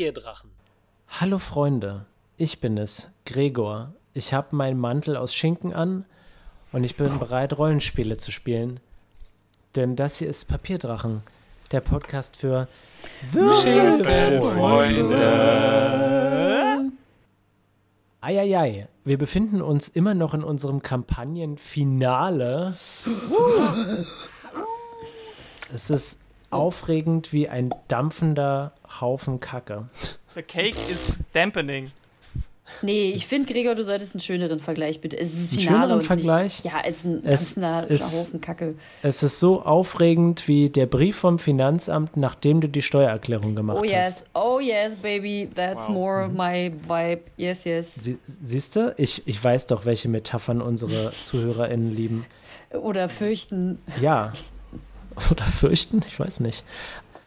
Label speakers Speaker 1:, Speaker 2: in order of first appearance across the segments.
Speaker 1: Papierdrachen.
Speaker 2: Hallo Freunde, ich bin es, Gregor. Ich habe meinen Mantel aus Schinken an und ich bin bereit, Rollenspiele zu spielen. Denn das hier ist Papierdrachen, der Podcast für
Speaker 3: Freunde.
Speaker 2: Eieiei, wir befinden uns immer noch in unserem Kampagnenfinale. es ist aufregend wie ein dampfender Haufen Kacke.
Speaker 3: The cake is dampening.
Speaker 4: Nee, ich finde, Gregor, du solltest einen schöneren Vergleich bitte. Es ist
Speaker 2: Einen
Speaker 4: Finale
Speaker 2: schöneren
Speaker 4: und
Speaker 2: Vergleich?
Speaker 4: Nicht, ja, als ein
Speaker 2: Es ist-
Speaker 4: Haufen Kacke.
Speaker 2: Es ist so aufregend wie der Brief vom Finanzamt, nachdem du die Steuererklärung gemacht
Speaker 4: Oh
Speaker 2: hast.
Speaker 4: yes, oh yes, baby, that's
Speaker 3: Wow.
Speaker 4: more my vibe. Yes, yes.
Speaker 2: Sie, siehst du, ich, ich weiß doch, welche Metaphern unsere ZuhörerInnen lieben.
Speaker 4: Oder fürchten.
Speaker 2: Ja. Oder fürchten? Ich weiß nicht.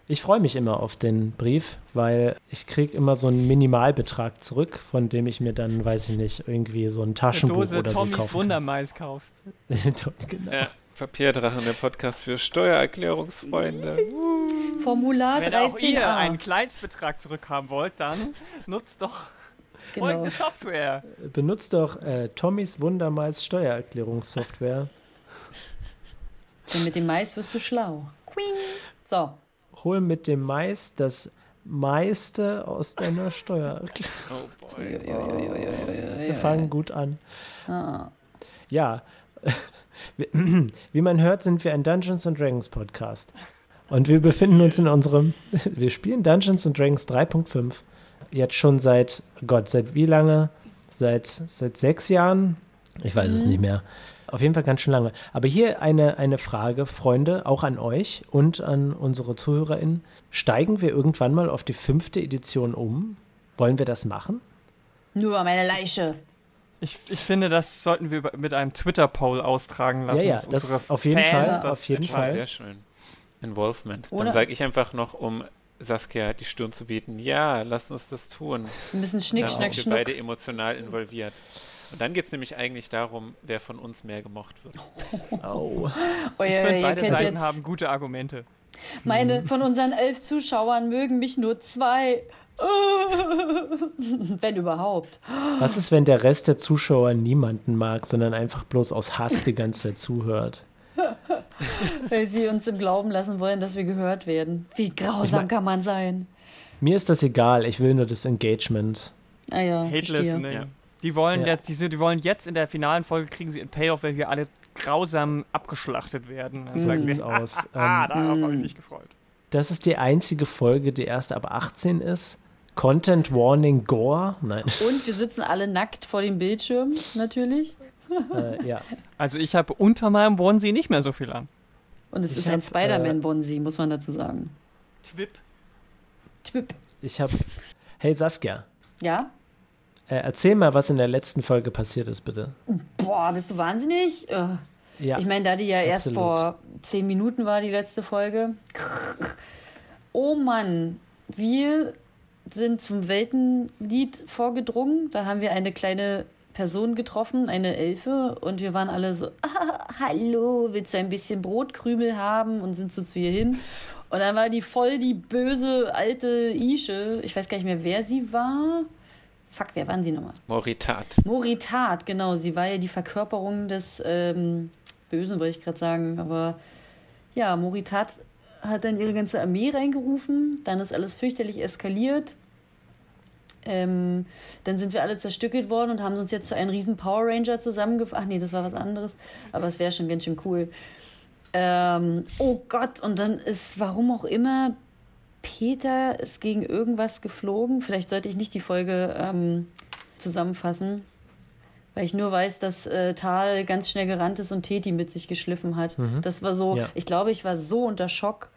Speaker 2: Ich freue mich immer auf den Brief, weil ich kriege immer so einen Minimalbetrag zurück, von dem ich mir dann, weiß ich nicht, irgendwie so ein Taschenbuch
Speaker 3: Dose
Speaker 2: oder so
Speaker 3: Tommys
Speaker 2: kaufen
Speaker 3: Wundermais kaufst.
Speaker 2: kann. genau.
Speaker 1: Ja, Papierdrachen, der Podcast für Steuererklärungsfreunde.
Speaker 4: Formular
Speaker 3: Wenn auch ihr
Speaker 4: 13a.
Speaker 3: einen Kleinstbetrag zurückhaben wollt, dann nutzt doch
Speaker 4: Genau.
Speaker 3: folgende Software.
Speaker 2: Benutzt doch äh, Tommys Wundermais Steuererklärungssoftware.
Speaker 4: Denn mit dem Mais wirst du schlau. Queen. So.
Speaker 2: Hol mit dem Mais das meiste aus deiner Steuererklärung.
Speaker 1: Oh boy.
Speaker 2: Wir fangen gut an.
Speaker 4: Ah.
Speaker 2: Ja, wie- wie man hört, sind wir ein Dungeons and Dragons Podcast. Und wir befinden uns in unserem, wir spielen Dungeons and Dragons 3.5. Jetzt schon seit, Gott, seit wie lange? Seit, seit sechs Jahren? Ich weiß es nicht mehr. Auf jeden Fall ganz schön lange. Aber hier eine, eine Frage, Freunde, auch an euch und an unsere ZuhörerInnen. Steigen wir irgendwann mal auf die fünfte Edition um? Wollen wir das machen?
Speaker 4: Nur meine Leiche.
Speaker 3: Ich, ich finde, das sollten wir mit einem Twitter-Poll austragen lassen.
Speaker 2: Ja, ja, das
Speaker 3: unsere
Speaker 2: auf jeden
Speaker 3: Fans
Speaker 2: Fall,
Speaker 3: das
Speaker 2: auf jeden. Fall.
Speaker 1: Sehr schön. Involvement.
Speaker 4: Oder-
Speaker 1: Dann sage ich einfach noch, um Saskia die Stirn zu bieten, ja, lasst uns das tun.
Speaker 4: Ein bisschen Schnick,
Speaker 1: Dann
Speaker 4: Schnack,
Speaker 1: sind wir
Speaker 4: Schnuck.
Speaker 1: beide emotional involviert. Und dann geht es nämlich eigentlich darum, wer von uns mehr gemocht wird.
Speaker 2: Oh.
Speaker 4: Oh,
Speaker 3: Ich
Speaker 4: ja,
Speaker 3: finde,
Speaker 4: ihr
Speaker 3: beide Seiten haben gute Argumente.
Speaker 4: Meine, von unseren elf Zuschauern mögen mich nur zwei. Wenn überhaupt.
Speaker 2: Was ist, wenn der Rest der Zuschauer niemanden mag, sondern einfach bloß aus Hass die ganze Zeit zuhört?
Speaker 4: Weil sie uns im Glauben lassen wollen, dass wir gehört werden. Wie grausam
Speaker 2: Ich mein-
Speaker 4: kann man sein?
Speaker 2: Mir ist das egal, ich will nur das Engagement.
Speaker 4: Ah ja,
Speaker 3: Hate listening.
Speaker 1: Ja.
Speaker 3: Die wollen
Speaker 2: Ja.
Speaker 3: jetzt, die, sind- die wollen jetzt in der finalen Folge kriegen sie einen Payoff, weil wir alle grausam abgeschlachtet werden.
Speaker 2: So
Speaker 3: sagen
Speaker 2: sieht's aus.
Speaker 3: ah,
Speaker 2: Ähm,
Speaker 3: darauf habe ich mich gefreut.
Speaker 2: das ist die einzige Folge, die erst ab 18 ist. Content Warning Gore? Nein.
Speaker 4: Und wir sitzen alle nackt vor dem Bildschirm, natürlich.
Speaker 2: äh, ja.
Speaker 3: Also ich habe unter meinem Onesie nicht mehr so viel an.
Speaker 4: Und es
Speaker 2: Ich
Speaker 4: ist ein
Speaker 2: hab,
Speaker 4: Spider-Man-Bonsi, muss man dazu sagen.
Speaker 3: Twip.
Speaker 4: Twip.
Speaker 2: Ich habe. Hey Saskia,
Speaker 4: Ja?
Speaker 2: Äh, erzähl mal, was in der letzten Folge passiert ist, bitte.
Speaker 4: Boah, bist du wahnsinnig? Äh,
Speaker 2: Ja.
Speaker 4: Ich meine, da die ja erst
Speaker 2: absolut.
Speaker 4: vor zehn Minuten war, die letzte Folge. Oh Mann, wir sind zum Weltenlied vorgedrungen. Da haben wir eine kleine Person getroffen, eine Elfe, und wir waren alle so, ah, hallo, willst du ein bisschen Brotkrümel haben? Und sind so zu ihr hin. Und dann war die voll die böse alte Ische. Ich weiß gar nicht mehr, wer sie war. Fuck, wer waren sie nochmal?
Speaker 1: Moritat.
Speaker 4: Moritat, genau. Sie war ja die Verkörperung des ähm, Bösen, wollte ich gerade sagen. Aber ja, Moritat hat dann ihre ganze Armee reingerufen. Dann ist alles fürchterlich eskaliert. Ähm, dann sind wir alle zerstückelt worden und haben uns jetzt zu einem riesen Power Ranger zusammengefassen. Ach nee, das war was anderes. Aber es wäre schon ganz schön cool. Ähm, oh Gott, und dann ist, warum auch immer, Peter ist gegen irgendwas geflogen. Vielleicht sollte ich nicht die Folge ähm, zusammenfassen, weil ich nur weiß, dass äh, Tal ganz schnell gerannt ist und Teti mit sich geschliffen hat. Das war so,
Speaker 2: Ja.
Speaker 4: ich glaube, ich war so unter Schock,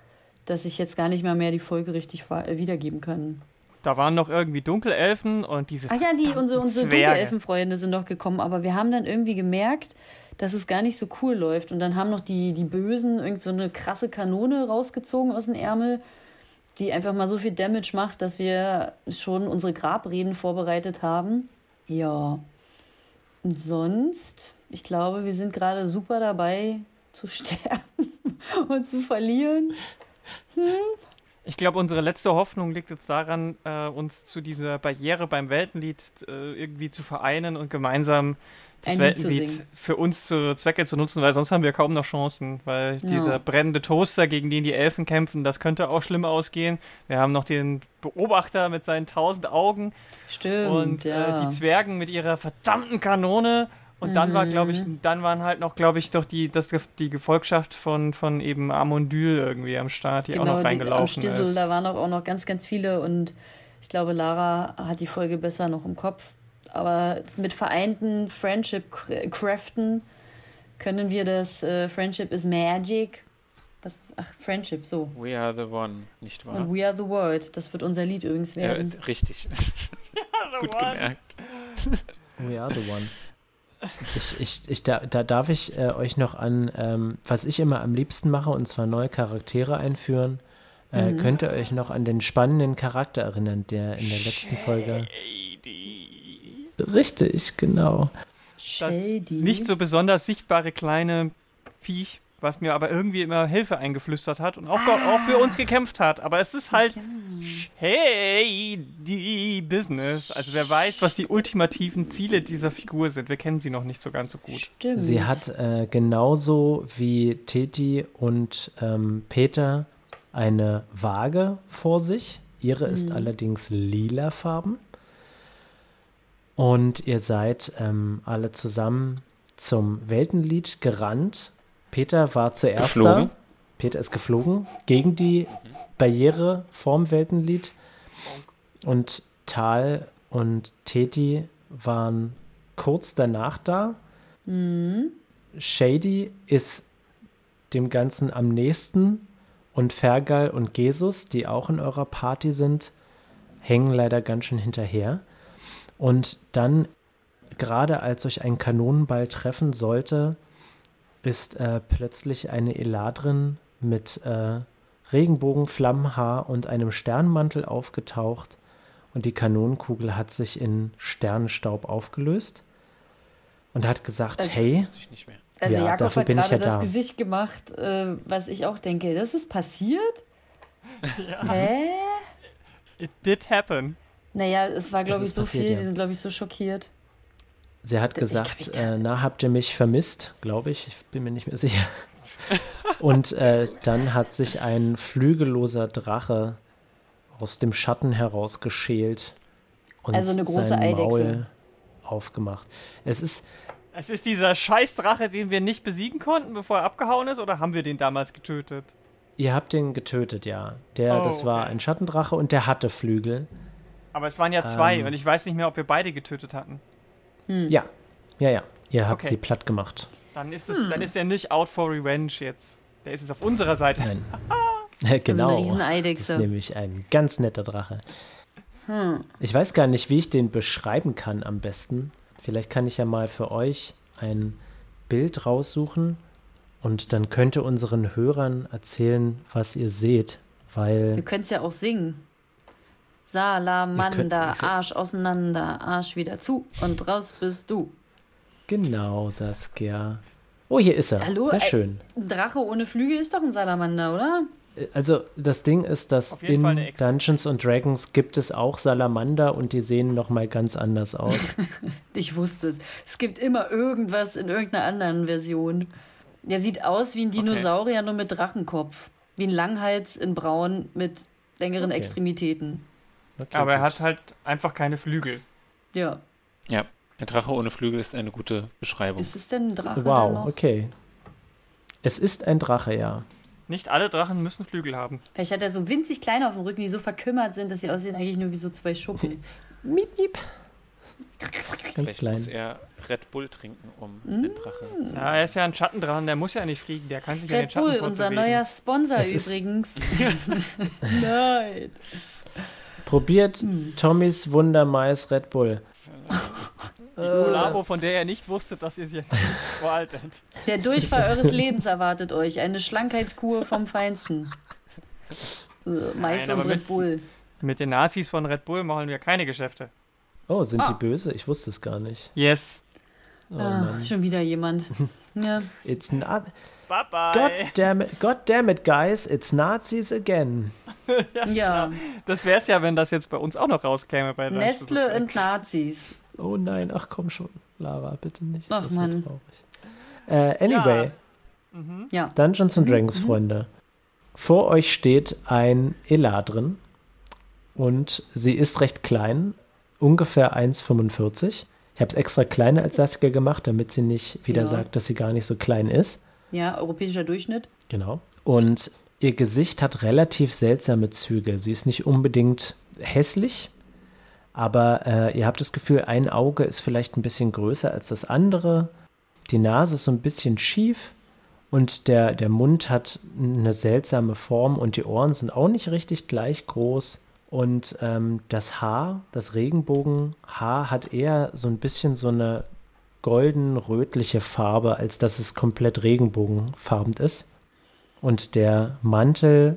Speaker 4: dass ich jetzt gar nicht mal mehr die Folge richtig äh, wiedergeben kann.
Speaker 3: Da waren noch irgendwie Dunkelelfen und diese
Speaker 4: Ach ja, die, unsere, unsere. Dunkelelfenfreunde sind noch gekommen, aber wir haben dann irgendwie gemerkt, dass es gar nicht so cool läuft. Und dann haben noch die, die Bösen irgend so eine krasse Kanone rausgezogen aus dem Ärmel, die einfach mal so viel Damage macht, dass wir schon unsere Grabreden vorbereitet haben. Ja. Und sonst, ich glaube, wir sind gerade super dabei zu sterben und zu verlieren.
Speaker 3: Ich glaube, unsere letzte Hoffnung liegt jetzt daran, äh, uns zu dieser Barriere beim Weltenlied äh, irgendwie zu vereinen und gemeinsam das Weltenlied für uns zu Zwecke zu nutzen, weil sonst haben wir kaum noch Chancen, weil
Speaker 4: Ja.
Speaker 3: dieser brennende Toaster, gegen den die Elfen kämpfen, das könnte auch schlimm ausgehen. Wir haben noch den Beobachter mit seinen tausend Augen
Speaker 4: Stimmt,
Speaker 3: und
Speaker 4: ja.
Speaker 3: äh, die Zwergen mit ihrer verdammten Kanone. Und dann war, glaube ich,
Speaker 4: Mhm.
Speaker 3: dann waren halt noch, glaube ich, doch die, das, die Gefolgschaft von, von eben Amondyl irgendwie am Start, die auch noch
Speaker 4: Genau, die, am
Speaker 3: reingelaufen
Speaker 4: Stissel,
Speaker 3: ist.
Speaker 4: da waren auch, auch noch ganz, ganz viele und ich glaube, Lara hat die Folge besser noch im Kopf. Aber mit vereinten Friendship-Craften können wir das äh, Friendship is Magic. Was? Ach, Friendship, so.
Speaker 1: We are the one, nicht wahr?
Speaker 4: Und We are the World. Das wird unser Lied übrigens werden.
Speaker 1: richtig. Gut gemerkt.
Speaker 2: We are the one. Ich, ich, ich, da, da darf ich äh, euch noch an, ähm, was ich immer am liebsten mache, und zwar neue Charaktere einführen. Äh,
Speaker 4: Mhm.
Speaker 2: Könnt ihr euch noch an den spannenden Charakter erinnern, der in der letzten Folge. Richtig, genau.
Speaker 3: Das nicht so besonders sichtbare kleine Viech, was mir aber irgendwie immer Hilfe eingeflüstert hat und auch, auch für uns gekämpft hat. Aber es ist halt shady Business. Also wer weiß, was die ultimativen Ziele dieser Figur sind. Wir kennen sie noch nicht so ganz so gut.
Speaker 4: Stimmt.
Speaker 2: Sie hat äh, genauso wie Teti und ähm, Peter eine Waage vor sich. Ihre ist allerdings lilafarben. Und ihr seid ähm, alle zusammen zum Weltenlied gerannt. Peter war zuerst
Speaker 1: Geflogen.
Speaker 2: da. Peter ist geflogen gegen die Barriere vorm Weltenlied. Und Tal und Teti waren kurz danach da. Shady ist dem Ganzen am nächsten und Fergal und Jesus, die auch in eurer Party sind, hängen leider ganz schön hinterher. Und dann, gerade als euch ein Kanonenball treffen sollte, ist äh, plötzlich eine Eladrin mit äh, Regenbogen, Flammenhaar und einem Sternmantel aufgetaucht und die Kanonenkugel hat sich in Sternenstaub aufgelöst und hat gesagt,
Speaker 4: Also,
Speaker 2: hey,
Speaker 1: Wusste ich nicht mehr.
Speaker 4: Also
Speaker 2: Ja,
Speaker 4: Jakob
Speaker 2: dafür
Speaker 4: hat
Speaker 2: bin ich
Speaker 4: gerade
Speaker 2: ja
Speaker 4: das
Speaker 2: da.
Speaker 4: Gesicht gemacht, äh, was ich auch denke. Das ist passiert? Hä?
Speaker 3: It did happen.
Speaker 4: Naja, es war, glaube ich, so
Speaker 2: passiert,
Speaker 4: viel.
Speaker 2: ja.
Speaker 4: Wir sind, glaube ich, so schockiert.
Speaker 2: sie hat gesagt, äh, na, habt ihr mich vermisst, glaube ich, ich bin mir nicht mehr sicher. und äh, dann hat sich ein flügelloser Drache aus dem Schatten herausgeschält und
Speaker 4: Also eine große
Speaker 2: sein
Speaker 4: Eidechse.
Speaker 2: Maul aufgemacht. Es ist
Speaker 3: Es ist dieser Scheißdrache, den wir nicht besiegen konnten, bevor er abgehauen ist, oder haben wir den damals getötet?
Speaker 2: Ihr habt den getötet, ja. Der,
Speaker 3: Oh,
Speaker 2: das war
Speaker 3: okay.
Speaker 2: ein Schattendrache und der hatte Flügel.
Speaker 3: Aber es waren ja zwei
Speaker 2: Ähm.
Speaker 3: und ich weiß nicht mehr, ob wir beide getötet hatten.
Speaker 2: Ja, ja, ja. Ihr habt
Speaker 3: Okay.
Speaker 2: sie platt gemacht.
Speaker 3: Dann ist, es, dann ist er nicht out for revenge jetzt. Der ist jetzt auf unserer Seite.
Speaker 2: Nein. Genau.
Speaker 4: eine
Speaker 2: das ist nämlich ein ganz netter Drache.
Speaker 4: Hm.
Speaker 2: Ich weiß gar nicht, wie ich den beschreiben kann am besten. Vielleicht kann ich ja mal für euch ein Bild raussuchen und dann könnt ihr unseren Hörern erzählen, was ihr seht.
Speaker 4: Wir
Speaker 2: Weil
Speaker 4: können es ja auch singen. Salamander,
Speaker 2: Wir können-
Speaker 4: Arsch auseinander, Arsch wieder zu und raus bist du.
Speaker 2: genau, Saskia. Oh, hier ist er.
Speaker 4: Hallo,
Speaker 2: Sehr
Speaker 4: ey.
Speaker 2: schön.
Speaker 4: Ein Drache ohne Flügel ist doch ein Salamander, oder?
Speaker 2: Also das Ding ist, dass in. Dungeons and Dragons gibt es auch Salamander und die sehen noch mal ganz anders aus.
Speaker 4: Ich wusste es. Es gibt immer irgendwas in irgendeiner anderen Version. Der sieht aus wie ein Dinosaurier, nur mit Drachenkopf. Wie ein Langhals in Braun mit längeren
Speaker 2: Okay.
Speaker 4: Extremitäten.
Speaker 2: Okay,
Speaker 3: Aber er
Speaker 2: gut.
Speaker 3: hat halt einfach keine Flügel.
Speaker 4: Ja.
Speaker 1: Ja, ein Drache ohne Flügel ist eine gute Beschreibung.
Speaker 4: Ist es denn ein Drache
Speaker 2: Wow,
Speaker 4: noch?
Speaker 2: okay. Es ist ein Drache, ja.
Speaker 3: Nicht alle Drachen müssen Flügel haben.
Speaker 4: Vielleicht hat er so winzig klein auf dem Rücken, die so verkümmert sind, dass sie aussehen eigentlich nur wie so zwei Schuppen.
Speaker 2: Miep, miep. Ganz
Speaker 1: Vielleicht
Speaker 2: klein.
Speaker 1: muss er Red Bull trinken, um
Speaker 4: Mm.
Speaker 1: den Drache zu.
Speaker 3: Ja, er ist ja ein Schattendrachen, der muss ja nicht fliegen, der kann sich ja in den
Speaker 4: Red
Speaker 3: Schatten
Speaker 4: Bull, unser neuer Sponsor
Speaker 2: Es ist-
Speaker 4: übrigens. Nein.
Speaker 2: Probiert
Speaker 4: Hm.
Speaker 2: Tommys Wundermais Red Bull.
Speaker 3: Labo, von der er nicht wusste, dass ihr sie veraltet.
Speaker 4: Der Durchfall eures Lebens erwartet euch. Eine Schlankheitskur vom Feinsten. Äh, Mais
Speaker 3: Nein,
Speaker 4: und Red
Speaker 3: mit-
Speaker 4: Bull.
Speaker 3: Mit den Nazis von Red Bull machen wir keine Geschäfte.
Speaker 2: Oh, sind
Speaker 4: Ah.
Speaker 2: die böse? Ich wusste es gar nicht.
Speaker 3: Yes.
Speaker 2: Oh
Speaker 4: ah,
Speaker 2: Mann.
Speaker 4: schon wieder jemand. Ja.
Speaker 2: It's not.
Speaker 3: Bye bye.
Speaker 2: God damn it, God damn it, guys, it's Nazis again.
Speaker 4: Ja,
Speaker 3: Das wäre es ja, wenn das jetzt bei uns auch noch rauskäme. Bei
Speaker 4: Nestle
Speaker 3: and
Speaker 4: und Nazis.
Speaker 2: Oh nein, ach komm schon, Lara, bitte nicht.
Speaker 4: Ach,
Speaker 2: das
Speaker 4: Mann.
Speaker 2: traurig. Äh, anyway,
Speaker 3: Mhm.
Speaker 4: Ja,
Speaker 2: Dungeons and Dragons,
Speaker 4: mhm.
Speaker 2: Freunde. Vor euch steht ein Eladrin und sie ist recht klein, ungefähr 1,45. Ich habe es extra kleiner als Saskia gemacht, damit sie nicht wieder
Speaker 4: Ja.
Speaker 2: sagt, dass sie gar nicht so klein ist.
Speaker 4: Ja, europäischer Durchschnitt.
Speaker 2: Genau. Und ihr Gesicht hat relativ seltsame Züge. Sie ist nicht unbedingt hässlich, aber äh, ihr habt das Gefühl, ein Auge ist vielleicht ein bisschen größer als das andere. Die Nase ist so ein bisschen schief und der, der Mund hat eine seltsame Form und die Ohren sind auch nicht richtig gleich groß. Und ähm, das Haar, das Regenbogenhaar, hat eher so ein bisschen so eine golden-rötliche Farbe, als dass es komplett regenbogenfarben ist. Und der Mantel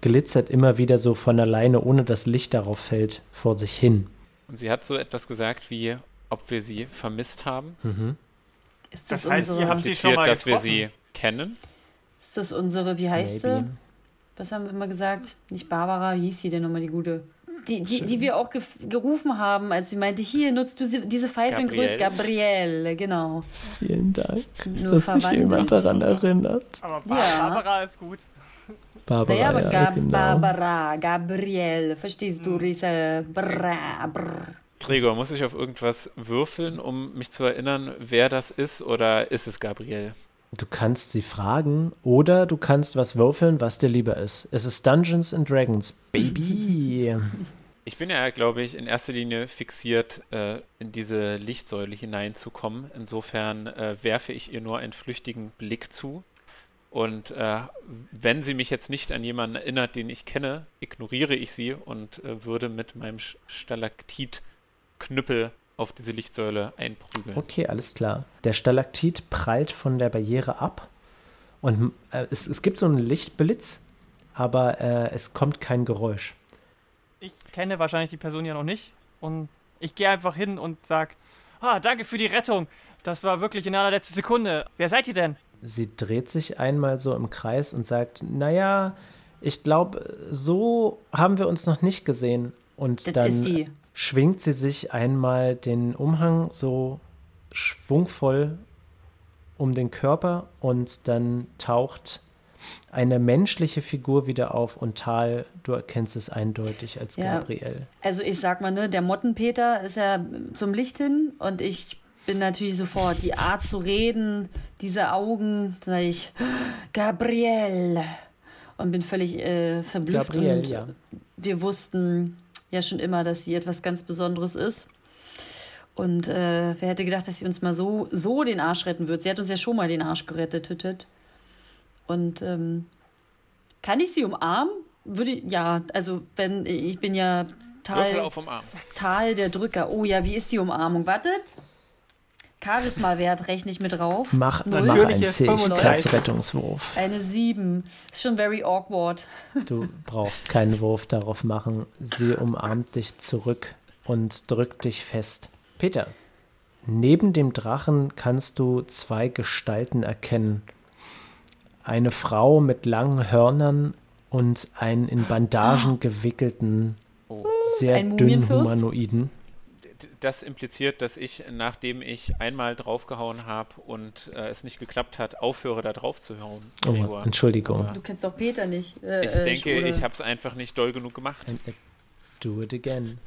Speaker 2: glitzert immer wieder so von alleine, ohne dass Licht darauf fällt, vor sich hin.
Speaker 1: Und sie hat so etwas gesagt wie, ob wir sie vermisst haben.
Speaker 4: Ist das,
Speaker 3: Das heißt,
Speaker 4: unsere,
Speaker 3: ihr habt sie schon mal
Speaker 1: dass wir
Speaker 3: getroffen.
Speaker 1: sie kennen.
Speaker 4: ist das unsere, wie heißt
Speaker 2: Maybe.
Speaker 4: sie? Was haben wir immer gesagt? Nicht Barbara, wie hieß sie denn nochmal, die gute? Die, die, die wir auch gef- gerufen haben, als sie meinte, hier nutzt du sie, diese Pfeife in
Speaker 1: Gabrielle.
Speaker 4: Gabrielle, genau.
Speaker 2: Vielen Dank,
Speaker 4: Nur
Speaker 2: dass sich jemand daran erinnert.
Speaker 3: Aber Bar
Speaker 4: Ja.
Speaker 3: Barbara ist gut.
Speaker 2: Barbara,
Speaker 4: Naja, aber
Speaker 2: ja,
Speaker 4: Gab
Speaker 2: genau.
Speaker 4: Barbara, Gabrielle, verstehst du, diese Bra, brr.
Speaker 1: Gregor, muss ich auf irgendwas würfeln, um mich zu erinnern, wer das ist, oder ist es Gabriel?
Speaker 2: Du kannst sie fragen oder du kannst was würfeln, was dir lieber ist. Es ist Dungeons and Dragons, Baby.
Speaker 1: Ich bin ja, glaube ich, in erster Linie fixiert, äh, in diese Lichtsäule hineinzukommen. Insofern äh, werfe ich ihr nur einen flüchtigen Blick zu. Und äh, wenn sie mich jetzt nicht an jemanden erinnert, den ich kenne, ignoriere ich sie und äh, würde mit meinem Stalaktit-Knüppel auf diese Lichtsäule einprügeln.
Speaker 2: Okay, alles klar. Der Stalaktit prallt von der Barriere ab und äh, es, es gibt so einen Lichtblitz, aber äh, es kommt kein Geräusch.
Speaker 3: Ich kenne wahrscheinlich die Person ja noch nicht. Und ich gehe einfach hin und sag, ah, danke für die Rettung. Das war wirklich in allerletzter Sekunde. Wer seid ihr denn?
Speaker 2: Sie dreht sich einmal so im Kreis und sagt, naja, ich glaube, so haben wir uns noch nicht gesehen. Und
Speaker 4: Das
Speaker 2: dann
Speaker 4: ist sie.
Speaker 2: Schwingt sie sich einmal den Umhang so schwungvoll um den Körper und dann taucht eine menschliche Figur wieder auf und Tal, du erkennst es eindeutig als
Speaker 4: Ja.
Speaker 2: Gabriel.
Speaker 4: Also ich sag mal, ne, der Mottenpeter ist ja zum Licht hin und ich bin natürlich sofort die Art zu reden, diese Augen, da sag ich Gabrielle und bin völlig äh, verblüfft
Speaker 2: Gabrielle,
Speaker 4: und
Speaker 2: ja.
Speaker 4: wir wussten ja schon immer, dass sie etwas ganz Besonderes ist. Und äh, wer hätte gedacht, dass sie uns mal so, so den Arsch retten wird? Sie hat uns ja schon mal den Arsch gerettet. tütet. Und ähm, kann ich sie umarmen? Würde ich, ja, also wenn ich bin ja
Speaker 1: Würfel
Speaker 4: Tal,
Speaker 1: auf.
Speaker 4: Tal der Drücker. Oh ja, wie ist die Umarmung? Wartet. Charisma-Wert rechne ich mit drauf.
Speaker 2: Mach,
Speaker 4: Null.
Speaker 2: mach einen
Speaker 3: Natürliches 35.
Speaker 2: Zähigkeitsrettungswurf.
Speaker 4: Eine 7. Ist schon very awkward.
Speaker 2: Du brauchst keinen Wurf darauf machen. Sie umarmt dich zurück und drückt dich fest. Peter, neben dem Drachen kannst du zwei Gestalten erkennen. Eine Frau mit langen Hörnern und einen in Bandagen gewickelten,
Speaker 1: Oh.
Speaker 2: sehr
Speaker 4: Ein
Speaker 2: dünnen? Humanoiden.
Speaker 1: Das impliziert, dass ich, nachdem ich einmal draufgehauen habe und äh, es nicht geklappt hat, aufhöre, da drauf zu hauen.
Speaker 2: Oh,
Speaker 1: Gregor.
Speaker 2: Entschuldigung.
Speaker 1: Aber
Speaker 4: Du kennst doch Peter nicht. Äh,
Speaker 1: ich
Speaker 4: äh,
Speaker 1: denke,
Speaker 4: oder-
Speaker 1: ich habe es einfach nicht doll genug gemacht.
Speaker 2: And, uh, Do it again.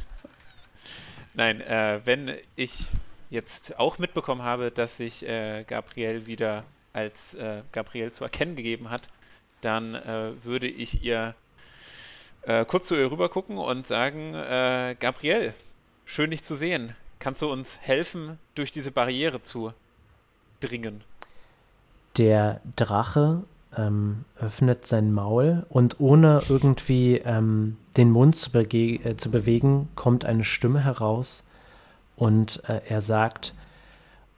Speaker 1: Nein, äh, wenn ich jetzt auch mitbekommen habe, dass sich äh, Gabriel wieder als äh, Gabriel zu erkennen gegeben hat, dann äh, würde ich ihr äh, kurz zu ihr rüber gucken und sagen, äh, Gabriel, schön dich zu sehen. Kannst du uns helfen, durch diese Barriere zu dringen?
Speaker 2: Der Drache ähm, öffnet sein Maul und ohne irgendwie ähm, den Mund zu, bege äh, zu bewegen, kommt eine Stimme heraus und äh, er sagt,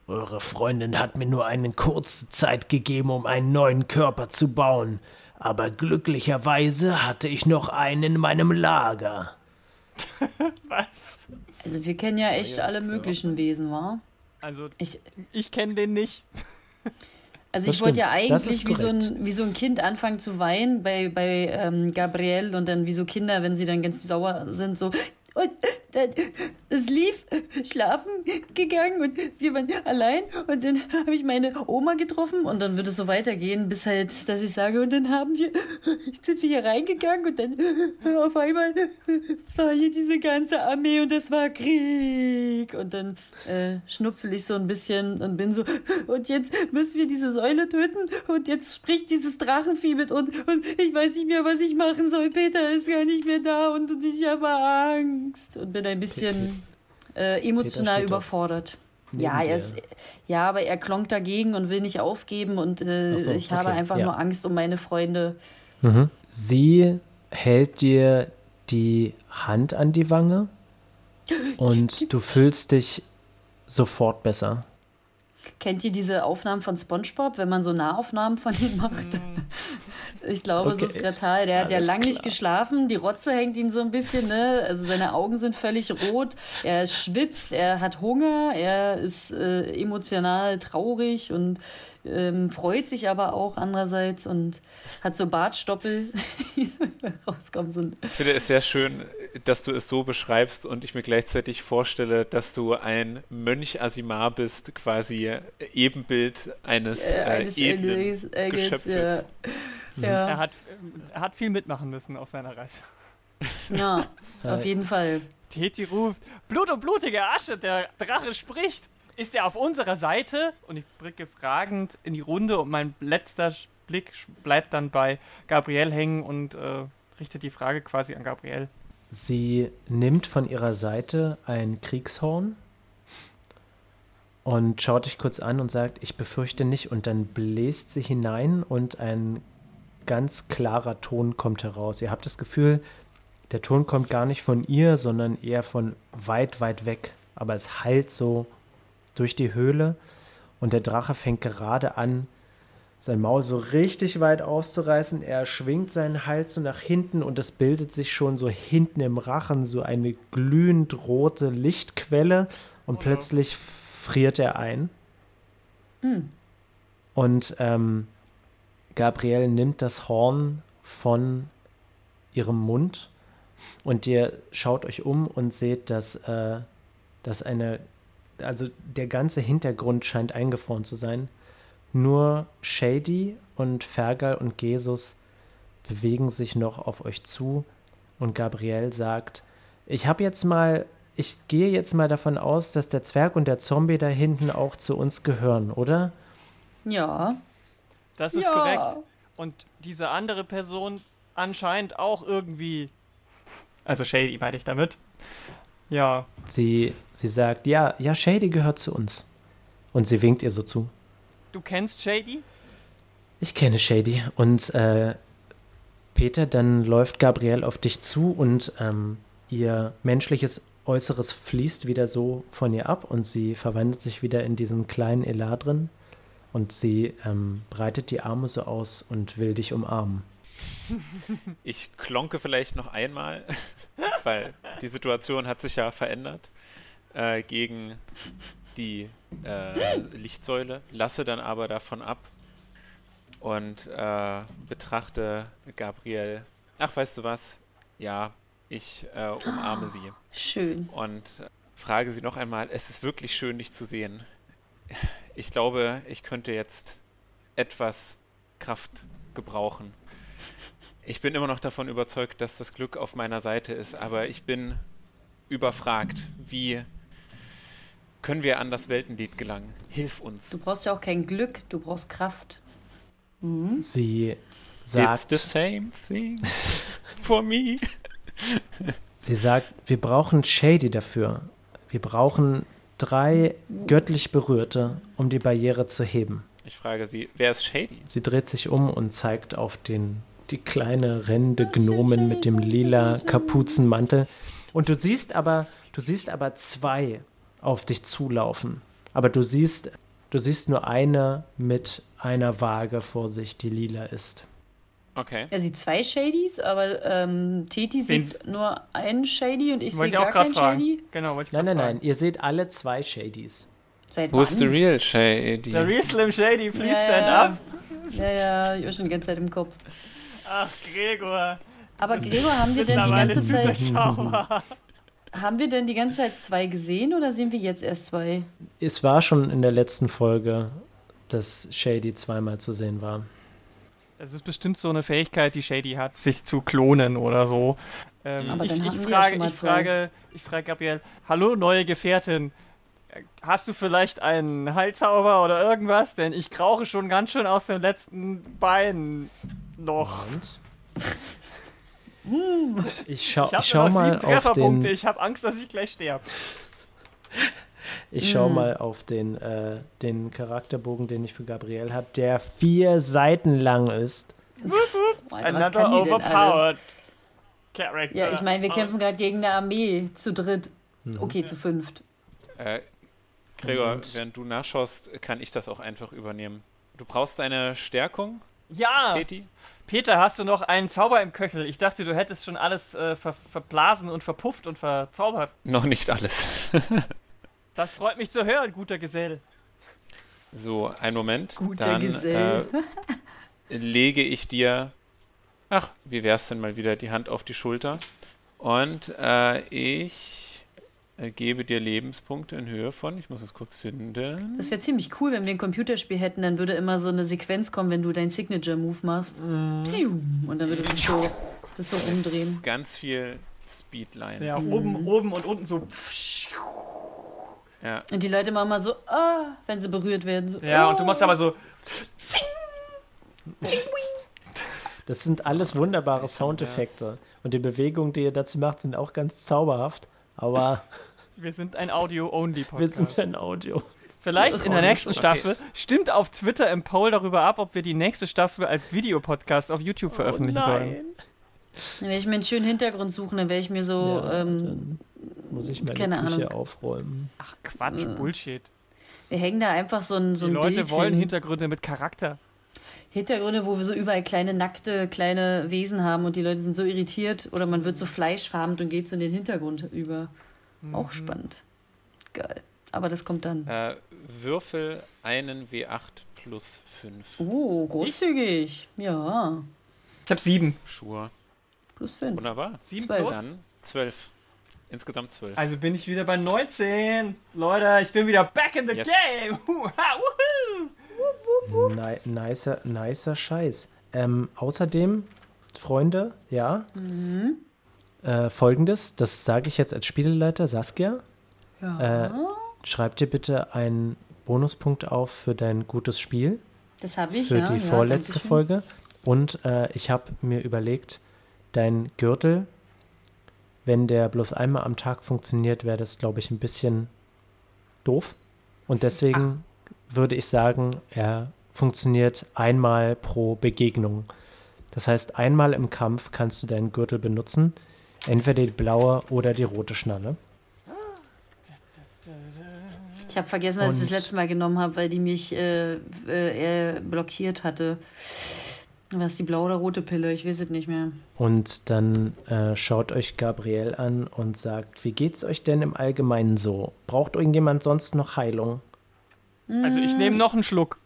Speaker 2: Eure Freundin hat mir nur eine kurze Zeit gegeben, um einen neuen Körper zu bauen, aber glücklicherweise hatte ich noch einen in meinem Lager.
Speaker 3: Was?
Speaker 4: Also wir kennen ja echt
Speaker 1: Ja,
Speaker 4: alle möglichen Wesen, wa?
Speaker 3: Also,
Speaker 4: Ich,
Speaker 3: ich kenne den nicht.
Speaker 4: Also
Speaker 2: Das
Speaker 4: ich wollte ja eigentlich wie so, ein, wie so ein Kind anfangen zu weinen bei, bei ähm, Gabrielle und dann wie so Kinder, wenn sie dann ganz sauer sind, so. Und dann, es lief, schlafen gegangen und wir waren allein. Und dann habe ich meine Oma getroffen und dann wird es so weitergehen, bis halt, dass ich sage, und dann haben wir, sind wir hier reingegangen und dann auf einmal war hier diese ganze Armee und das war Krieg. Und dann äh, schnupfel ich so ein bisschen und bin so, und jetzt müssen wir diese Säule töten und jetzt spricht dieses Drachenvieh mit uns und ich weiß nicht mehr, was ich machen soll. Peter ist gar nicht mehr da und, und ich habe Angst und bin ein bisschen äh, emotional überfordert. Ja, er ist, ja, aber er klonkt dagegen und will nicht aufgeben und äh,
Speaker 2: so,
Speaker 4: ich habe
Speaker 2: okay,
Speaker 4: einfach
Speaker 2: ja.
Speaker 4: nur Angst um meine Freunde.
Speaker 2: Sie hält dir die Hand an die Wange und du fühlst dich sofort besser.
Speaker 4: Kennt ihr diese Aufnahmen von SpongeBob, wenn man so Nahaufnahmen von ihm macht? Ich glaube, so ist
Speaker 2: Okay.
Speaker 4: Gretal. Der hat ja
Speaker 2: Alles
Speaker 4: lang nicht geschlafen. Die Rotze hängt ihm so ein bisschen, ne? Also seine Augen sind völlig rot. Er schwitzt, er hat Hunger, er ist äh, emotional traurig und ähm, freut sich aber auch andererseits und hat so Bartstoppel, die rauskommen. Ein-
Speaker 1: Ich finde es sehr schön, dass du es so beschreibst und ich mir gleichzeitig vorstelle, dass du ein Mönch Asimar bist, quasi Ebenbild eines,
Speaker 4: äh,
Speaker 1: äh,
Speaker 4: eines
Speaker 1: edlen Geschöpfes.
Speaker 2: Mhm.
Speaker 4: Ja.
Speaker 3: Er
Speaker 4: Ja.
Speaker 3: hat, er hat viel mitmachen müssen auf seiner Reise.
Speaker 4: ja, auf jeden Fall.
Speaker 3: Teti ruft, Blut und blutige Asche, der Drache spricht. Ist er auf unserer Seite? Und ich blicke fragend in die Runde und mein letzter Blick bleibt dann bei Gabrielle hängen und äh, richtet die Frage quasi an Gabrielle.
Speaker 2: Sie nimmt von ihrer Seite ein Kriegshorn und schaut dich kurz an und sagt, ich befürchte nicht. Und dann bläst sie hinein und ein ganz klarer Ton kommt heraus. Ihr habt das Gefühl, der Ton kommt gar nicht von ihr, sondern eher von weit, weit weg. Aber es hallt so durch die Höhle und der Drache fängt gerade an, sein Maul so richtig weit auszureißen. Er schwingt seinen Hals so nach hinten und es bildet sich schon so hinten im Rachen so eine glühend rote Lichtquelle und plötzlich friert er ein. Und ähm, Gabrielle nimmt das Horn von ihrem Mund und ihr schaut euch um und seht, dass, äh, dass eine, also der ganze Hintergrund scheint eingefroren zu sein. Nur Shady und Fergal und Jesus bewegen sich noch auf euch zu und Gabrielle sagt, ich habe jetzt mal, ich gehe jetzt mal davon aus, dass der Zwerg und der Zombie da hinten auch zu uns gehören, oder?
Speaker 4: Ja.
Speaker 3: Das ist
Speaker 4: ja.
Speaker 3: korrekt. Und diese andere Person anscheinend auch irgendwie. Also Shady meine ich damit. Ja.
Speaker 2: Sie, sie sagt, ja, ja, Shady gehört zu uns. Und sie winkt ihr so zu.
Speaker 3: Du kennst Shady?
Speaker 2: Ich kenne Shady. Und äh, Peter, dann läuft Gabrielle auf dich zu und ähm, ihr menschliches Äußeres fließt wieder so von ihr ab und sie verwandelt sich wieder in diesen kleinen Eladrin und sie ähm, breitet die Arme so aus und will dich umarmen.
Speaker 1: Ich klonke vielleicht noch einmal, weil die Situation hat sich ja verändert, äh, gegen die äh, Lichtsäule, lasse dann aber davon ab und äh, betrachte Gabrielle. Ach, weißt du was? Ja, ich äh, umarme sie
Speaker 4: Schön.
Speaker 1: und frage sie noch einmal, es ist wirklich schön, dich zu sehen. Ich glaube, ich könnte jetzt etwas Kraft gebrauchen. Ich bin immer noch davon überzeugt, dass das Glück auf meiner Seite ist, aber ich bin überfragt. Wie können wir an das Weltenlied gelangen? Hilf uns.
Speaker 4: Du brauchst ja auch kein Glück, du brauchst Kraft. Mhm.
Speaker 2: Sie
Speaker 1: It's
Speaker 2: sagt,
Speaker 1: the same thing for me.
Speaker 2: sie sagt, wir brauchen Shady dafür. Wir brauchen drei göttlich Berührte, um die Barriere zu heben.
Speaker 1: Ich frage sie, wer ist Shady?
Speaker 2: Sie dreht sich um und zeigt auf den, die kleine rennende Gnomen mit dem lila Kapuzenmantel. Und du siehst aber, du siehst aber zwei auf dich zulaufen. Aber du siehst, du siehst nur eine mit einer Waage vor sich, die lila ist.
Speaker 1: Okay.
Speaker 4: Er sieht zwei Shadys, aber ähm, Teti
Speaker 3: Wen-
Speaker 4: sieht nur einen Shady und ich sehe gar keinen
Speaker 3: fragen.
Speaker 4: Shady.
Speaker 3: Genau, wollte ich
Speaker 2: Nein, nein,
Speaker 3: fragen.
Speaker 2: nein, ihr seht alle zwei Shadys.
Speaker 4: Seit
Speaker 1: Who's the
Speaker 4: wann?
Speaker 1: real Shady?
Speaker 3: Der Real Slim Shady, please
Speaker 4: Ja,
Speaker 3: stand
Speaker 4: ja.
Speaker 3: up.
Speaker 4: Ja, ja, ich war schon die ganze Zeit im Kopf.
Speaker 3: Ach, Gregor.
Speaker 4: Aber Gregor, haben wir denn die ganze Zeit, haben wir denn die ganze Zeit zwei gesehen oder sehen wir jetzt erst zwei?
Speaker 2: Es war schon in der letzten Folge, dass Shady zweimal zu sehen war.
Speaker 3: Das ist bestimmt so eine Fähigkeit, die Shady hat, sich zu klonen oder so. Ähm,
Speaker 4: Aber
Speaker 3: ich,
Speaker 4: dann
Speaker 3: ich,
Speaker 4: ja
Speaker 3: frage,
Speaker 4: mal
Speaker 3: ich, frage, ich frage Gabriel, hallo neue Gefährtin, Äh, hast du vielleicht einen Heilzauber oder irgendwas? Denn ich krauche schon ganz schön aus dem letzten Bein noch.
Speaker 2: Und? Ich schau,
Speaker 3: Ich
Speaker 2: ich
Speaker 3: habe
Speaker 2: schau mal auf
Speaker 3: Trefferpunkte,
Speaker 2: den,
Speaker 3: ich habe Angst, dass ich gleich sterbe.
Speaker 2: Ich schau
Speaker 4: Mm.
Speaker 2: mal auf den, äh, den Charakterbogen, den ich für Gabriel habe, der vier Seiten lang ist.
Speaker 4: Was
Speaker 3: Another overpowered character.
Speaker 4: Ja, ich meine, wir kämpfen gerade gegen eine Armee zu dritt.
Speaker 2: Mhm.
Speaker 4: Okay, zu fünft.
Speaker 1: Äh, Gregor,
Speaker 2: Und-
Speaker 1: während du nachschaust, kann ich das auch einfach übernehmen. Du brauchst eine Stärkung,
Speaker 3: Ja,
Speaker 1: Teti?
Speaker 3: Peter, hast du noch einen Zauber im Köchel? Ich dachte, du hättest schon alles äh, ver verblasen und verpufft und verzaubert.
Speaker 1: Noch nicht alles.
Speaker 3: Das freut mich zu hören, guter Gesell.
Speaker 1: So, einen Moment.
Speaker 4: Guter
Speaker 1: Dann
Speaker 4: Gesell.
Speaker 1: Äh, lege ich dir, ach, wie wär's denn mal wieder, die Hand auf die Schulter. Und äh, ich äh, gebe dir Lebenspunkte in Höhe von, ich muss es kurz finden.
Speaker 4: Das wäre ziemlich cool, wenn wir ein Computerspiel hätten, dann würde immer so eine Sequenz kommen, wenn du deinen Signature-Move machst. Psiu. Und dann würde sich so, das so rumdrehen.
Speaker 1: Ganz viel Speedlines.
Speaker 3: Ja,
Speaker 4: Mhm.
Speaker 3: oben, oben und unten so.
Speaker 1: Ja.
Speaker 4: Und die Leute machen mal so, ah, wenn sie berührt werden. So,
Speaker 3: Ja, und du machst aber so.
Speaker 2: Das sind alles wunderbare Soundeffekte. Und die Bewegungen, die ihr dazu macht, sind auch ganz zauberhaft. Aber
Speaker 3: Wir sind ein Audio-Only-Podcast.
Speaker 2: wir sind ein Audio.
Speaker 3: Vielleicht in der
Speaker 4: Okay.
Speaker 3: nächsten Staffel. Stimmt auf Twitter im Poll darüber ab, ob wir die nächste Staffel als Videopodcast auf YouTube veröffentlichen sollen.
Speaker 4: Dann werde ich mir einen schönen Hintergrund suchen, dann werde ich mir so,
Speaker 2: Ja,
Speaker 4: ähm,
Speaker 2: dann muss ich meine
Speaker 4: keine
Speaker 2: Küche
Speaker 4: Ahnung.
Speaker 2: aufräumen.
Speaker 3: Ach Quatsch. Bullshit.
Speaker 4: wir hängen da einfach so ein, so
Speaker 3: Die
Speaker 4: ein
Speaker 3: Leute
Speaker 4: Bild
Speaker 3: wollen
Speaker 4: hin.
Speaker 3: Hintergründe mit Charakter.
Speaker 4: Hintergründe, wo wir so überall kleine, nackte, kleine Wesen haben und die Leute sind so irritiert oder man wird so fleischfarben und geht so in den Hintergrund über. Auch spannend. Geil. Aber das kommt dann.
Speaker 1: Äh, würfel einen W8 plus 5.
Speaker 4: Oh, großzügig. Ja.
Speaker 3: Ich habe sieben.
Speaker 1: Sure.
Speaker 4: Plus fünf.
Speaker 1: Wunderbar.
Speaker 3: Sieben
Speaker 4: Zwölf.
Speaker 3: plus?
Speaker 1: Dann 12. Insgesamt 12.
Speaker 3: Also bin ich wieder bei 19. Leute, ich bin wieder back in the
Speaker 1: Yes.
Speaker 3: game.
Speaker 2: Nicer, nicer Scheiß. Ähm, außerdem, Freunde, ja,
Speaker 4: Mhm.
Speaker 2: äh, folgendes, das sage ich jetzt als Spieleleiter, Saskia,
Speaker 4: Ja.
Speaker 2: äh, schreib dir bitte einen Bonuspunkt auf für dein gutes Spiel,
Speaker 4: das habe ich,
Speaker 2: für
Speaker 4: ja.
Speaker 2: die
Speaker 4: ja,
Speaker 2: vorletzte. Folge. Und äh, ich habe mir überlegt, dein Gürtel, wenn der bloß einmal am Tag funktioniert, wäre das, glaube ich, ein bisschen doof. Und deswegen würde ich sagen, er funktioniert einmal pro Begegnung. Das heißt, einmal im Kampf kannst du deinen Gürtel benutzen, entweder die blaue oder die rote Schnalle.
Speaker 4: Ich habe vergessen, was ich das
Speaker 2: Und-
Speaker 4: letzte Mal genommen habe, weil die mich äh, äh, blockiert hatte. Was die blaue oder rote Pille? Ich weiß es nicht mehr.
Speaker 2: Und dann äh, schaut euch Gabriel an und sagt, wie geht's euch denn im Allgemeinen so? Braucht irgendjemand sonst noch Heilung?
Speaker 3: Also ich nehme noch einen Schluck.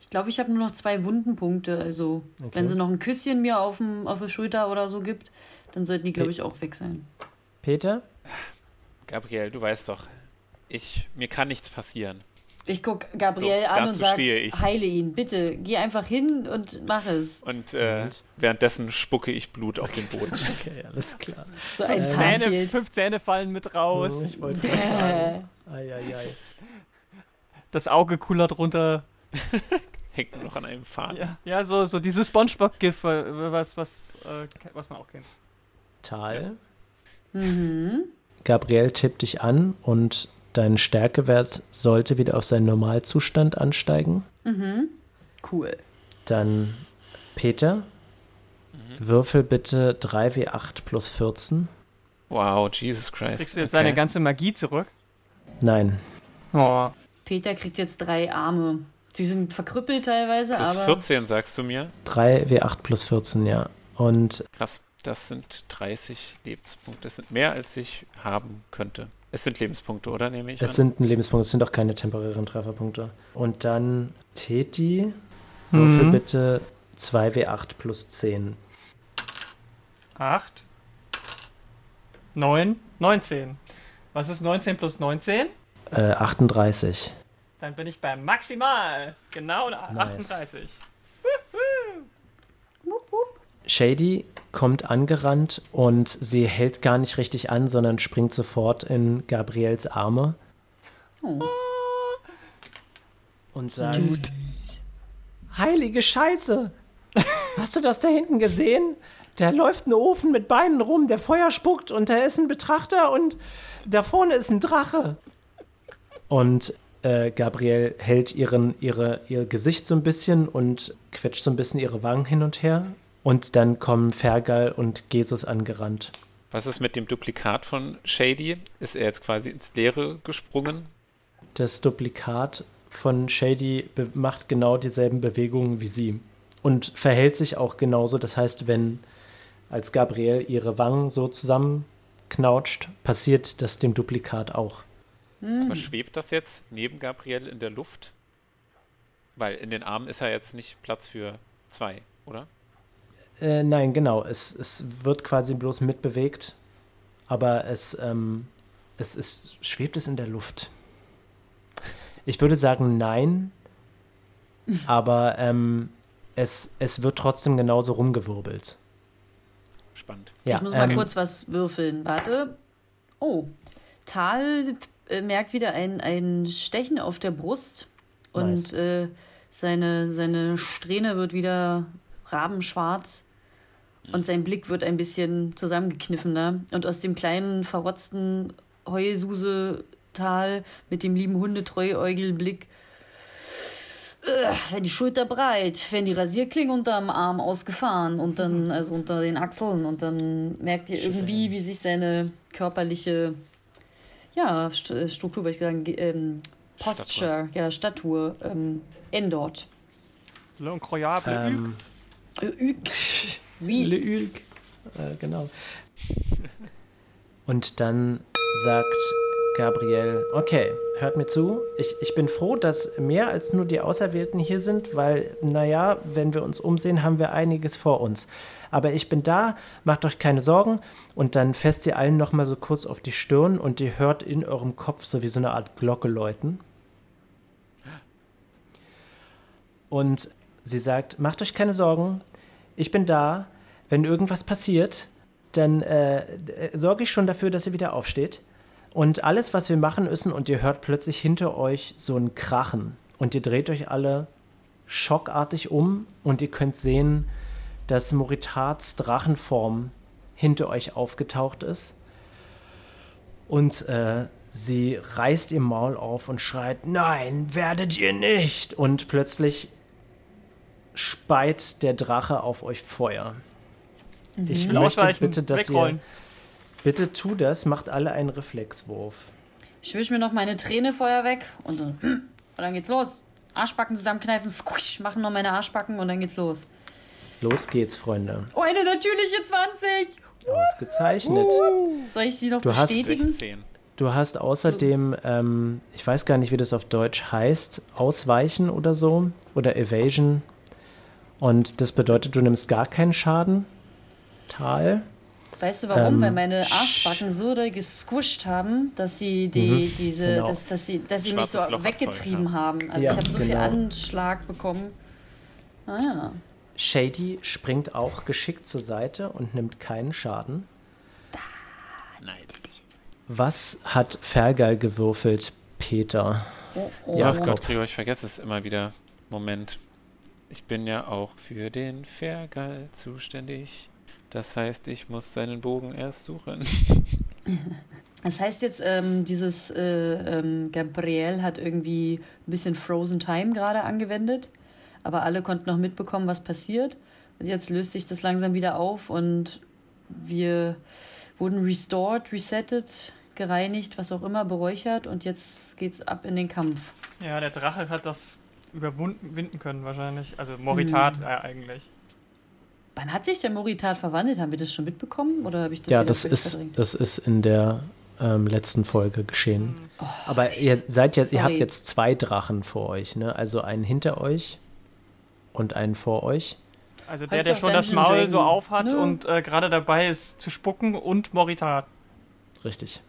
Speaker 4: Ich glaube, ich habe nur noch zwei Wundenpunkte. Also,
Speaker 2: Okay.
Speaker 4: wenn sie noch ein Küsschen mir auf, dem, auf der Schulter oder so gibt, dann sollten die, glaube ich, auch weg sein.
Speaker 2: Peter?
Speaker 1: Gabriel, du weißt doch, ich, mir kann nichts passieren.
Speaker 4: Ich gucke Gabriel
Speaker 1: So,
Speaker 4: an und sage, heile ihn, bitte. Geh einfach hin und mach es.
Speaker 1: Und, äh,
Speaker 2: Und?
Speaker 1: währenddessen spucke ich Blut auf den Boden.
Speaker 2: Okay, alles klar.
Speaker 4: So ein
Speaker 2: Äh,
Speaker 3: Zähne, fünf Zähne fallen mit raus.
Speaker 2: Oh, ich wollte gerade sagen. Ei, ei, ei.
Speaker 3: Das Auge kullert runter.
Speaker 1: Hängt nur noch an einem Faden.
Speaker 3: Ja, ja so, so dieses Spongebob-GIF, äh, was, was, äh, was man auch kennt.
Speaker 2: Tal.
Speaker 4: Mhm.
Speaker 2: Gabriel tippt dich an und dein Stärkewert sollte wieder auf seinen Normalzustand ansteigen.
Speaker 4: Mhm. Cool.
Speaker 2: Dann Peter, würfel bitte 3w8 plus 14.
Speaker 1: Wow, Jesus Christ.
Speaker 3: Kriegst du jetzt
Speaker 1: Okay.
Speaker 3: deine ganze Magie zurück?
Speaker 2: Nein,
Speaker 3: Oh.
Speaker 4: Peter kriegt jetzt drei Arme. Die sind verkrüppelt teilweise,
Speaker 1: Plus
Speaker 4: aber
Speaker 1: 14, sagst du mir?
Speaker 2: 3w8 plus 14, ja. Und
Speaker 1: Krass. Das sind 30 Lebenspunkte. Das sind mehr, als ich haben könnte. Es sind Lebenspunkte, oder? Nehme ich
Speaker 2: Es
Speaker 1: an.
Speaker 2: sind ein Lebenspunkt, es sind auch keine temporären Trefferpunkte. Und dann Teti, würfel
Speaker 3: Mhm.
Speaker 2: bitte 2W8 plus 10.
Speaker 3: 8, 9, 19. Was ist 19 plus 19?
Speaker 2: Äh, 38.
Speaker 3: Dann bin ich bei maximal. Genau 38.
Speaker 2: Shady kommt angerannt und sie hält gar nicht richtig an, sondern springt sofort in Gabriels Arme
Speaker 4: Oh.
Speaker 2: und sagt: Heilige Scheiße! Hast du das da hinten gesehen? Da läuft ein Ofen mit Beinen rum, der Feuer spuckt und da ist ein Betrachter und da vorne ist ein Drache. Und äh, Gabriel hält ihren, ihre, ihr Gesicht so ein bisschen und quetscht so ein bisschen ihre Wangen hin und her. Und dann kommen Fergal und Jesus angerannt.
Speaker 1: Was ist mit dem Duplikat von Shady? Ist er jetzt quasi ins Leere gesprungen?
Speaker 2: Das Duplikat von Shady macht genau dieselben Bewegungen wie sie und verhält sich auch genauso. Das heißt, wenn als Gabriel ihre Wangen so zusammenknautscht, passiert das dem Duplikat auch.
Speaker 1: Aber schwebt das jetzt neben Gabriel in der Luft? Weil in den Armen ist ja jetzt nicht Platz für zwei, oder?
Speaker 2: Äh, nein, genau. Es, es wird quasi bloß mitbewegt, aber es, ähm, es ist, schwebt es in der Luft. Ich würde sagen nein, aber ähm, es, es wird trotzdem genauso rumgewirbelt.
Speaker 1: Spannend.
Speaker 2: Ja,
Speaker 4: ich muss mal
Speaker 2: ähm,
Speaker 4: kurz was würfeln. Warte. Oh. Tal äh, merkt wieder ein, ein Stechen auf der Brust und
Speaker 2: Nice.
Speaker 4: äh, seine, seine Strähne wird wieder rabenschwarz und sein Blick wird ein bisschen zusammengekniffener. Und aus dem kleinen, verrotzten Heususe-Tal mit dem lieben Hundetreuäugelblick wenn die Schulter breit, wenn die Rasierklinge unterm Arm ausgefahren und dann, also unter den Achseln und dann merkt ihr irgendwie, wie sich seine körperliche, ja, äh, Struktur, würde ich sagen, ge- ähm, Posture, ja, Statur ähm, ändert.
Speaker 3: L'incroyable.
Speaker 2: Ähm,
Speaker 4: Äh, ü- Wie?
Speaker 2: Le Ulk. Äh, genau. Und dann sagt Gabriel, okay, hört mir zu. Ich, ich bin froh, dass mehr als nur die Auserwählten hier sind, weil, naja, wenn wir uns umsehen, haben wir einiges vor uns. Aber ich bin da, macht euch keine Sorgen. Und dann fässt sie allen nochmal so kurz auf die Stirn und ihr hört in eurem Kopf so wie so eine Art Glocke läuten. Und sie sagt, macht euch keine Sorgen, ich bin da. Wenn irgendwas passiert, dann äh, sorge ich schon dafür, dass ihr wieder aufsteht. Und alles, was wir machen müssen, und ihr hört plötzlich hinter euch so ein Krachen. Und ihr dreht euch alle schockartig um und ihr könnt sehen, dass Moritats Drachenform hinter euch aufgetaucht ist. Und äh, sie reißt ihr Maul auf und schreit, nein, werdet ihr nicht. Und plötzlich speit der Drache auf euch Feuer. Ich
Speaker 3: will
Speaker 2: möchte bitte, dass
Speaker 3: wegrollen.
Speaker 2: ihr, bitte tu das, macht alle einen Reflexwurf.
Speaker 4: Ich wisch mir noch meine Träne vorher weg und dann, und dann geht's los. Arschbacken zusammenkneifen, squish, machen noch meine Arschbacken und dann geht's los.
Speaker 2: Los geht's, Freunde.
Speaker 4: Oh, eine natürliche 20!
Speaker 2: Ausgezeichnet.
Speaker 4: Soll ich sie noch
Speaker 2: Du hast
Speaker 4: bestätigen?
Speaker 1: 16.
Speaker 2: Du hast außerdem, ähm, ich weiß gar nicht, wie das auf Deutsch heißt, Ausweichen oder so oder Evasion. Und das bedeutet, du nimmst gar keinen Schaden. Tal.
Speaker 4: Weißt du warum?
Speaker 2: Ähm,
Speaker 4: Weil meine
Speaker 2: sch-
Speaker 4: Arschbacken so doll gesquisht haben, dass sie die,
Speaker 2: Mhm,
Speaker 4: diese,
Speaker 2: genau.
Speaker 4: dass, dass sie, dass sie mich so
Speaker 1: Loch
Speaker 4: weggetrieben
Speaker 1: erzeugt,
Speaker 4: haben. Also
Speaker 2: Ja,
Speaker 4: ich habe so viel
Speaker 2: genau.
Speaker 4: Anschlag bekommen. Ah ja.
Speaker 2: Shady springt auch geschickt zur Seite und nimmt keinen Schaden.
Speaker 1: Nice.
Speaker 2: Was hat Fergal gewürfelt, Peter?
Speaker 4: Oh, oh.
Speaker 2: Ja,
Speaker 1: Ach. Gott, Gregor, ich vergesse es immer wieder. Moment. Ich bin ja auch für den Fergal zuständig. Das heißt, ich muss seinen Bogen erst suchen.
Speaker 4: Das heißt jetzt, ähm, dieses äh, ähm, Gabriel hat irgendwie ein bisschen Frozen Time gerade angewendet, aber alle konnten noch mitbekommen, was passiert. Und jetzt löst sich das langsam wieder auf und wir wurden restored, resettet, gereinigt, was auch immer, beräuchert und jetzt geht's ab in den Kampf.
Speaker 3: Ja, der Drache hat das überwinden können wahrscheinlich. Also Moritat
Speaker 2: Hm.
Speaker 3: äh, eigentlich.
Speaker 4: Wann hat sich der Moritat verwandelt? Haben wir das schon mitbekommen? Oder habe ich das
Speaker 2: ja, das ist,
Speaker 4: verdrängt?
Speaker 2: das ist in der ähm, letzten Folge geschehen. Aber ihr seid jetzt, ihr habt jetzt zwei Drachen vor euch, ne? Also einen hinter euch und einen vor euch.
Speaker 3: Also der, der schon das Maul so
Speaker 4: Dragon,
Speaker 3: auf hat
Speaker 4: ne?
Speaker 3: und äh, gerade dabei ist zu spucken und Moritat.
Speaker 2: Richtig.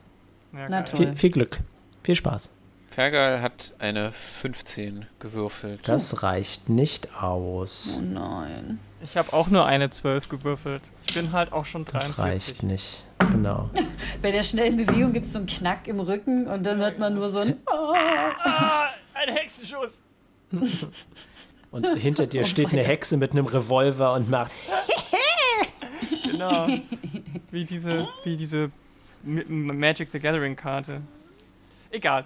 Speaker 3: Ja,
Speaker 4: Na.
Speaker 2: Viel, viel Glück. Viel Spaß.
Speaker 1: Fergal hat eine 15 gewürfelt.
Speaker 2: Das reicht nicht aus.
Speaker 4: Oh nein.
Speaker 3: Ich habe auch nur eine 12 gewürfelt. Ich bin halt auch schon
Speaker 2: Das
Speaker 3: 43.
Speaker 2: reicht nicht. Genau.
Speaker 4: Bei der schnellen Bewegung gibt es so einen Knack im Rücken und dann hört man nur so ein.
Speaker 3: Ah, ein Hexenschuss.
Speaker 2: Und hinter dir steht eine Hexe mit einem Revolver und macht.
Speaker 3: Genau. Wie diese, wie diese Magic the Gathering Karte. Egal.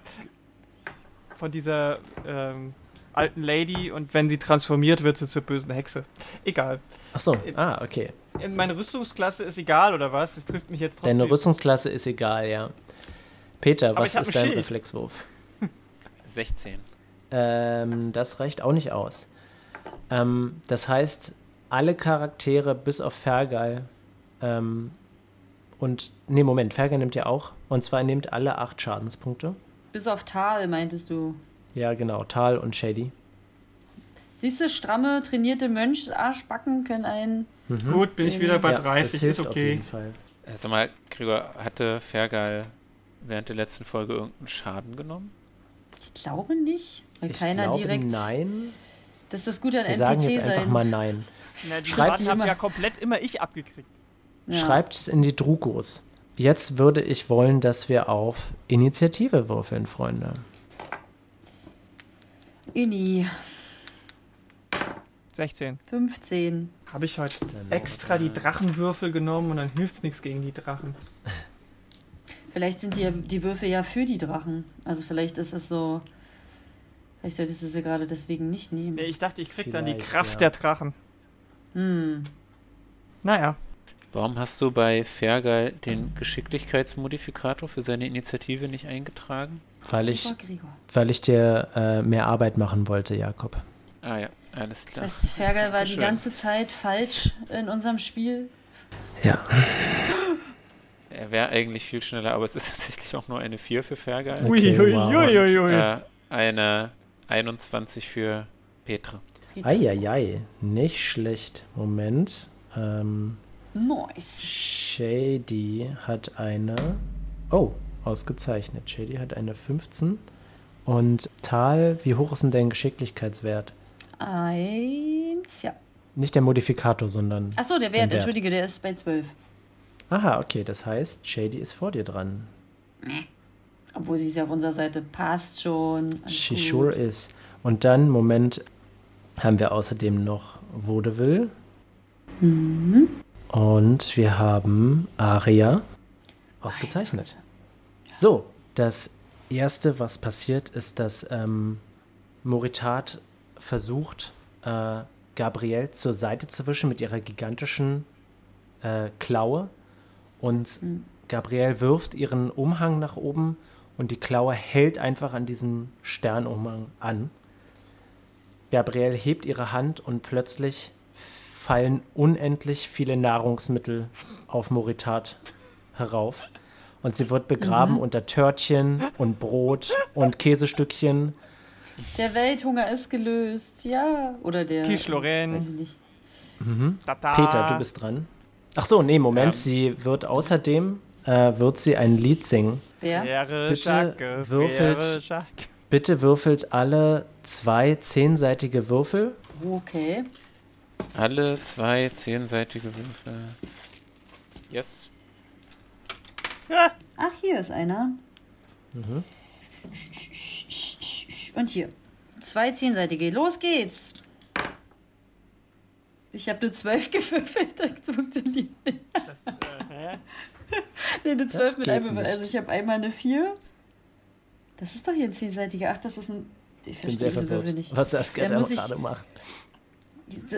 Speaker 3: Von dieser ähm, alten Lady und wenn sie transformiert wird sie zur bösen Hexe. Egal.
Speaker 2: Ach so, ah, okay.
Speaker 3: In meine Rüstungsklasse ist egal oder was? Das trifft mich jetzt trotzdem.
Speaker 2: Deine Rüstungsklasse ist egal, ja. Peter,
Speaker 3: Aber
Speaker 2: was ist
Speaker 3: ein
Speaker 2: dein
Speaker 3: Schild.
Speaker 2: Reflexwurf?
Speaker 1: 16.
Speaker 2: Ähm, das reicht auch nicht aus. Ähm, das heißt, alle Charaktere bis auf Fergal ähm, und. Nee, Moment, Fergal nimmt ja auch. Und zwar er nimmt alle acht Schadenspunkte.
Speaker 4: Bis auf Tal, meintest du.
Speaker 2: Ja, genau. Tal und Shady.
Speaker 4: Siehst du, stramme, trainierte Mönchsarschbacken können einen.
Speaker 3: Gut, bin ich wieder bei
Speaker 2: ja,
Speaker 3: 30,
Speaker 2: das
Speaker 3: ist
Speaker 2: hilft auf
Speaker 3: okay.
Speaker 2: jeden Fall.
Speaker 1: Äh, Sag mal, Gregor, hatte Fergal während der letzten Folge irgendeinen Schaden genommen?
Speaker 4: Ich glaube nicht. Weil
Speaker 2: Ich
Speaker 4: keiner
Speaker 2: glaube,
Speaker 4: direkt.
Speaker 2: nein.
Speaker 4: Das ist das Gute an
Speaker 2: Wir
Speaker 4: NPC
Speaker 2: sagen jetzt einfach
Speaker 4: sein.
Speaker 2: mal nein.
Speaker 3: Na, die
Speaker 2: Schreibt
Speaker 3: Schaden
Speaker 4: sie
Speaker 3: habe
Speaker 4: mal.
Speaker 3: ja komplett immer ich abgekriegt.
Speaker 4: Ja.
Speaker 2: Schreibt es in die Drukos. Jetzt würde ich wollen, dass wir auf Initiative würfeln, Freunde.
Speaker 4: Inni,
Speaker 3: 16.
Speaker 4: 15.
Speaker 3: Habe ich heute extra die Drachenwürfel genommen und dann hilft's nichts gegen die Drachen.
Speaker 4: Vielleicht sind die, die Würfel ja für die Drachen. Also vielleicht ist es so. Vielleicht solltest du sie gerade deswegen nicht nehmen.
Speaker 3: Nee, ich dachte, ich krieg dann die
Speaker 2: Vielleicht,
Speaker 3: Kraft
Speaker 2: ja.
Speaker 3: der Drachen.
Speaker 4: Hm.
Speaker 3: Naja.
Speaker 1: Warum hast du bei Fergal den Geschicklichkeitsmodifikator für seine Initiative nicht eingetragen?
Speaker 2: Weil ich, weil ich dir äh, mehr Arbeit machen wollte, Jakob.
Speaker 1: Ah ja, alles klar.
Speaker 4: Das heißt, Fergal war die ganze Zeit falsch in unserem Spiel.
Speaker 2: Ja.
Speaker 1: Er wäre eigentlich viel schneller, aber es ist tatsächlich auch nur eine 4 für Fergal.
Speaker 2: Okay,
Speaker 3: Ui,
Speaker 2: wow.
Speaker 3: ui, ui, ui.
Speaker 1: Äh, eine 21 für Petra.
Speaker 2: Eieiei, nicht schlecht. Moment. Ähm,
Speaker 4: Nice.
Speaker 2: Shady hat eine. Oh, ausgezeichnet. Shady hat eine 15. Und Tal, wie hoch ist denn dein Geschicklichkeitswert?
Speaker 4: Eins, ja.
Speaker 2: Nicht der Modifikator, sondern.
Speaker 4: Achso, der Wert,
Speaker 2: Wert.
Speaker 4: entschuldige, der ist bei 12.
Speaker 2: Aha, okay, das heißt, Shady ist vor dir dran.
Speaker 4: Obwohl sie ist ja auf unserer Seite. Passt schon.
Speaker 2: She
Speaker 4: gut.
Speaker 2: sure is. Und dann, Moment, haben wir außerdem noch Vaudeville.
Speaker 4: Mhm.
Speaker 2: Und wir haben Aria. Ausgezeichnet. So, das erste, was passiert, ist, dass ähm, Moritat versucht, äh, Gabrielle zur Seite zu wischen mit ihrer gigantischen äh, Klaue. Und
Speaker 4: Mhm.
Speaker 2: Gabrielle wirft ihren Umhang nach oben und die Klaue hält einfach an diesem Sternumhang an. Gabrielle hebt ihre Hand und plötzlich fallen unendlich viele Nahrungsmittel auf Moritat herauf. Und sie wird begraben unter Törtchen und Brot und Käsestückchen.
Speaker 4: Der Welthunger ist gelöst, ja. Oder der.
Speaker 3: Quiche Lorraine.
Speaker 4: Weiß ich nicht.
Speaker 3: Tata.
Speaker 2: Peter, du bist dran. Ach so, nee, Moment.
Speaker 1: Ähm.
Speaker 2: Sie wird außerdem äh, wird sie ein Lied singen.
Speaker 4: Wer?
Speaker 3: Wäre
Speaker 2: Bitte
Speaker 3: Schacke,
Speaker 2: würfelt-. Bitte würfelt alle zwei zehnseitige Würfel.
Speaker 4: Okay.
Speaker 1: Alle zwei zehnseitige Würfel. Yes.
Speaker 4: Ach, hier ist einer.
Speaker 2: Mhm.
Speaker 4: Und hier. Zwei zehnseitige. Los geht's. Ich habe eine 12 gewürfelt, das funktioniert nicht.
Speaker 3: Hä?
Speaker 4: Nee, eine 12 mit einem Würfel. Also ich habe einmal eine 4. Das ist doch hier ein zehnseitiger. Ach, das ist ein. Ich
Speaker 2: Bin
Speaker 4: verstehe
Speaker 2: sehr
Speaker 4: diese Würfel nicht.
Speaker 2: was das gerade
Speaker 4: muss ich-
Speaker 2: macht.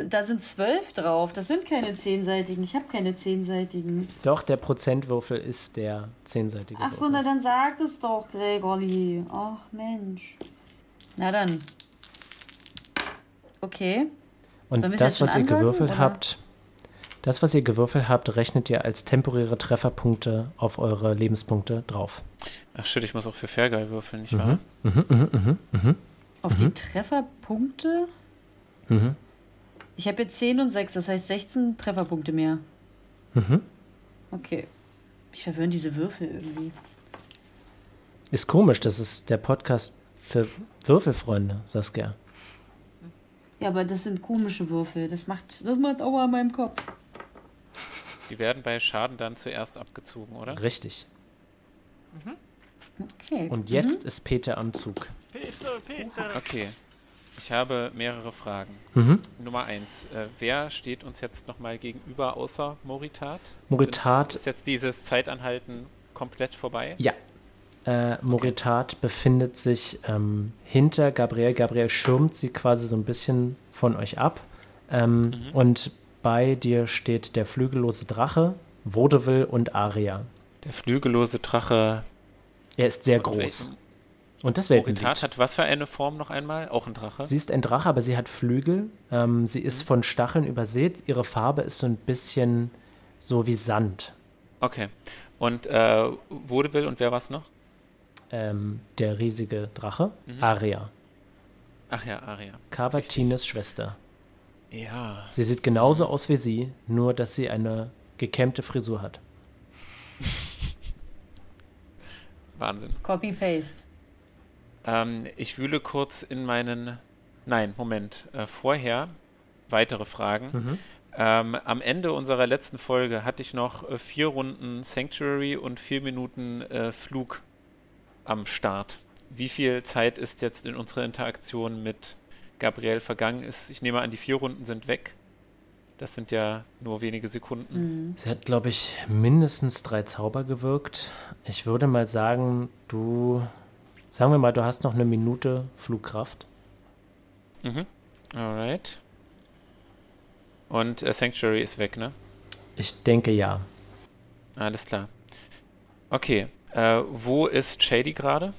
Speaker 4: Da sind zwölf drauf. Das sind keine zehnseitigen. Ich habe keine zehnseitigen.
Speaker 2: Doch, der Prozentwürfel ist der zehnseitige
Speaker 4: Ach so,
Speaker 2: Würfel.
Speaker 4: na dann sag es doch, Gregorli. Ach Mensch. Na dann. Okay.
Speaker 2: Und das, was ihr gewürfelt
Speaker 4: oder?
Speaker 2: habt, Das, was ihr gewürfelt habt, rechnet ihr als temporäre Trefferpunkte auf eure Lebenspunkte drauf.
Speaker 1: Ach shit, ich muss auch für Fergal würfeln, nicht wahr?
Speaker 2: Mhm, mhm, mhm, mhm,
Speaker 4: Auf die Trefferpunkte?
Speaker 2: mhm,
Speaker 4: Ich habe jetzt 10 und 6, das heißt 16 Trefferpunkte mehr.
Speaker 2: mhm.
Speaker 4: Okay. Ich verwirren diese Würfel irgendwie.
Speaker 2: Ist komisch, das ist der Podcast für Würfelfreunde, Saskia.
Speaker 4: Ja, aber das sind komische Würfel. Das macht, das macht Aua an meinem Kopf.
Speaker 1: Die werden bei Schaden dann zuerst abgezogen, oder?
Speaker 2: Richtig.
Speaker 4: Okay.
Speaker 2: Und jetzt ist Peter am Zug.
Speaker 3: Peter, Peter.
Speaker 1: Okay. Ich habe mehrere Fragen.
Speaker 2: Mhm.
Speaker 1: Nummer eins. Äh, wer steht uns jetzt nochmal gegenüber außer Moritat?
Speaker 2: Moritat-
Speaker 1: Sind, ist jetzt dieses Zeitanhalten komplett vorbei?
Speaker 2: Ja. Äh, Moritat befindet sich ähm, hinter Gabriel. Gabriel schirmt sie quasi so ein bisschen von euch ab. Ähm, Und bei dir steht der flügellose Drache, Vaudeville und Aria.
Speaker 1: Der flügellose Drache.
Speaker 2: Er ist sehr groß.
Speaker 1: welchen-
Speaker 2: Und das
Speaker 1: Moritat
Speaker 2: Weltenlied.
Speaker 1: hat was für eine Form noch einmal? Auch ein Drache?
Speaker 2: Sie ist ein Drache, aber sie hat Flügel. Ähm, sie ist von Stacheln übersät. Ihre Farbe ist so ein bisschen so wie Sand.
Speaker 1: Okay. Und äh, Vaudeville und wer war's noch?
Speaker 2: Ähm, der riesige Drache,
Speaker 1: Mhm.
Speaker 2: Aria.
Speaker 1: Ach ja, Aria.
Speaker 2: Cavatines Schwester.
Speaker 1: Ja.
Speaker 2: Sie sieht genauso aus wie sie, nur dass sie eine gekämmte Frisur hat.
Speaker 1: Wahnsinn.
Speaker 4: Copy-Paste.
Speaker 1: Ähm, ich wühle kurz in meinen. Nein, Moment. Äh, vorher weitere Fragen.
Speaker 2: Mhm.
Speaker 1: Ähm, am Ende unserer letzten Folge hatte ich noch äh, vier Runden Sanctuary und vier Minuten äh, Flug am Start. Wie viel Zeit ist jetzt in unserer Interaktion mit Gabriel vergangen ist? Ich nehme an, die vier Runden sind weg. Das sind ja nur wenige Sekunden.
Speaker 2: Sie hat, glaube ich, mindestens drei Zauber gewirkt. Ich würde mal sagen, du. Sagen wir mal, du hast noch eine Minute Flugkraft.
Speaker 1: Mhm. Alright. Und äh, Sanctuary ist weg, ne?
Speaker 2: Ich denke ja.
Speaker 1: Alles klar. Okay. Äh, wo ist Shady gerade?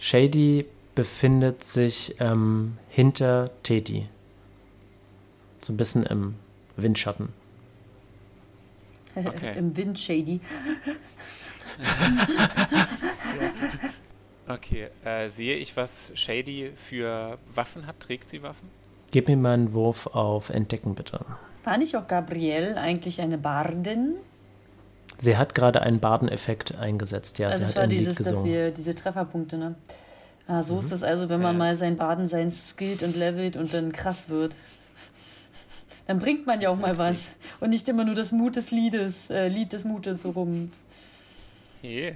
Speaker 2: Shady befindet sich ähm, hinter Teti. So ein bisschen im Windschatten.
Speaker 1: Okay.
Speaker 4: Im Wind shady.
Speaker 1: Okay. Äh, sehe ich, was Shady für Waffen hat? Trägt sie Waffen?
Speaker 2: Gib mir mal einen Wurf auf Entdecken, bitte.
Speaker 4: War nicht auch Gabrielle eigentlich eine Bardin?
Speaker 2: Sie hat gerade einen Bardeneffekt eingesetzt. Ja,
Speaker 4: also
Speaker 2: sie
Speaker 4: es
Speaker 2: hat
Speaker 4: war
Speaker 2: ein
Speaker 4: dieses,
Speaker 2: Lied
Speaker 4: dass
Speaker 2: gesungen.
Speaker 4: wir diese Trefferpunkte, ne? Ah, so
Speaker 2: Mhm.
Speaker 4: ist das also, wenn man
Speaker 1: Ja.
Speaker 4: mal sein Baden sein skillt und levelt und dann krass wird. Dann bringt man ja auch mal was. Und nicht immer nur das Mut des Liedes, äh, Lied des Mutes so rum.
Speaker 1: Je.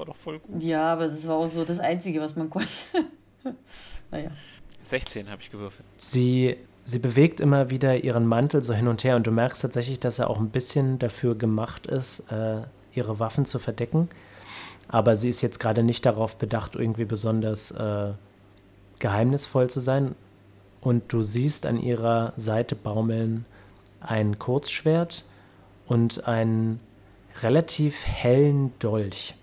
Speaker 1: War doch voll gut.
Speaker 4: Ja, aber das war auch so das Einzige, was man konnte. naja.
Speaker 1: 16 habe ich gewürfelt.
Speaker 2: Sie, sie bewegt immer wieder ihren Mantel so hin und her und du merkst tatsächlich, dass er auch ein bisschen dafür gemacht ist, äh, ihre Waffen zu verdecken. Aber sie ist jetzt gerade nicht darauf bedacht, irgendwie besonders äh, geheimnisvoll zu sein. Und du siehst an ihrer Seite baumeln ein Kurzschwert und einen relativ hellen Dolch.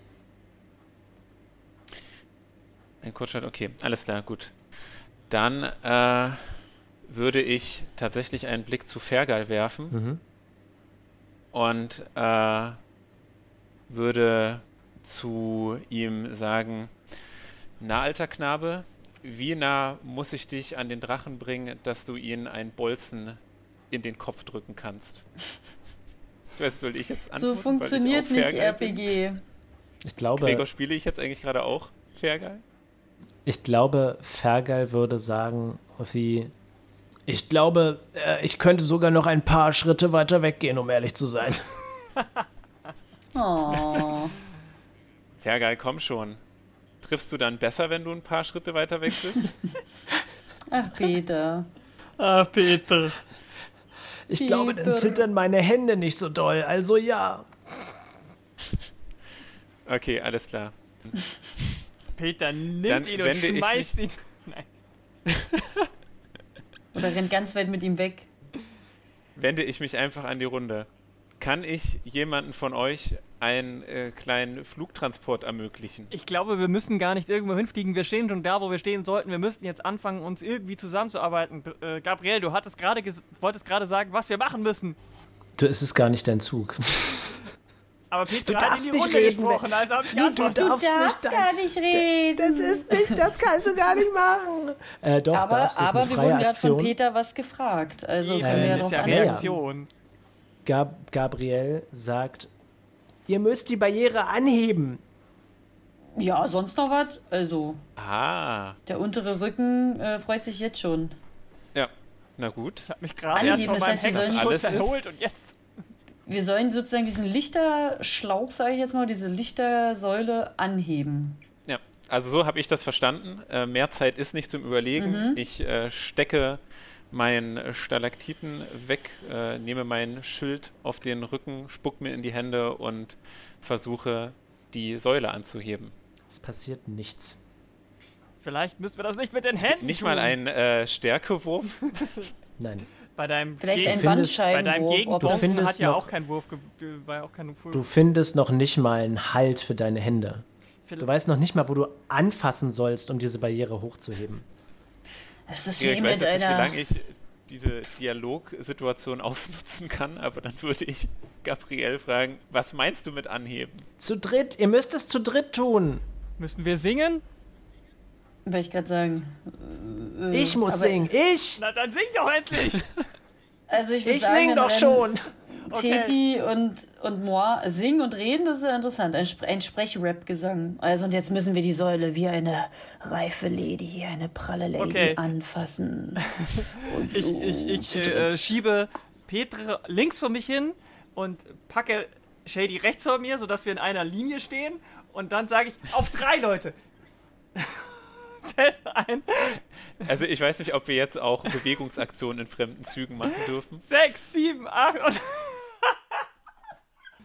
Speaker 1: Ein Kurzschnitt, okay, alles klar, gut. Dann äh, würde ich tatsächlich einen Blick zu Fergal werfen
Speaker 2: Mhm.
Speaker 1: und äh, würde zu ihm sagen, na alter Knabe, wie nah muss ich dich an den Drachen bringen, dass du ihn einen Bolzen in den Kopf drücken kannst? Was soll ich jetzt
Speaker 4: So
Speaker 1: antworten? weil ich
Speaker 4: funktioniert
Speaker 1: auch
Speaker 4: nicht
Speaker 1: bin?
Speaker 4: RPG.
Speaker 2: Ich glaube,
Speaker 1: Gregor, spiele ich jetzt eigentlich gerade auch Fergal?
Speaker 2: Ich glaube, Fergal würde sagen, wie, ich glaube, äh, ich könnte sogar noch ein paar Schritte weiter weggehen, um ehrlich zu sein.
Speaker 4: Oh.
Speaker 1: Fergal, komm schon. Triffst du dann besser, wenn du ein paar Schritte weiter weg bist?
Speaker 4: Ach, Peter.
Speaker 3: Ah, Peter.
Speaker 2: Ich glaube, dann
Speaker 4: Peter.
Speaker 2: zittern meine Hände nicht so doll, also ja.
Speaker 1: Okay, alles klar.
Speaker 3: Peter nimmt
Speaker 1: Dann
Speaker 3: ihn und schmeißt ihn. Nein.
Speaker 4: Oder rennt ganz weit mit ihm weg.
Speaker 1: Wende ich mich einfach an die Runde. Kann ich jemanden von euch einen äh, kleinen Flugtransport ermöglichen?
Speaker 3: Ich glaube, wir müssen gar nicht irgendwo hinfliegen. Wir stehen schon da, wo wir stehen sollten. Wir müssten jetzt anfangen, uns irgendwie zusammenzuarbeiten. Äh, Gabriel, du hattest gerade ges- wolltest gerade sagen, was wir machen müssen.
Speaker 2: Du, es ist gar nicht dein Zug.
Speaker 3: Aber Petra
Speaker 2: Du
Speaker 3: hat
Speaker 2: darfst
Speaker 3: in die
Speaker 2: nicht
Speaker 3: Runde
Speaker 2: reden,
Speaker 3: gesprochen, also
Speaker 2: Du darfst
Speaker 4: Du
Speaker 2: nicht
Speaker 4: darfst
Speaker 2: dein-
Speaker 4: gar nicht reden.
Speaker 2: Das ist nicht, das kannst du gar nicht machen. Äh, doch,
Speaker 4: aber
Speaker 2: darfst, das ist
Speaker 4: aber wir wurden gerade von. Peter was gefragt. Also
Speaker 3: Eben,
Speaker 4: können wir ja
Speaker 3: ist ja. Reaktion.
Speaker 2: Gab Gabriel sagt, ihr müsst die Barriere anheben.
Speaker 4: Ja, sonst noch was? Also,
Speaker 1: Ah,
Speaker 4: der untere Rücken äh, freut sich jetzt schon.
Speaker 1: ja. Na gut.
Speaker 3: Ich habe mich gerade erst von
Speaker 4: das
Speaker 3: meinem Hexenschuss erholt und jetzt.
Speaker 4: Wir sollen sozusagen diesen Lichterschlauch, sage ich jetzt mal, diese Lichtersäule anheben.
Speaker 1: Ja, also so habe ich das verstanden. Äh, mehr Zeit ist nicht zum Überlegen. Ich äh, stecke meinen Stalaktiten weg, äh, nehme mein Schild auf den Rücken, spuck mir in die Hände und versuche, die Säule anzuheben.
Speaker 2: Es passiert nichts.
Speaker 3: Vielleicht müssen wir das nicht mit den Händen
Speaker 1: Nicht
Speaker 3: tun.
Speaker 1: mal ein äh, Stärkewurf.
Speaker 2: Nein.
Speaker 3: Bei deinem,
Speaker 4: Vielleicht
Speaker 3: Gegen-
Speaker 4: ein
Speaker 2: findest-
Speaker 3: bei deinem
Speaker 4: das-
Speaker 2: findest
Speaker 3: hat ja
Speaker 2: noch-
Speaker 3: auch kein Wurf, war ja auch kein Wurf.
Speaker 2: Du findest noch nicht mal einen Halt für deine Hände. Du weißt noch nicht mal, wo du anfassen sollst, um diese Barriere hochzuheben.
Speaker 4: Es ist
Speaker 1: Ja,
Speaker 4: wie
Speaker 1: ich weiß jetzt nicht, wie lange ich diese Dialogsituation ausnutzen kann, aber dann würde ich Gabriel fragen, was meinst du mit anheben?
Speaker 2: Zu dritt, ihr müsst es zu dritt tun.
Speaker 3: Müssen wir singen?
Speaker 4: Wollte ich gerade sagen. Äh,
Speaker 2: Ich muss singen. Ich!
Speaker 3: Na dann sing doch endlich!
Speaker 4: Also ich
Speaker 2: Ich
Speaker 4: sagen,
Speaker 2: sing doch schon.
Speaker 3: Okay.
Speaker 4: Teti und, und moi singen und reden, das ist ja interessant. Ein, Spre ein Sprechrap-Gesang. Also und jetzt müssen wir die Säule wie eine reife Lady, eine pralle Lady
Speaker 3: Okay.
Speaker 4: anfassen. Und,
Speaker 3: Ich, ich, ich äh, schiebe Petre links vor mich hin und packe Shady rechts vor mir, sodass wir in einer Linie stehen. Und dann sage ich, auf drei Leute! Ein,
Speaker 1: Also ich weiß nicht, ob wir jetzt auch Bewegungsaktionen in fremden Zügen machen dürfen.
Speaker 3: sechs, sieben, acht und.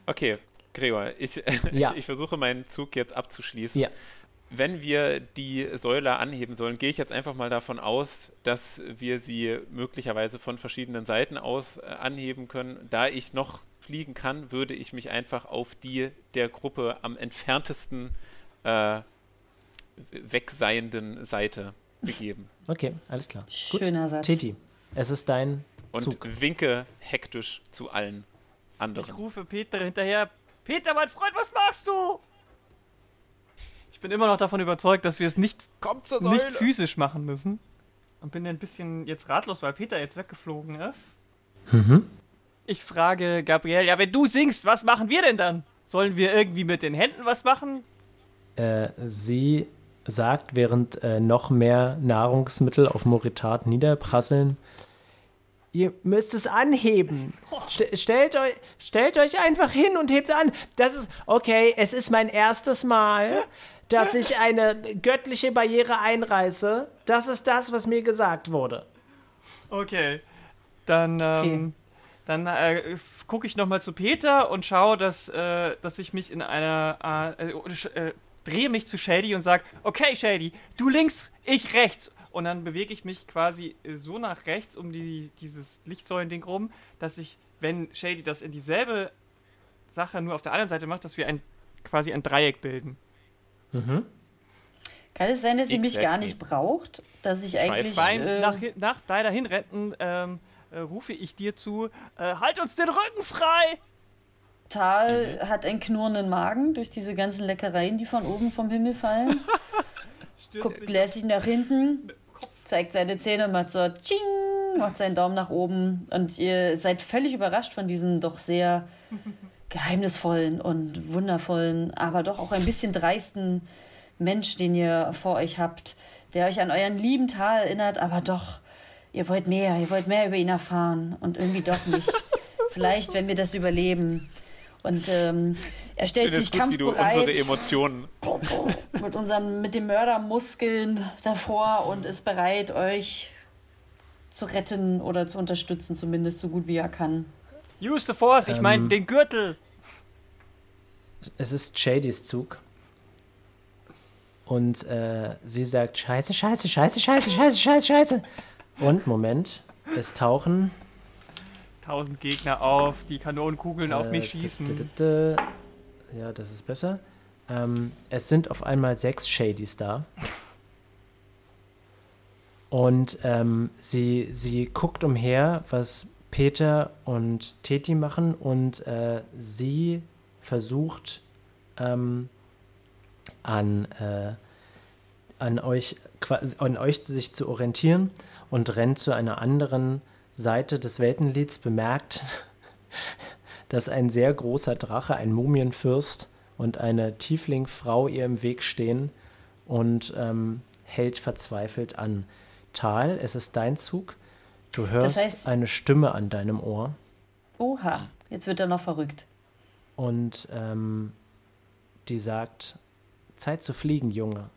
Speaker 1: Okay, Gregor, ich,
Speaker 2: Ja.
Speaker 1: ich, ich versuche meinen Zug jetzt abzuschließen.
Speaker 2: Ja.
Speaker 1: Wenn wir die Säule anheben sollen, gehe ich jetzt einfach mal davon aus, dass wir sie möglicherweise von verschiedenen Seiten aus äh, anheben können. Da ich noch fliegen kann, würde ich mich einfach auf die der Gruppe am entferntesten äh, wegseienden Seite begeben
Speaker 2: Okay, alles klar. Gut.
Speaker 4: Schöner Satz.
Speaker 2: Titi, es ist dein
Speaker 1: und
Speaker 2: Zug.
Speaker 1: winke hektisch zu allen
Speaker 3: Ich
Speaker 1: anderen.
Speaker 3: rufe Peter hinterher. Peter, mein Freund, was machst du? Ich bin immer noch davon überzeugt, dass wir es nicht,
Speaker 1: Kommt zur
Speaker 3: nicht physisch machen müssen. Und bin ein bisschen jetzt ratlos, weil Peter jetzt weggeflogen ist.
Speaker 2: Mhm.
Speaker 3: Ich frage Gabriel, ja, wenn du singst, was machen wir denn dann? Sollen wir irgendwie mit den Händen was machen?
Speaker 2: Äh, sie sagt, während äh, noch mehr Nahrungsmittel auf Moritat niederprasseln, ihr müsst es anheben. St stellt, euch, stellt euch einfach hin und hebt es an. Das ist, okay, es ist mein erstes Mal, dass ich eine göttliche Barriere einreiße. Das ist das, was mir gesagt wurde.
Speaker 3: Okay. Dann, ähm, dann äh, gucke ich nochmal zu Peter und schaue, dass, äh, dass ich mich in einer. Äh, äh, äh, drehe mich zu Shady und sage: Okay, Shady, du links, ich rechts. Und dann bewege ich mich quasi äh, so nach rechts um die, dieses Lichtsäulending rum, dass ich, wenn Shady das in dieselbe Sache nur auf der anderen Seite macht, dass wir ein, quasi ein Dreieck bilden.
Speaker 2: Mhm.
Speaker 4: Kann es sein, dass sie mich gar
Speaker 1: Exactly.
Speaker 4: nicht braucht? Dass ich eigentlich. Äh,
Speaker 3: nach, hin- nach deiner Hinrennen ähm, äh, rufe ich dir zu: äh, Halt uns den Rücken frei!
Speaker 4: Tal
Speaker 1: Mhm.
Speaker 4: hat einen knurrenden Magen durch diese ganzen Leckereien, die von oben vom Himmel fallen. Guckt lässig nach hinten, zeigt seine Zähne und macht so Tsching, macht seinen Daumen nach oben. Und ihr seid völlig überrascht von diesen doch sehr geheimnisvollen und wundervollen, aber doch auch ein bisschen dreisten Mensch, den ihr vor euch habt, der euch an euren lieben Tal erinnert, aber doch, ihr wollt mehr, ihr wollt mehr über ihn erfahren und irgendwie doch nicht. Vielleicht, wenn wir das überleben. Und ähm, er stellt sich
Speaker 1: gut, wie du
Speaker 4: kampfbereit
Speaker 1: unsere Emotionen
Speaker 4: mit unseren, mit den Mördermuskeln davor und ist bereit, euch zu retten oder zu unterstützen, zumindest so gut wie er kann.
Speaker 3: Use the Force, ich meine
Speaker 2: Ähm.
Speaker 3: den Gürtel.
Speaker 2: Es ist Shadys Zug. Und äh, sie sagt, scheiße, scheiße, scheiße, scheiße, scheiße, scheiße, scheiße. Und, Moment, es tauchen
Speaker 3: Tausend Gegner auf, die Kanonenkugeln auf
Speaker 2: Äh,
Speaker 3: mich
Speaker 2: d-
Speaker 3: schießen.
Speaker 2: Ja, das ist besser. Ähm, es sind auf einmal sechs Shadys da. Und ähm, sie, sie guckt umher, was Peter und Teti machen und äh, sie versucht ähm, an, äh, an, euch, an euch sich zu orientieren und rennt zu einer anderen Seite des Weltenlieds, bemerkt, dass ein sehr großer Drache, ein Mumienfürst und eine Tieflingfrau ihr im Weg stehen und ähm, hält verzweifelt an. Tal, es ist dein Zug. Du hörst das heißt, eine Stimme an deinem Ohr.
Speaker 4: Oha, jetzt wird er noch verrückt.
Speaker 2: Und ähm, die sagt, Zeit zu fliegen, Junge.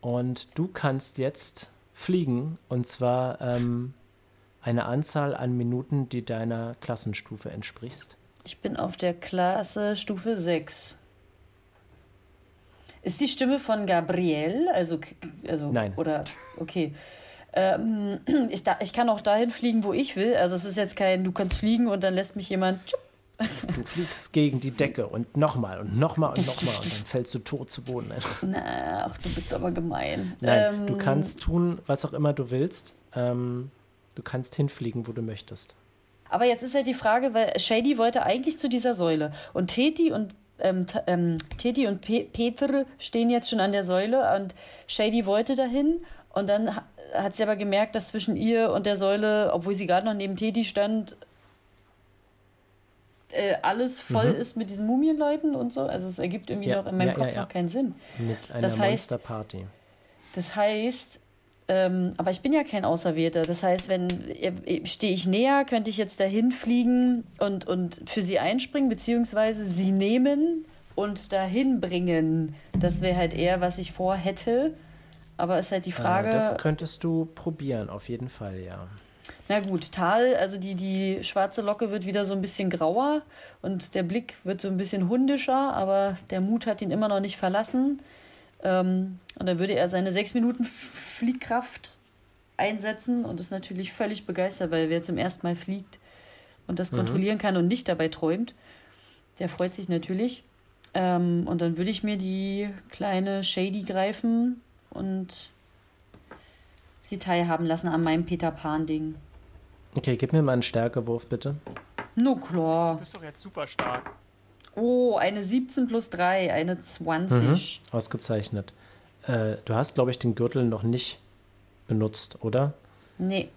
Speaker 2: Und du kannst jetzt fliegen, und zwar ähm, eine Anzahl an Minuten, die deiner Klassenstufe entsprichst.
Speaker 4: Ich bin auf der Klasse Stufe 6. Ist die Stimme von Gabriel? Also, also
Speaker 2: Nein.
Speaker 4: Oder, okay. Ähm, ich, da, ich kann auch dahin fliegen, wo ich will. Also es ist jetzt kein, du kannst fliegen und dann lässt mich jemand.
Speaker 2: Du fliegst gegen die Decke und nochmal und nochmal und nochmal und dann fällst du tot zu Boden.
Speaker 4: Na, ach, du bist aber gemein.
Speaker 2: Nein, ähm, du kannst tun, was auch immer du willst. Ähm, du kannst hinfliegen, wo du möchtest.
Speaker 4: Aber jetzt ist halt die Frage, weil Shady wollte eigentlich zu dieser Säule und Teti und ähm, ähm, Teti und Pe Peter stehen jetzt schon an der Säule und Shady wollte dahin und dann hat sie aber gemerkt, dass zwischen ihr und der Säule, obwohl sie gerade noch neben Teddy stand, äh, alles voll mhm. ist mit diesen Mumienleuten und so. Also es ergibt irgendwie ja, noch in meinem ja, Kopf ja, noch keinen Sinn.
Speaker 2: Mit einer das heißt, Monsterparty.
Speaker 4: Das heißt, ähm, aber ich bin ja kein Auserwählter. Das heißt, wenn äh, stehe ich näher, könnte ich jetzt dahin fliegen und, und für sie einspringen, beziehungsweise sie nehmen und dahin bringen. Das wäre halt eher, was ich vorhätte. Aber ist halt die Frage. Äh,
Speaker 2: das könntest du probieren, auf jeden Fall, ja.
Speaker 4: Na gut, Tal, also die, die schwarze Locke wird wieder so ein bisschen grauer und der Blick wird so ein bisschen hundischer, aber der Mut hat ihn immer noch nicht verlassen. Ähm, und dann würde er seine sechs Minuten Fliehkraft einsetzen und ist natürlich völlig begeistert, weil wer zum ersten Mal fliegt und das mhm. kontrollieren kann und nicht dabei träumt, der freut sich natürlich. Ähm, und dann würde ich mir die kleine Shady greifen und sie teilhaben lassen an meinem Peter Pan-Ding.
Speaker 2: Okay, gib mir mal einen Stärkewurf, bitte.
Speaker 4: No klar.
Speaker 3: Du bist doch jetzt super stark.
Speaker 4: Oh, eine 17 plus 3, eine 20.
Speaker 2: Mhm, ausgezeichnet. Äh, du hast, glaube ich, den Gürtel noch nicht benutzt, oder?
Speaker 4: Nee.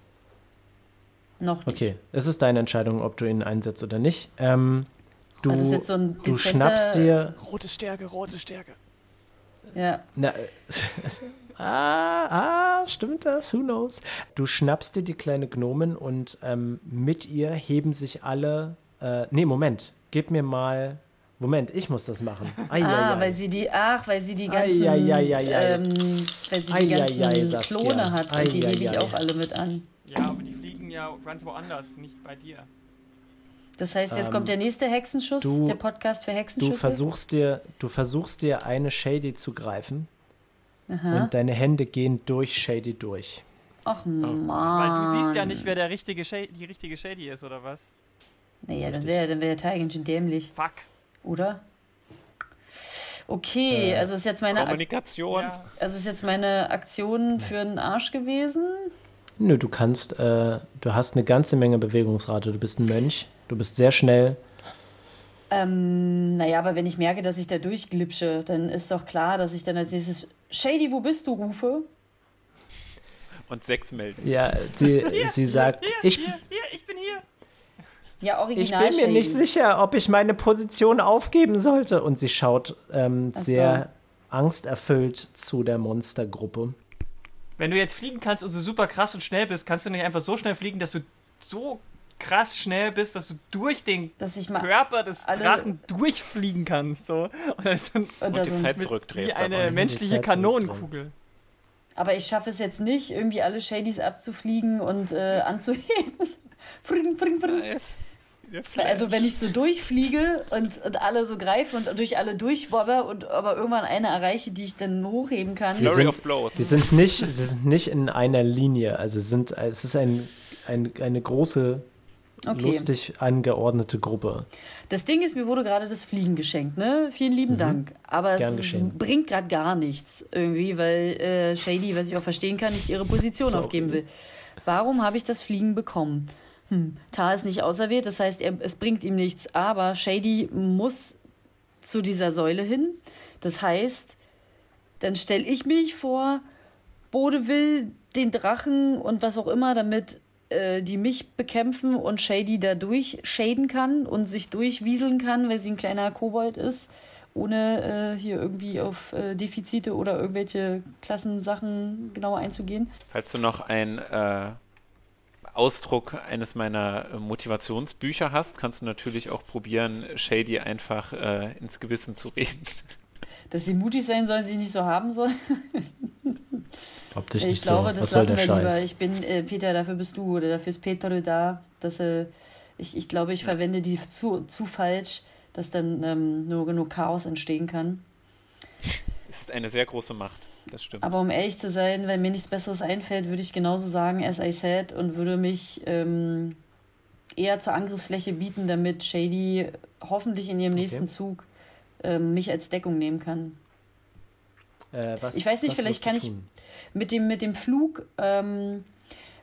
Speaker 4: Noch nicht.
Speaker 2: Okay, es ist deine Entscheidung, ob du ihn einsetzt oder nicht. Ähm, du, so du schnappst dir.
Speaker 3: Rote Stärke, rote Stärke.
Speaker 4: Ja.
Speaker 2: Na, ah, ah, stimmt das? Who knows? Du schnappst dir die kleine Gnomen und ähm, mit ihr heben sich alle. Äh, nee, Moment. Gib mir mal. Moment, ich muss das machen.
Speaker 4: Ai, ah, ai, weil sie die, ach, weil sie die ganzen, ai, ähm, weil sie die ganzen Klone hat und die hebe ich auch alle mit an.
Speaker 3: Ja, aber die fliegen ja ganz woanders, nicht bei dir.
Speaker 4: Das heißt, jetzt ähm, kommt der nächste Hexenschuss, du, der Podcast für Hexenschüsse.
Speaker 2: Du versuchst dir, du versuchst dir eine Shady zu greifen Aha. und deine Hände gehen durch Shady durch.
Speaker 4: Ach Mann. Weil
Speaker 3: du siehst ja nicht, wer der richtige Shady, die richtige Shady ist, oder was?
Speaker 4: Naja, das wäre dann wäre der Teil ganz schön dämlich.
Speaker 3: Fuck.
Speaker 4: Oder? Okay, äh, also ist jetzt meine
Speaker 1: Kommunikation.
Speaker 4: Ak also ist jetzt meine Aktion für den Arsch gewesen.
Speaker 2: Nö, du kannst, äh, du hast eine ganze Menge Bewegungsrate. Du bist ein Mönch. Du bist sehr schnell.
Speaker 4: Ähm, naja, aber wenn ich merke, dass ich da durchglitsche, dann ist doch klar, dass ich dann als nächstes Shady, wo bist du, rufe.
Speaker 1: Und sechs melden
Speaker 2: sich. Ja, sie, hier, sie sagt,
Speaker 3: hier,
Speaker 2: ich,
Speaker 3: hier, hier, ich bin hier.
Speaker 4: Ja, original
Speaker 2: ich bin mir nicht sicher, ob ich meine Position aufgeben sollte. Und sie schaut ähm, so. sehr angsterfüllt zu der Monstergruppe.
Speaker 3: Wenn du jetzt fliegen kannst und so super krass und schnell bist, kannst du nicht einfach so schnell fliegen, dass du so krass schnell bist, dass du durch den Körper des Drachen durchfliegen kannst. So.
Speaker 1: Und, dann, und, und die Zeit zurückdrehst.
Speaker 3: Wie eine menschliche Kanonenkugel.
Speaker 4: Aber ich schaffe es jetzt nicht, irgendwie alle Shadys abzufliegen und äh, anzuheben. Fring, fring, fring. Also wenn ich so durchfliege und, und alle so greife und durch alle durchwobbe und aber irgendwann eine erreiche, die ich dann hochheben kann.
Speaker 1: Flurry sind, of Blows.
Speaker 2: Sie sind nicht, sie sind nicht in einer Linie. Also sind, es ist ein, ein, eine große Okay. lustig angeordnete Gruppe.
Speaker 4: Das Ding ist, mir wurde gerade das Fliegen geschenkt, ne? Vielen lieben mhm. Dank. Aber Gern es geschehen. bringt gerade gar nichts irgendwie, weil äh, Shady, was ich auch verstehen kann, nicht ihre Position Sorry. aufgeben will. Warum habe ich das Fliegen bekommen? Hm, Tar ist nicht auserwählt, das heißt, er, es bringt ihm nichts, aber Shady muss zu dieser Säule hin. Das heißt, dann stelle ich mich vor, Bode will den Drachen und was auch immer, damit äh, die mich bekämpfen und Shady dadurch shaden kann und sich durchwieseln kann, weil sie ein kleiner Kobold ist, ohne äh, hier irgendwie auf äh, Defizite oder irgendwelche Klassensachen genauer einzugehen.
Speaker 1: Falls du noch ein äh, Ausdruck eines meiner äh, Motivationsbücher hast, kannst du natürlich auch probieren, Shady einfach äh, ins Gewissen zu reden.
Speaker 4: Dass sie mutig sein soll, sie nicht so haben soll.
Speaker 2: Ob dich
Speaker 4: ich
Speaker 2: nicht
Speaker 4: glaube,
Speaker 2: so.
Speaker 4: das
Speaker 2: Was
Speaker 4: lassen
Speaker 2: der
Speaker 4: wir lieber.
Speaker 2: Scheiß?
Speaker 4: Ich bin, äh, Peter, dafür bist du oder dafür ist Peter da. Dass, äh, ich, ich glaube, ich verwende die zu, zu falsch, dass dann ähm, nur genug Chaos entstehen kann.
Speaker 1: Ist eine sehr große Macht, das stimmt.
Speaker 4: Aber um ehrlich zu sein, wenn mir nichts Besseres einfällt, würde ich genauso sagen, as I said, und würde mich ähm, eher zur Angriffsfläche bieten, damit Shady hoffentlich in ihrem nächsten Zug ähm, mich als Deckung nehmen kann.
Speaker 2: Äh, was,
Speaker 4: Ich weiß nicht,
Speaker 2: was
Speaker 4: vielleicht kann ich-? Mit dem, mit dem Flug ähm,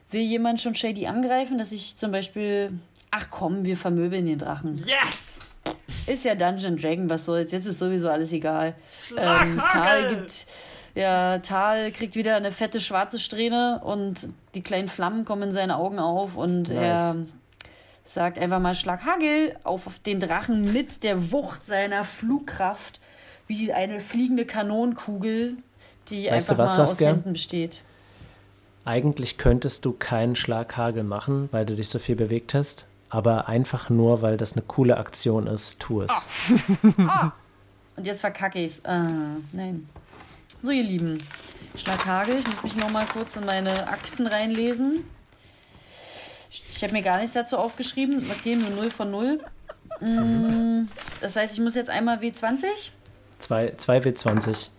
Speaker 4: will jemand schon Shady angreifen, dass ich zum Beispiel, ach komm, wir vermöbeln den Drachen.
Speaker 3: Yes!
Speaker 4: Ist ja Dungeon Dragon, was soll's, jetzt ist sowieso alles egal. Ähm! Tal gibt, ja, Tal kriegt wieder eine fette schwarze Strähne und die kleinen Flammen kommen in seine Augen auf und
Speaker 2: Nice.
Speaker 4: er sagt einfach mal Schlaghagel auf, auf den Drachen mit der Wucht seiner Flugkraft, wie eine fliegende Kanonenkugel, die
Speaker 2: Weißt
Speaker 4: einfach
Speaker 2: du was,
Speaker 4: mal aus
Speaker 2: Saskia?
Speaker 4: Händen besteht.
Speaker 2: Eigentlich könntest du keinen Schlaghagel machen, weil du dich so viel bewegt hast, aber einfach nur, weil das eine coole Aktion ist, tu es.
Speaker 4: Und jetzt verkacke ich's. Ah, nein. So, ihr Lieben. Schlaghagel. Ich muss mich noch mal kurz in meine Akten reinlesen. Ich habe mir gar nichts dazu aufgeschrieben. Okay, nur 0 von 0. Mm, Das heißt, ich muss jetzt einmal W20,
Speaker 2: Zwei, 2W20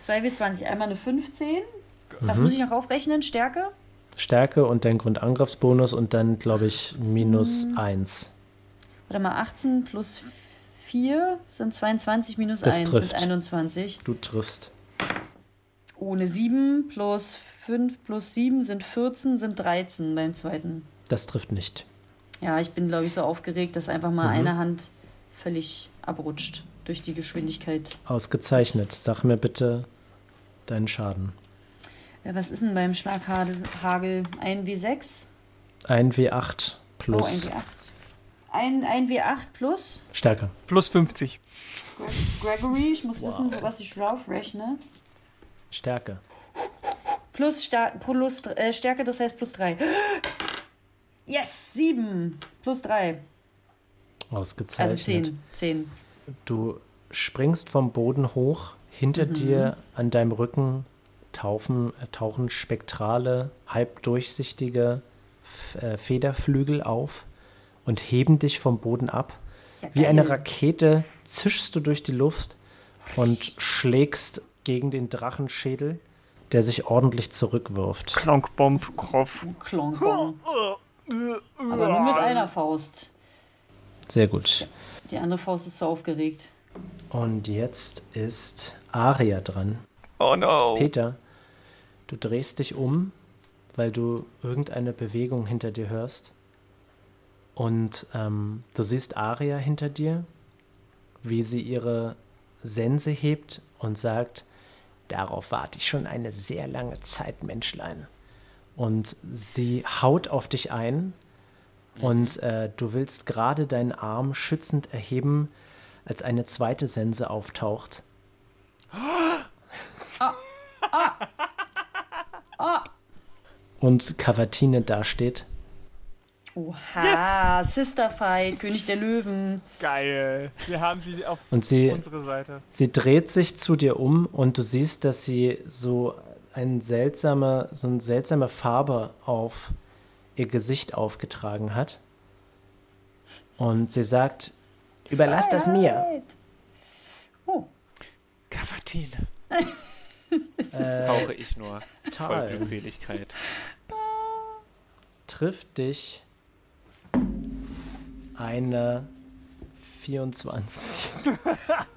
Speaker 4: 2 W20, einmal eine 15. Was
Speaker 2: Mhm.
Speaker 4: muss ich noch aufrechnen? Stärke?
Speaker 2: Stärke und dein Grundangriffsbonus und dann, glaube ich, minus 1.
Speaker 4: Warte mal, 18 plus 4 sind 22 minus
Speaker 2: Das
Speaker 4: 1
Speaker 2: trifft.
Speaker 4: sind 21.
Speaker 2: Du triffst.
Speaker 4: Ohne 7 plus 5 plus 7 sind 14, sind 13 beim zweiten.
Speaker 2: Das trifft nicht.
Speaker 4: Ja, ich bin, glaube ich, so aufgeregt, dass einfach mal
Speaker 2: Mhm.
Speaker 4: eine Hand völlig abrutscht durch die Geschwindigkeit.
Speaker 2: Ausgezeichnet. Sag mir bitte deinen Schaden.
Speaker 4: Ja, was ist denn beim Schlaghagel? Hagel? Ein W6?
Speaker 2: Ein W8
Speaker 4: Oh, ein
Speaker 2: plus
Speaker 4: W8. Ein, ein W8 plus
Speaker 2: Stärke.
Speaker 3: Plus 50.
Speaker 4: Gre- Gregory. Ich muss wissen, was ich drauf rechne.
Speaker 2: Stärke.
Speaker 4: Plus, Sta plus äh, Stärke, das heißt plus 3. Yes, 7. Plus 3.
Speaker 2: Ausgezeichnet.
Speaker 4: Also 10. 10.
Speaker 2: Du springst vom Boden hoch. Hinter
Speaker 4: Mhm.
Speaker 2: dir an deinem Rücken tauchen, äh, tauchen spektrale, halbdurchsichtige F äh, Federflügel auf und heben dich vom Boden ab. Wie eine Rakete zischst du durch die Luft und schlägst gegen den Drachenschädel, der sich ordentlich zurückwirft.
Speaker 3: Klonkbomb, Kopf.
Speaker 4: Klonkbong. Aber nur mit einer Faust.
Speaker 2: Sehr gut.
Speaker 4: Die andere Faust ist zu aufgeregt.
Speaker 2: Und jetzt ist Aria dran.
Speaker 3: Oh no.
Speaker 2: Peter, du drehst dich um, weil du irgendeine Bewegung hinter dir hörst. Und ähm, du siehst Aria hinter dir, wie sie ihre Sense hebt und sagt, darauf warte ich schon eine sehr lange Zeit, Menschlein. Und sie haut auf dich ein und äh, du willst gerade deinen Arm schützend erheben, als eine zweite Sense auftaucht. Und Cavatine dasteht.
Speaker 4: Oha, Sister Fight, König der Löwen.
Speaker 3: Geil. Wir haben sie auf
Speaker 2: Und sie,
Speaker 3: unsere Seite.
Speaker 2: sie dreht sich zu dir um und du siehst, dass sie so ein seltsame, so eine seltsame Farbe auf ihr Gesicht aufgetragen hat. Und sie sagt, überlass das mir.
Speaker 4: Oh,
Speaker 1: Cavatine.
Speaker 2: Äh,
Speaker 1: Brauche ich nur. Voll
Speaker 2: Tal
Speaker 1: Glückseligkeit.
Speaker 2: trifft dich eine 24.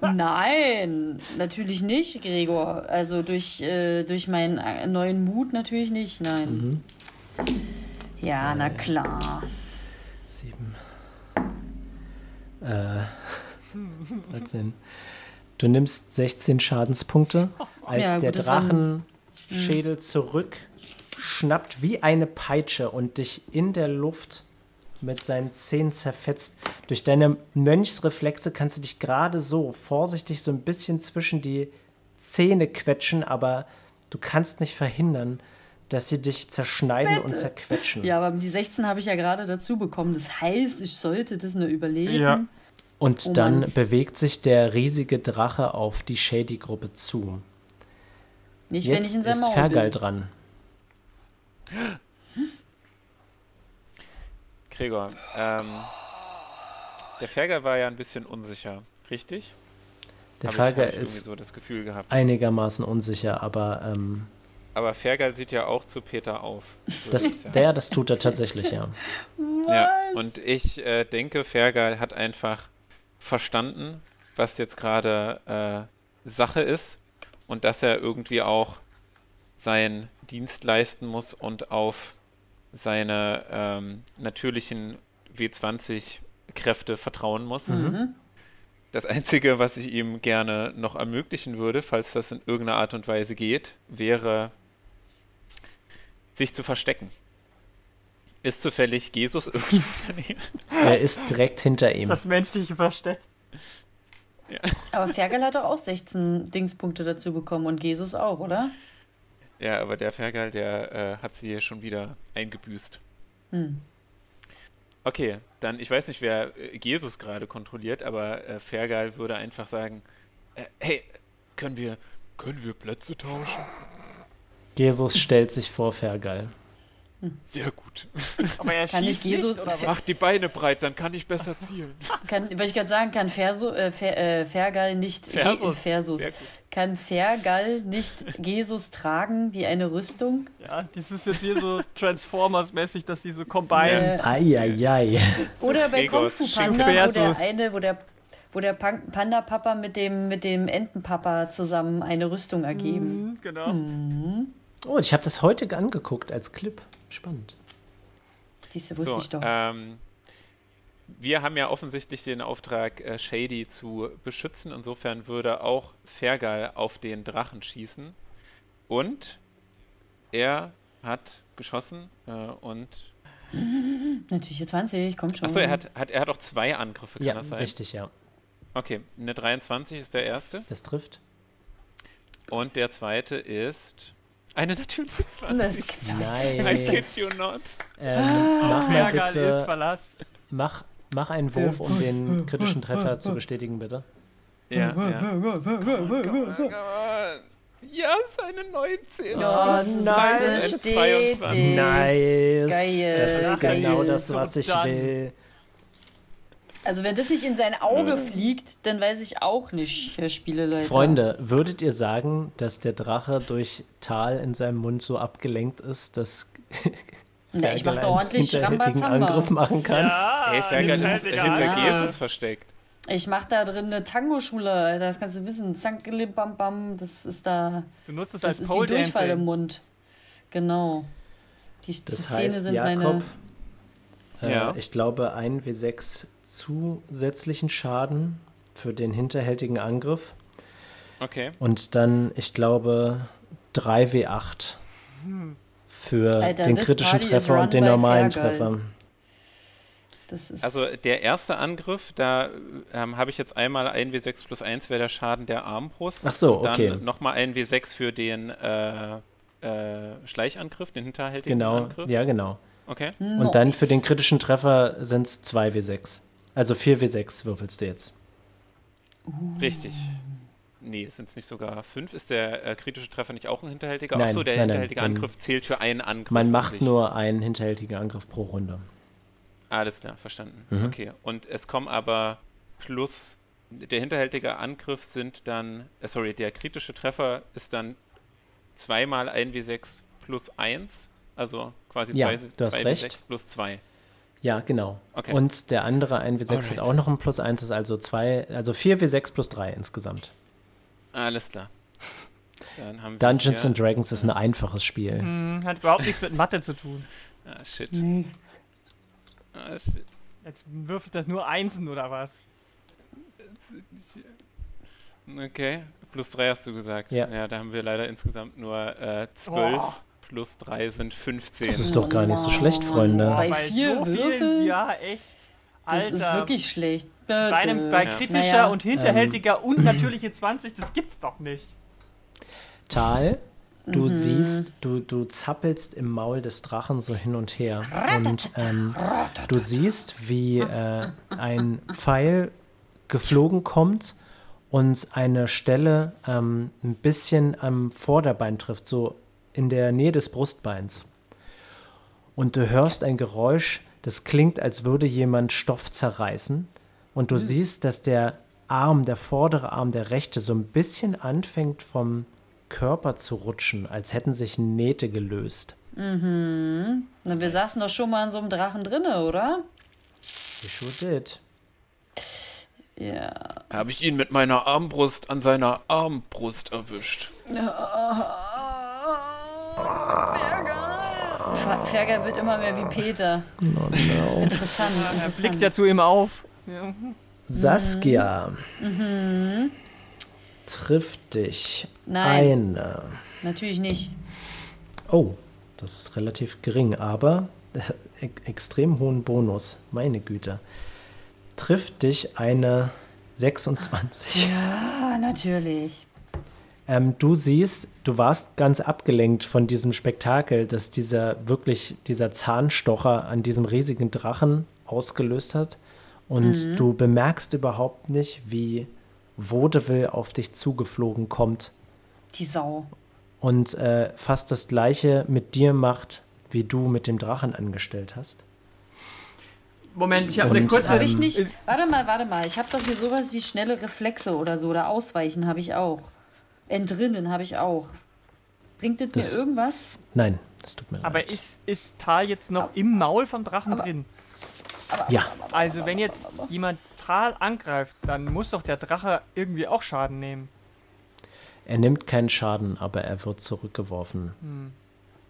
Speaker 4: nein, natürlich nicht, Gregor. Also durch, äh, durch meinen äh, neuen Mut natürlich nicht, nein.
Speaker 2: Mhm.
Speaker 4: Ja, na
Speaker 2: Zwei.
Speaker 4: klar.
Speaker 2: Sieben. Äh, 13. Du nimmst 16 Schadenspunkte, als
Speaker 4: Ja,
Speaker 2: der Drachenschädel zurück schnappt wie eine Peitsche und dich in der Luft mit seinen Zähnen zerfetzt. Durch deine Mönchsreflexe kannst du dich gerade so vorsichtig so ein bisschen zwischen die Zähne quetschen, aber du kannst nicht verhindern, dass sie dich zerschneiden und zerquetschen.
Speaker 4: Ja, aber die 16 habe ich ja gerade dazu bekommen. Das heißt, ich sollte das nur überleben.
Speaker 3: Ja.
Speaker 2: Und
Speaker 4: Oh
Speaker 2: dann
Speaker 4: Mann.
Speaker 2: bewegt sich der riesige Drache auf die Shady-Gruppe zu.
Speaker 4: Nicht, wenn
Speaker 2: Jetzt
Speaker 4: ich in seinem
Speaker 2: ist Fergal dran.
Speaker 1: Gregor, ähm, der Fergal war ja ein bisschen unsicher, richtig?
Speaker 2: Der
Speaker 1: Hab ich-
Speaker 2: Fergal
Speaker 1: ich irgendwie
Speaker 2: ist
Speaker 1: so das Gefühl gehabt.
Speaker 2: einigermaßen unsicher, aber ähm,
Speaker 1: Aber Fergal sieht ja auch zu Peter auf. ich
Speaker 2: das, der, das tut er tatsächlich, ja.
Speaker 1: Ja, und ich äh, denke, Fergal hat einfach verstanden, was jetzt gerade äh, Sache ist und dass er irgendwie auch seinen Dienst leisten muss und auf seine ähm, natürlichen W20-Kräfte vertrauen muss.
Speaker 4: Mhm.
Speaker 1: Das Einzige, was ich ihm gerne noch ermöglichen würde, falls das in irgendeiner Art und Weise geht, wäre, sich zu verstecken. Ist zufällig Jesus irgendwie daneben?
Speaker 2: Er ist direkt hinter ihm.
Speaker 3: Das menschliche Versteck.
Speaker 4: Aber Fergal hat doch auch 16 Dingspunkte dazu bekommen und Jesus auch, oder?
Speaker 1: Ja, aber der Fergal, der äh, hat sie schon wieder eingebüßt.
Speaker 4: Hm.
Speaker 1: Okay, dann, ich weiß nicht, wer äh, Jesus gerade kontrolliert, aber äh, Fergal würde einfach sagen, äh, hey, können wir, können wir Plätze tauschen?
Speaker 2: Jesus stellt sich vor Fergal.
Speaker 1: Sehr gut.
Speaker 3: Aber er
Speaker 4: Kann
Speaker 3: schießt
Speaker 4: ich Jesus-
Speaker 3: nicht, oder was?
Speaker 1: Mach die Beine breit, dann kann ich besser zielen.
Speaker 4: Kann, wollte ich gerade sagen, kann Ferso, äh, Fer, äh, Fergal nicht
Speaker 1: Versus.
Speaker 4: Versus. Kann Fergal nicht Jesus tragen wie eine Rüstung?
Speaker 3: Ja, das ist jetzt hier so Transformers-mäßig, dass die so combine.
Speaker 4: Äh,
Speaker 2: Eieiei.
Speaker 4: oder bei Kung Fu Panda, wo der eine, wo der wo der Pan- Panda-Papa mit dem, mit dem Entenpapa zusammen eine Rüstung ergeben.
Speaker 3: Mhm, genau.
Speaker 2: Oh, ich habe das heute angeguckt als Clip. Spannend.
Speaker 4: Diese wusste
Speaker 1: So,
Speaker 4: ich doch.
Speaker 1: ähm, wir haben ja offensichtlich den Auftrag, äh, Shady zu beschützen. Insofern würde auch Fergal auf den Drachen schießen. Und er hat geschossen äh, und.
Speaker 4: Natürlich 20, kommt schon.
Speaker 1: Achso, er hat, hat, er hat auch zwei Angriffe, kann
Speaker 2: Ja,
Speaker 1: das sein?
Speaker 2: richtig, ja.
Speaker 1: Okay, eine 23 ist der erste.
Speaker 2: Das trifft.
Speaker 1: Und der zweite ist. Eine natürliche
Speaker 4: Das
Speaker 1: 20.
Speaker 4: gibt's doch
Speaker 1: I
Speaker 2: Nice.
Speaker 1: kid you not.
Speaker 2: Ähm, mach mal
Speaker 3: Fergal ist
Speaker 2: bitte.
Speaker 3: Verlass.
Speaker 2: Mach, mach einen Wurf, um den kritischen Treffer zu bestätigen, bitte.
Speaker 1: Ja, ja. Ja, es ist eine 19.
Speaker 4: Oh,
Speaker 1: Das ist
Speaker 2: nein.
Speaker 1: eine
Speaker 4: Stetig.
Speaker 1: 22.
Speaker 2: Nice.
Speaker 4: Geil,
Speaker 2: Das ist
Speaker 4: geil.
Speaker 2: genau das, was ich
Speaker 3: dann.
Speaker 2: will.
Speaker 4: Also wenn das nicht in sein Auge fliegt, dann weiß ich auch nicht, Herr Spieleleiter.
Speaker 2: Freunde, würdet ihr sagen, dass der Drache durch Tal in seinem Mund so abgelenkt ist, dass
Speaker 4: Na, ich mach
Speaker 2: Fergal
Speaker 4: da
Speaker 2: einen
Speaker 4: ordentlich.
Speaker 2: Angriff machen kann?
Speaker 3: Ja,
Speaker 1: Hey, Fergal ist hinter.
Speaker 4: Ja.
Speaker 1: Jesus versteckt.
Speaker 4: Ich mach da drin eine Tango-Schule, Alter, das kannst du wissen. Zankele bam bam, das ist da,
Speaker 3: Du nutzt es
Speaker 4: das
Speaker 3: als
Speaker 4: ist
Speaker 3: Pole
Speaker 4: wie Durchfall im. Mund. Genau. Die, die
Speaker 2: Das
Speaker 4: Zähne
Speaker 2: heißt,
Speaker 4: sind
Speaker 2: Jakob,
Speaker 4: meine...
Speaker 2: äh,
Speaker 1: Ja.
Speaker 2: ich glaube, ein W6 zusätzlichen Schaden für den hinterhältigen Angriff
Speaker 1: Okay.
Speaker 2: und dann, ich glaube, 3 W8 für
Speaker 4: Alter,
Speaker 2: den kritischen
Speaker 4: party
Speaker 2: Treffer und den normalen. Treffer.
Speaker 4: Das ist,
Speaker 1: Also der erste Angriff, da ähm, habe ich jetzt einmal ein W6 plus 1 wäre der Schaden der Armbrust.
Speaker 2: Ach so, okay.
Speaker 1: Dann nochmal ein W6 für den äh, äh, Schleichangriff, den hinterhältigen
Speaker 2: Genau,
Speaker 1: Angriff.
Speaker 2: ja, genau.
Speaker 1: Okay.
Speaker 2: Und dann
Speaker 4: Nice.
Speaker 2: für den kritischen Treffer sind es 2 W6. Also 4 W6 würfelst du jetzt.
Speaker 1: Richtig. Nee, sind es nicht sogar fünf? Ist der äh, kritische Treffer nicht auch ein hinterhältiger?
Speaker 2: Nein,
Speaker 1: Achso, der
Speaker 2: nein, nein,
Speaker 1: hinterhältige
Speaker 2: man-
Speaker 1: Angriff zählt für einen Angriff.
Speaker 2: Man
Speaker 1: an
Speaker 2: macht nur einen hinterhältigen Angriff pro Runde.
Speaker 1: Alles klar, verstanden.
Speaker 2: Mhm.
Speaker 1: Okay. Und es kommen aber plus. Der hinterhältige Angriff sind dann. Äh, sorry, der kritische Treffer ist dann zweimal 1w6 plus 1. Also quasi
Speaker 2: Ja,
Speaker 1: 2
Speaker 2: du hast recht.
Speaker 1: w6 plus 2.
Speaker 2: Ja, genau.
Speaker 1: Okay.
Speaker 2: Und der andere 1W6 hat
Speaker 1: Alright.
Speaker 2: auch noch ein plus 1, ist also 2, also 4W6 plus 3 insgesamt.
Speaker 1: Alles klar. Dann haben
Speaker 2: Dungeons and Dragons ist ein einfaches Spiel.
Speaker 3: Hm, hat überhaupt nichts mit Mathe zu tun.
Speaker 1: Ah, shit.
Speaker 4: Nee.
Speaker 1: Ah, shit.
Speaker 3: Jetzt würfelt das nur Einsen oder was?
Speaker 1: Okay, plus drei hast du gesagt.
Speaker 2: Ja.
Speaker 1: Ja, da haben wir leider insgesamt nur äh, 12.
Speaker 3: Oh.
Speaker 1: Plus drei sind 15.
Speaker 2: Das ist doch gar nicht so schlecht, Freunde.
Speaker 4: Bei
Speaker 3: Bei
Speaker 4: vier
Speaker 3: so
Speaker 4: Würfeln?
Speaker 3: ja, echt.
Speaker 4: Das
Speaker 3: Alter.
Speaker 4: ist wirklich schlecht.
Speaker 3: bei, einem, bei
Speaker 1: Ja.
Speaker 3: kritischer
Speaker 4: Naja.
Speaker 3: und hinterhältiger und natürliche 20, das gibt's doch nicht.
Speaker 2: Tal, du
Speaker 4: Mhm.
Speaker 2: siehst, du, du zappelst im Maul des Drachen so hin und her. Und ähm, du siehst, wie äh, ein Pfeil geflogen kommt und eine Stelle ähm, ein bisschen am Vorderbein trifft, so in der Nähe des Brustbeins. Und du hörst ein Geräusch, das klingt, als würde jemand Stoff zerreißen. Und du siehst, dass der Arm, der vordere Arm, der rechte, so ein bisschen anfängt vom Körper zu rutschen, als hätten sich Nähte gelöst.
Speaker 4: Na, wir saßen doch schon mal in so einem Drachen drinne, oder?
Speaker 2: You sure did.
Speaker 4: Ja.
Speaker 1: Habe ich ihn mit meiner Armbrust an seiner Armbrust erwischt.
Speaker 4: Fer- Ferger wird immer mehr wie Peter.
Speaker 2: Oh no.
Speaker 4: Interessant,
Speaker 3: Er
Speaker 4: interessant.
Speaker 3: blickt ja zu ihm auf. Ja.
Speaker 2: Saskia trifft dich
Speaker 4: Nein.
Speaker 2: eine.
Speaker 4: Natürlich nicht.
Speaker 2: Oh, das ist relativ gering, aber e extrem hohen Bonus. Meine Güte. Trifft dich eine 26.
Speaker 4: Ah, natürlich.
Speaker 2: Ähm, du siehst, du warst ganz abgelenkt von diesem Spektakel, das dieser wirklich, dieser Zahnstocher an diesem riesigen Drachen ausgelöst hat. Und du bemerkst überhaupt nicht, wie Vaudeville auf dich zugeflogen kommt
Speaker 4: Die Sau.
Speaker 2: und äh, fast das gleiche mit dir macht, wie du mit dem Drachen angestellt hast.
Speaker 3: Moment, ich habe eine kurze.
Speaker 4: Habe ich
Speaker 2: Ähm,
Speaker 4: nicht. Warte mal, warte mal. Ich habe doch hier sowas wie schnelle Reflexe oder so. Oder Ausweichen habe ich auch. Entrinnen habe ich auch. Bringt das,
Speaker 2: Das-
Speaker 4: mir irgendwas?
Speaker 2: Nein, das tut mir leid.
Speaker 3: Aber ist, ist Tal jetzt noch im Maul vom Drachen drin?
Speaker 2: ja,
Speaker 3: Also, wenn jetzt jemand Tal angreift, dann muss doch der Drache irgendwie auch Schaden nehmen.
Speaker 2: er nimmt keinen Schaden, aber er wird zurückgeworfen.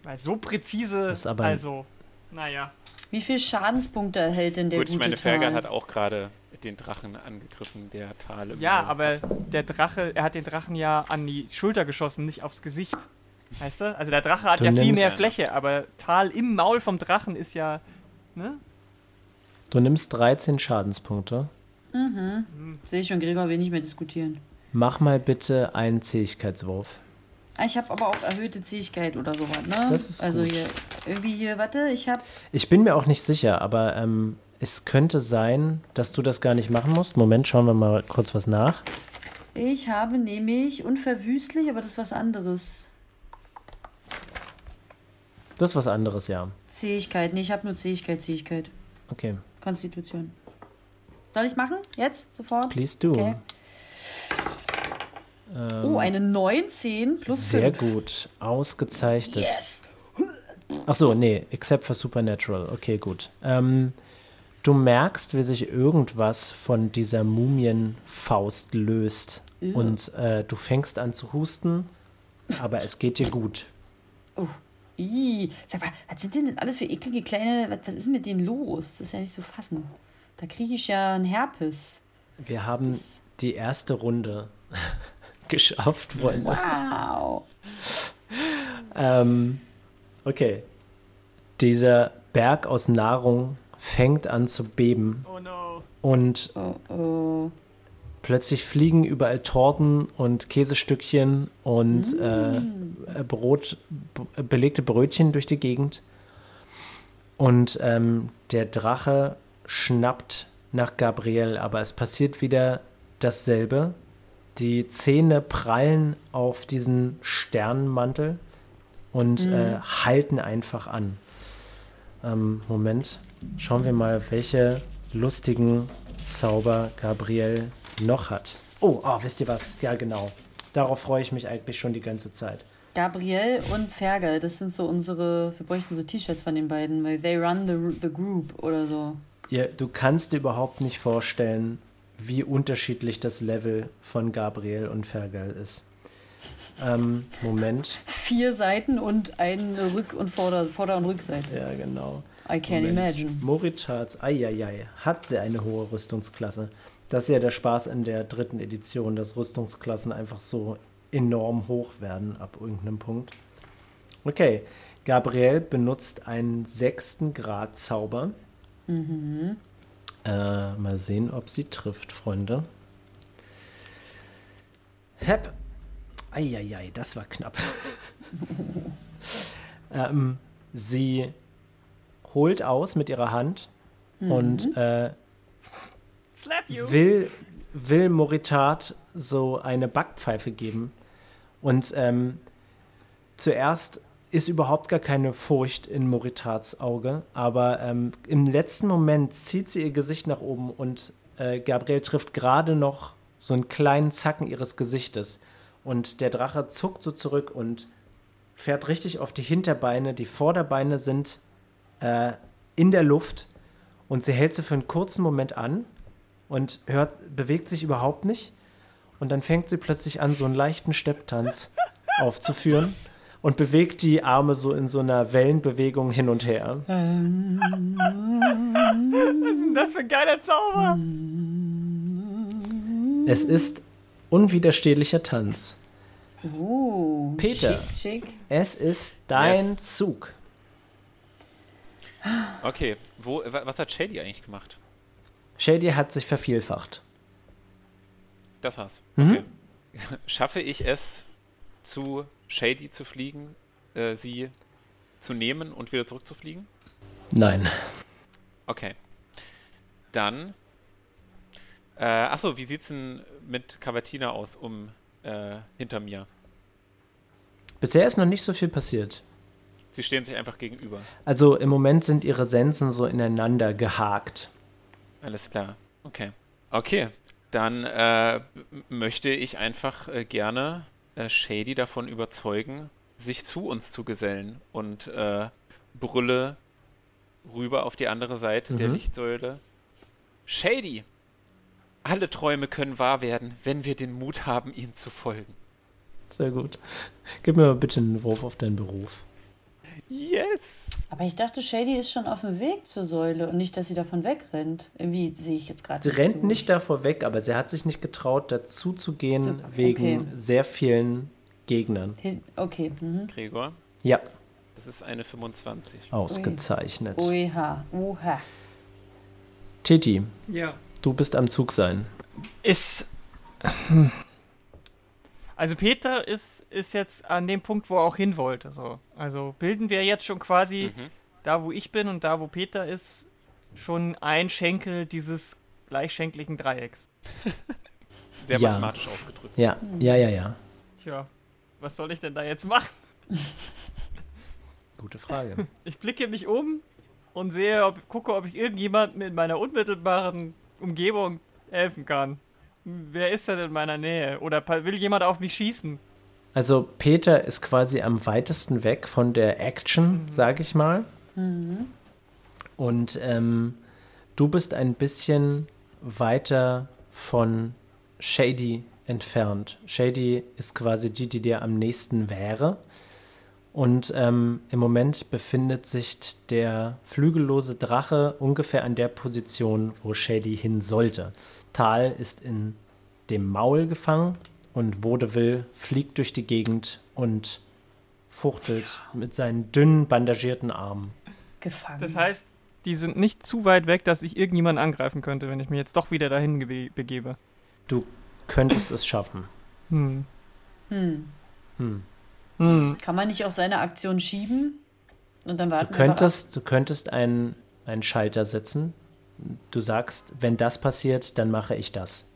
Speaker 3: Weil so präzise.
Speaker 2: Aber-
Speaker 3: also, naja.
Speaker 4: Wie viel Schadenspunkte erhält denn der
Speaker 1: Gut, ich
Speaker 4: gute
Speaker 1: meine, Fergal hat auch gerade den Drachen angegriffen, der Tal im
Speaker 3: Ja,
Speaker 1: Maul
Speaker 3: aber der Drache, er hat den Drachen ja an die Schulter geschossen, nicht aufs Gesicht. Weißt du? Also der Drache hat
Speaker 2: Du
Speaker 3: ja viel mehr Fläche, aber Tal im Maul vom Drachen ist ja. Ne?
Speaker 2: Du nimmst 13 Schadenspunkte.
Speaker 4: Sehe ich schon, Gregor will nicht mehr diskutieren.
Speaker 2: Mach mal bitte einen Zähigkeitswurf.
Speaker 4: Ich habe aber auch erhöhte Zähigkeit oder sowas, ne?
Speaker 2: Das ist
Speaker 4: also
Speaker 2: gut.
Speaker 4: hier, irgendwie hier, warte, ich habe
Speaker 2: Ich bin mir auch nicht sicher, aber ähm, es könnte sein, dass du das gar nicht machen musst. Moment, schauen wir mal kurz was nach.
Speaker 4: ich habe nämlich unverwüstlich, aber das ist was anderes.
Speaker 2: Das ist was anderes, ja.
Speaker 4: Zähigkeit, nee, ich habe nur Zähigkeit, Zähigkeit.
Speaker 2: Okay,
Speaker 4: Konstitution. Soll ich machen? Jetzt? Sofort?
Speaker 2: please do.
Speaker 4: Okay. Oh, eine 19 plus
Speaker 2: Ähm, Sehr
Speaker 4: 5.
Speaker 2: gut, ausgezeichnet.
Speaker 4: Yes!
Speaker 2: Ach so, nee, except for Supernatural. Okay, gut. Ähm, du merkst, wie sich irgendwas von dieser Mumienfaust löst. Und äh, du fängst an zu husten, aber es geht dir gut.
Speaker 4: Ih, sag mal, was sind denn das alles für eklige kleine, was, was ist mit denen los? Das ist ja nicht zu fassen. Da kriege ich ja einen Herpes.
Speaker 2: Wir haben die erste Runde geschafft, Freunde.
Speaker 4: Wow.
Speaker 2: Ähm, okay. Dieser Berg aus Nahrung fängt an zu beben
Speaker 3: Oh no.
Speaker 2: und
Speaker 4: Oh, oh.
Speaker 2: plötzlich fliegen überall Torten und Käsestückchen und äh, Brot, belegte Brötchen durch die Gegend. Und ähm, der Drache schnappt nach Gabriel, aber es passiert wieder dasselbe. Die Zähne prallen auf diesen Sternenmantel und äh, halten einfach an. Ähm, Moment, schauen wir mal, welche lustigen Zauber Gabriel noch hat. Oh, oh, wisst ihr was? Ja, genau. Darauf freue ich mich eigentlich schon die ganze Zeit.
Speaker 4: Gabriel und Fergal, das sind so unsere, wir bräuchten so T-Shirts von den beiden, weil they run the, the group oder so.
Speaker 2: Ihr, du kannst dir überhaupt nicht vorstellen, wie unterschiedlich das Level von Gabriel und Fergal ist. Ähm, Moment.
Speaker 4: Vier Seiten und eine Rück- und Vorder-, Vorder und Rückseite.
Speaker 2: Ja, genau.
Speaker 4: I can
Speaker 2: Moment.
Speaker 4: imagine.
Speaker 2: Moritats, eieiei, hat sie eine hohe Rüstungsklasse. Das ist ja der Spaß in der dritten Edition, dass Rüstungsklassen einfach so enorm hoch werden ab irgendeinem Punkt. Okay, Gabriel benutzt einen sechsten Grad Zauber.
Speaker 4: Mhm.
Speaker 2: Äh, mal sehen, ob sie trifft, Freunde. Hep. Eieiei, das war knapp. ähm, sie holt aus mit ihrer Hand und äh,
Speaker 3: Slap you.
Speaker 2: will, will Moritat so eine Backpfeife geben. Und ähm, zuerst ist überhaupt gar keine Furcht in Moritats Auge, aber ähm, im letzten Moment zieht sie ihr Gesicht nach oben und äh, Gabriel trifft gerade noch so einen kleinen Zacken ihres Gesichtes. Und der Drache zuckt so zurück und fährt richtig auf die Hinterbeine. Die Vorderbeine sind äh, in der Luft und sie hält sie für einen kurzen Moment an und hört, bewegt sich überhaupt nicht. Und dann fängt sie plötzlich an, so einen leichten Stepptanz aufzuführen und bewegt die Arme so in so einer Wellenbewegung hin und her.
Speaker 3: Was ist denn das für ein geiler Zauber?
Speaker 2: Es ist unwiderstehlicher Tanz.
Speaker 4: Uh,
Speaker 2: Peter.
Speaker 4: Schick, schick.
Speaker 2: Es ist dein
Speaker 1: Yes.
Speaker 2: Zug.
Speaker 1: Okay, wo, wa- was hat Shady eigentlich gemacht?
Speaker 2: Shady hat sich vervielfacht.
Speaker 1: Das war's.
Speaker 2: Mhm.
Speaker 1: Okay. Schaffe ich es, zu Shady zu fliegen, äh, sie zu nehmen und wieder zurückzufliegen?
Speaker 2: Nein.
Speaker 1: Okay. Dann. Äh, achso, wie sieht's denn mit Cavatina aus, um äh, hinter mir?
Speaker 2: Bisher ist noch nicht so viel passiert.
Speaker 1: Sie stehen sich einfach gegenüber.
Speaker 2: Also im Moment sind ihre Sensen so ineinander gehakt.
Speaker 1: Alles klar. Okay. Okay. Dann äh, möchte ich einfach äh, gerne äh, Shady davon überzeugen, sich zu uns zu gesellen und äh, brülle rüber auf die andere Seite der
Speaker 2: Mhm.
Speaker 1: Lichtsäule. Shady! Alle Träume können wahr werden, wenn wir den Mut haben, ihnen zu folgen.
Speaker 2: Sehr gut. Gib mir mal bitte einen Wurf auf deinen Beruf.
Speaker 1: Yes!
Speaker 4: Aber ich dachte, Shady ist schon auf dem Weg zur Säule und nicht, dass sie davon wegrennt. Irgendwie sehe ich jetzt gerade.
Speaker 2: Sie rennt nicht davor weg, aber sie hat sich nicht getraut, dazu zu gehen,
Speaker 4: So,
Speaker 2: wegen
Speaker 4: okay.
Speaker 2: sehr vielen Gegnern.
Speaker 4: Hin okay. Mhm.
Speaker 1: Gregor,
Speaker 2: Ja,
Speaker 1: das ist eine 25.
Speaker 2: ausgezeichnet.
Speaker 4: Oha. Oha.
Speaker 2: Titi,
Speaker 3: Ja.
Speaker 2: du bist am Zug sein.
Speaker 3: Ist. Also Peter ist, ist jetzt an dem Punkt, wo er auch hin wollte. So. Also bilden wir jetzt schon quasi
Speaker 1: Mhm.
Speaker 3: da, wo ich bin und da, wo Peter ist, schon ein Schenkel dieses gleichschenkligen Dreiecks.
Speaker 1: Sehr
Speaker 2: Ja.
Speaker 1: mathematisch ausgedrückt.
Speaker 2: Ja, ja, ja, ja.
Speaker 3: Tja, was soll ich denn da jetzt machen?
Speaker 2: Gute Frage.
Speaker 3: Ich blicke mich um und sehe, ob, gucke, ob ich irgendjemandem in meiner unmittelbaren Umgebung helfen kann. Wer ist denn in meiner Nähe? Oder will jemand auf mich schießen?
Speaker 2: Also Peter ist quasi am weitesten weg von der Action, sage ich mal. Und ähm, du bist ein bisschen weiter von Shady entfernt. Shady ist quasi die, die dir am nächsten wäre. Und ähm, im Moment befindet sich der flügellose Drache ungefähr an der Position, wo Shady hin sollte. Tal ist in dem Maul gefangen und Vaudeville fliegt durch die Gegend und fuchtelt mit seinen dünnen, bandagierten Armen.
Speaker 4: Gefangen.
Speaker 3: Das heißt, die sind nicht zu weit weg, dass ich irgendjemanden angreifen könnte, wenn ich mich jetzt doch wieder dahin gebe- begebe.
Speaker 2: Du könntest es schaffen.
Speaker 3: Hm.
Speaker 4: hm.
Speaker 2: Hm.
Speaker 3: Hm.
Speaker 4: Kann man nicht auch seine Aktion schieben? Und dann
Speaker 2: Du
Speaker 4: warten wir einfach
Speaker 2: könntest, du könntest einen, einen Schalter setzen. Du sagst, wenn das passiert, dann mache ich das.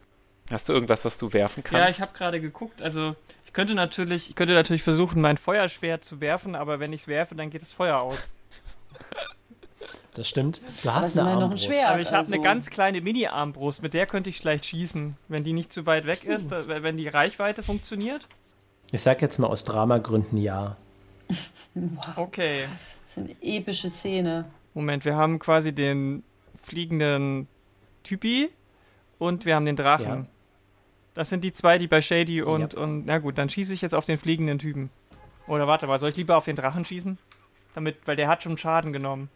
Speaker 1: Hast du irgendwas, was du werfen kannst?
Speaker 3: Ja, ich habe gerade geguckt. Also ich könnte natürlich, ich könnte natürlich versuchen, mein Feuerschwert zu werfen, aber wenn ich es werfe, dann geht das Feuer aus.
Speaker 2: Das stimmt. Du hast eine
Speaker 4: immerhin noch ein
Speaker 2: Armbrust.
Speaker 4: Schwert.
Speaker 3: aber ich habe
Speaker 4: also-
Speaker 3: eine ganz kleine Mini-Armbrust, mit der könnte ich schlecht schießen, wenn die nicht zu weit weg ist, wenn die Reichweite funktioniert.
Speaker 2: Ich sag jetzt mal aus Dramagründen ja.
Speaker 4: Wow,
Speaker 3: Okay.
Speaker 4: das ist eine epische Szene.
Speaker 3: Moment, wir haben quasi den fliegenden Typi und wir haben den Drachen.
Speaker 2: Ja.
Speaker 3: Das sind die zwei, die bei Shady und,
Speaker 2: Ja.
Speaker 3: und na gut, dann schieße ich jetzt auf den fliegenden Typen. Oder warte mal, soll ich lieber auf den Drachen schießen? Damit, weil der hat schon Schaden genommen.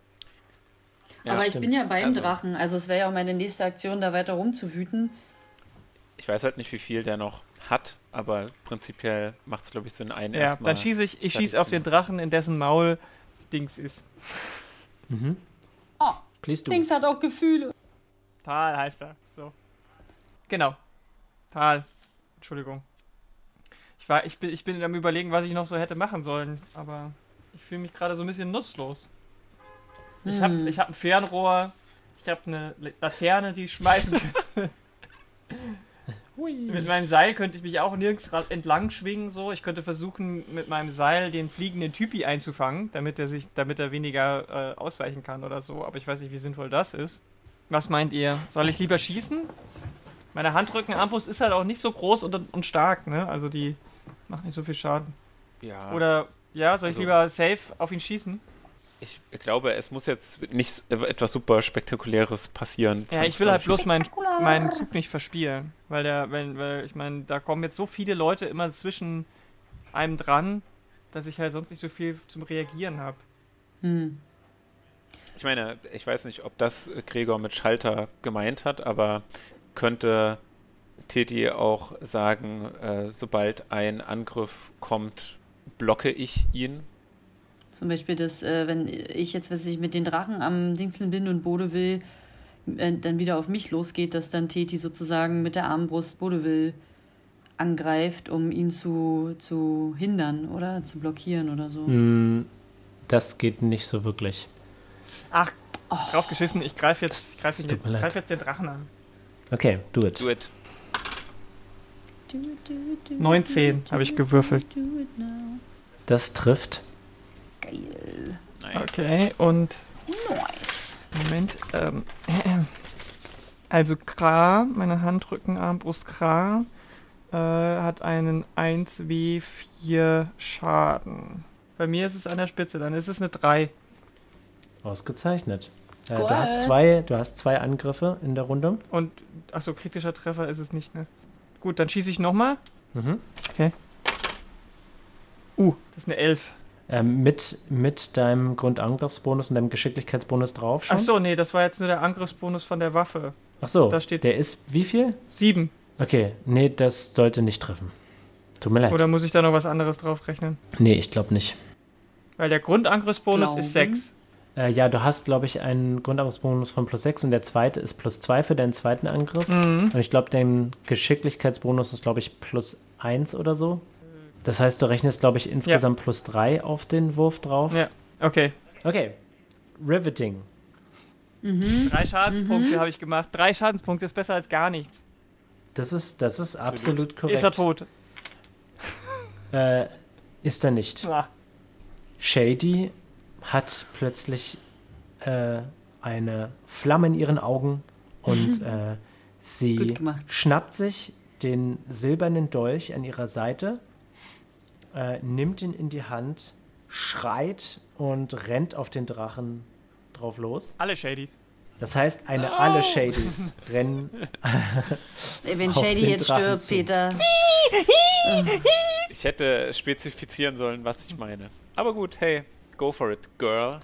Speaker 1: Ja,
Speaker 4: Aber ich
Speaker 2: stimmt.
Speaker 4: bin ja beim
Speaker 1: Also-
Speaker 4: Drachen, also es wäre ja auch meine nächste Aktion, da weiter rumzuwüten.
Speaker 1: Ich weiß halt nicht, wie viel der noch hat, aber prinzipiell macht es, glaube ich, Sinn, einen
Speaker 3: Ja,
Speaker 1: erstmal.
Speaker 3: dann schieße ich, ich schieße auf den Drachen, in dessen Maul Dings ist.
Speaker 2: Mhm.
Speaker 4: Oh,
Speaker 2: Please do.
Speaker 4: Dings hat auch Gefühle.
Speaker 3: Tal heißt er. So. Genau. Tal. Entschuldigung. Ich, war, ich, bin, ich bin am überlegen, was ich noch so hätte machen sollen, aber ich fühle mich gerade so ein bisschen nutzlos. Ich habe
Speaker 4: Hm.
Speaker 3: ich hab ein Fernrohr, ich habe eine Laterne, die ich schmeißen kann. Mit meinem Seil könnte ich mich auch nirgends entlang schwingen, so. Ich könnte versuchen, mit meinem Seil den fliegenden Typi einzufangen, damit er sich, damit er weniger äh, ausweichen kann oder so. Aber ich weiß nicht, wie sinnvoll das ist. Was meint ihr? Soll ich lieber schießen? Meine Handrückenarmbrust ist halt auch nicht so groß und, und stark, ne? Also die macht nicht so viel Schaden.
Speaker 1: ja.
Speaker 3: Oder ja, soll ich
Speaker 1: Also-
Speaker 3: lieber safe auf ihn schießen?
Speaker 1: Ich glaube, es muss jetzt nicht etwas super Spektakuläres passieren.
Speaker 3: Ja, ich will halt bloß meinen, meinen Zug nicht verspielen. Weil der, wenn, weil ich meine, da kommen jetzt so viele Leute immer zwischen einem dran, dass ich halt sonst nicht so viel zum Reagieren habe.
Speaker 4: Hm.
Speaker 1: Ich meine, ich weiß nicht, ob das Gregor mit Schalter gemeint hat, aber könnte Teddy auch sagen, äh, sobald ein Angriff kommt, blocke ich ihn?
Speaker 4: Zum Beispiel, dass, äh, wenn ich jetzt, was ich mit den Drachen am Dingseln bin und Bodewil äh, dann wieder auf mich losgeht, dass dann Teti sozusagen mit der Armbrust Bodewil angreift, um ihn zu, zu hindern oder zu blockieren oder so.
Speaker 2: Mm, Das geht nicht so wirklich.
Speaker 3: Ach,
Speaker 4: Oh.
Speaker 3: drauf geschissen, ich greife jetzt, greif
Speaker 2: leid.
Speaker 3: greif jetzt den Drachen an.
Speaker 2: Okay, do it.
Speaker 1: Do it.
Speaker 3: 19 habe ich gewürfelt.
Speaker 2: Das trifft.
Speaker 4: Geil.
Speaker 1: Nice.
Speaker 3: Okay, und
Speaker 4: Nice.
Speaker 3: Moment. Ähm, also Kra, meine Handrückenarmbrust Kra, äh, hat einen 1W4 Schaden. Bei mir ist es an der Spitze, dann ist es eine 3.
Speaker 2: Ausgezeichnet. Äh, du, hast zwei, du hast zwei Angriffe in der Runde.
Speaker 3: Und, achso, kritischer Treffer ist es nicht, ne? Gut, dann schieße ich nochmal.
Speaker 2: Mhm.
Speaker 3: Uh, das ist eine 11.
Speaker 2: Ähm, mit, mit deinem Grundangriffsbonus und deinem Geschicklichkeitsbonus drauf schon?
Speaker 3: Achso, nee, das war jetzt nur der Angriffsbonus von der Waffe.
Speaker 2: Ach so,
Speaker 3: da steht-
Speaker 2: der ist wie viel?
Speaker 3: 7.
Speaker 2: Okay, nee, das sollte nicht treffen. Tut mir leid.
Speaker 3: Oder muss ich da noch was anderes drauf rechnen?
Speaker 2: Nee, ich glaube nicht.
Speaker 3: Weil der Grundangriffsbonus
Speaker 4: Glauben.
Speaker 3: ist 6.
Speaker 2: Äh, ja, du hast, glaube ich, einen Grundangriffsbonus von plus 6 und der zweite ist plus 2 für deinen zweiten Angriff.
Speaker 3: Mhm.
Speaker 2: Und ich glaube, dein Geschicklichkeitsbonus ist, glaube ich, plus 1 oder so. Das heißt, du rechnest, glaube ich, insgesamt plus 3 auf den Wurf drauf.
Speaker 3: Ja. Okay.
Speaker 2: Okay. Riveting.
Speaker 3: Drei Schadenspunkte habe ich gemacht. Drei Schadenspunkte ist besser als gar nichts.
Speaker 2: Das ist, das ist absolut,
Speaker 1: Absolut.
Speaker 2: korrekt.
Speaker 3: Ist er tot?
Speaker 2: Äh, ist er nicht.
Speaker 3: Ah.
Speaker 2: Shady hat plötzlich äh, eine Flamme in ihren Augen und äh, sie schnappt sich den silbernen Dolch an ihrer Seite, äh, nimmt ihn in die Hand, schreit und rennt auf den Drachen drauf los.
Speaker 3: Alle Shadys.
Speaker 2: Das heißt, eine alle Shadys rennen.
Speaker 4: Wenn
Speaker 2: Auf
Speaker 4: Shady
Speaker 2: den
Speaker 4: jetzt
Speaker 2: Drachen
Speaker 4: stirbt,
Speaker 2: zu.
Speaker 4: Peter.
Speaker 1: Ich hätte spezifizieren sollen, was ich meine. Aber gut, hey, go for it, girl.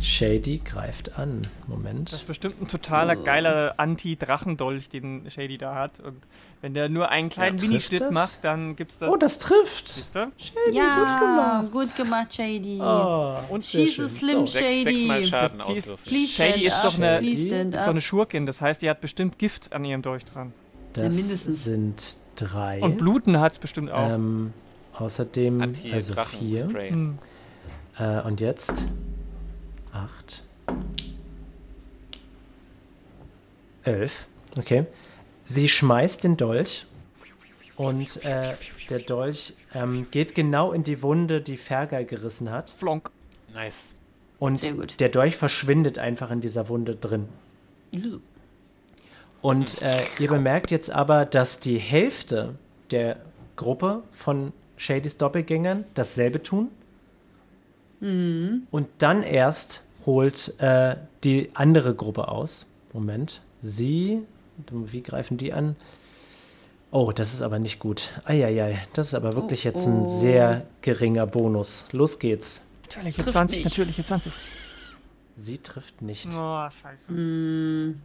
Speaker 2: Shady greift an.
Speaker 3: Das ist
Speaker 2: Moment.
Speaker 3: bestimmt ein totaler geiler Anti-Drachendolch, den Shady da hat. Und wenn der nur einen kleinen
Speaker 2: trifft
Speaker 3: Mini-Schnitt macht, dann gibt's da.
Speaker 2: Oh, das trifft.
Speaker 3: Siehst du?
Speaker 2: Shady,
Speaker 4: Ja,
Speaker 2: gut gemacht.
Speaker 4: gut gemacht, Shady.
Speaker 2: Oh,
Speaker 3: Und
Speaker 4: a slim
Speaker 2: So.
Speaker 1: Sechs,
Speaker 4: Shady.
Speaker 1: sechsmal Schaden
Speaker 3: Das Shady
Speaker 4: stand
Speaker 3: ist
Speaker 4: up,
Speaker 3: doch eine- Ist doch eine. Schurkin, das heißt, die hat bestimmt Gift an ihrem Dolch dran.
Speaker 2: Das
Speaker 4: mindestens.
Speaker 2: sind drei.
Speaker 3: Und Bluten hat's bestimmt auch.
Speaker 2: Ähm, außerdem, also vier.
Speaker 1: Anti-Drachen-Spray.
Speaker 3: Hm.
Speaker 2: Äh, und jetzt acht. Elf. Okay. Sie schmeißt den Dolch und äh, der Dolch ähm, geht genau in die Wunde, die Fergal gerissen hat.
Speaker 3: Flonk.
Speaker 1: Nice.
Speaker 2: Und
Speaker 4: Sehr gut.
Speaker 2: der Dolch verschwindet einfach in dieser Wunde drin. Und äh, ihr bemerkt jetzt aber, dass die Hälfte der Gruppe von Shadys Doppelgängern dasselbe tun. Und dann erst holt äh, die andere Gruppe aus. Moment. Sie. Wie greifen die an? Oh, das ist aber nicht gut. Eieiei, das ist aber wirklich
Speaker 4: Oh,
Speaker 2: jetzt ein
Speaker 4: oh.
Speaker 2: sehr geringer Bonus. Los geht's.
Speaker 3: Natürliche
Speaker 4: Trifft
Speaker 3: 20,
Speaker 4: nicht.
Speaker 3: natürliche 20.
Speaker 2: Sie trifft nicht.
Speaker 3: Oh, scheiße.
Speaker 4: Mm,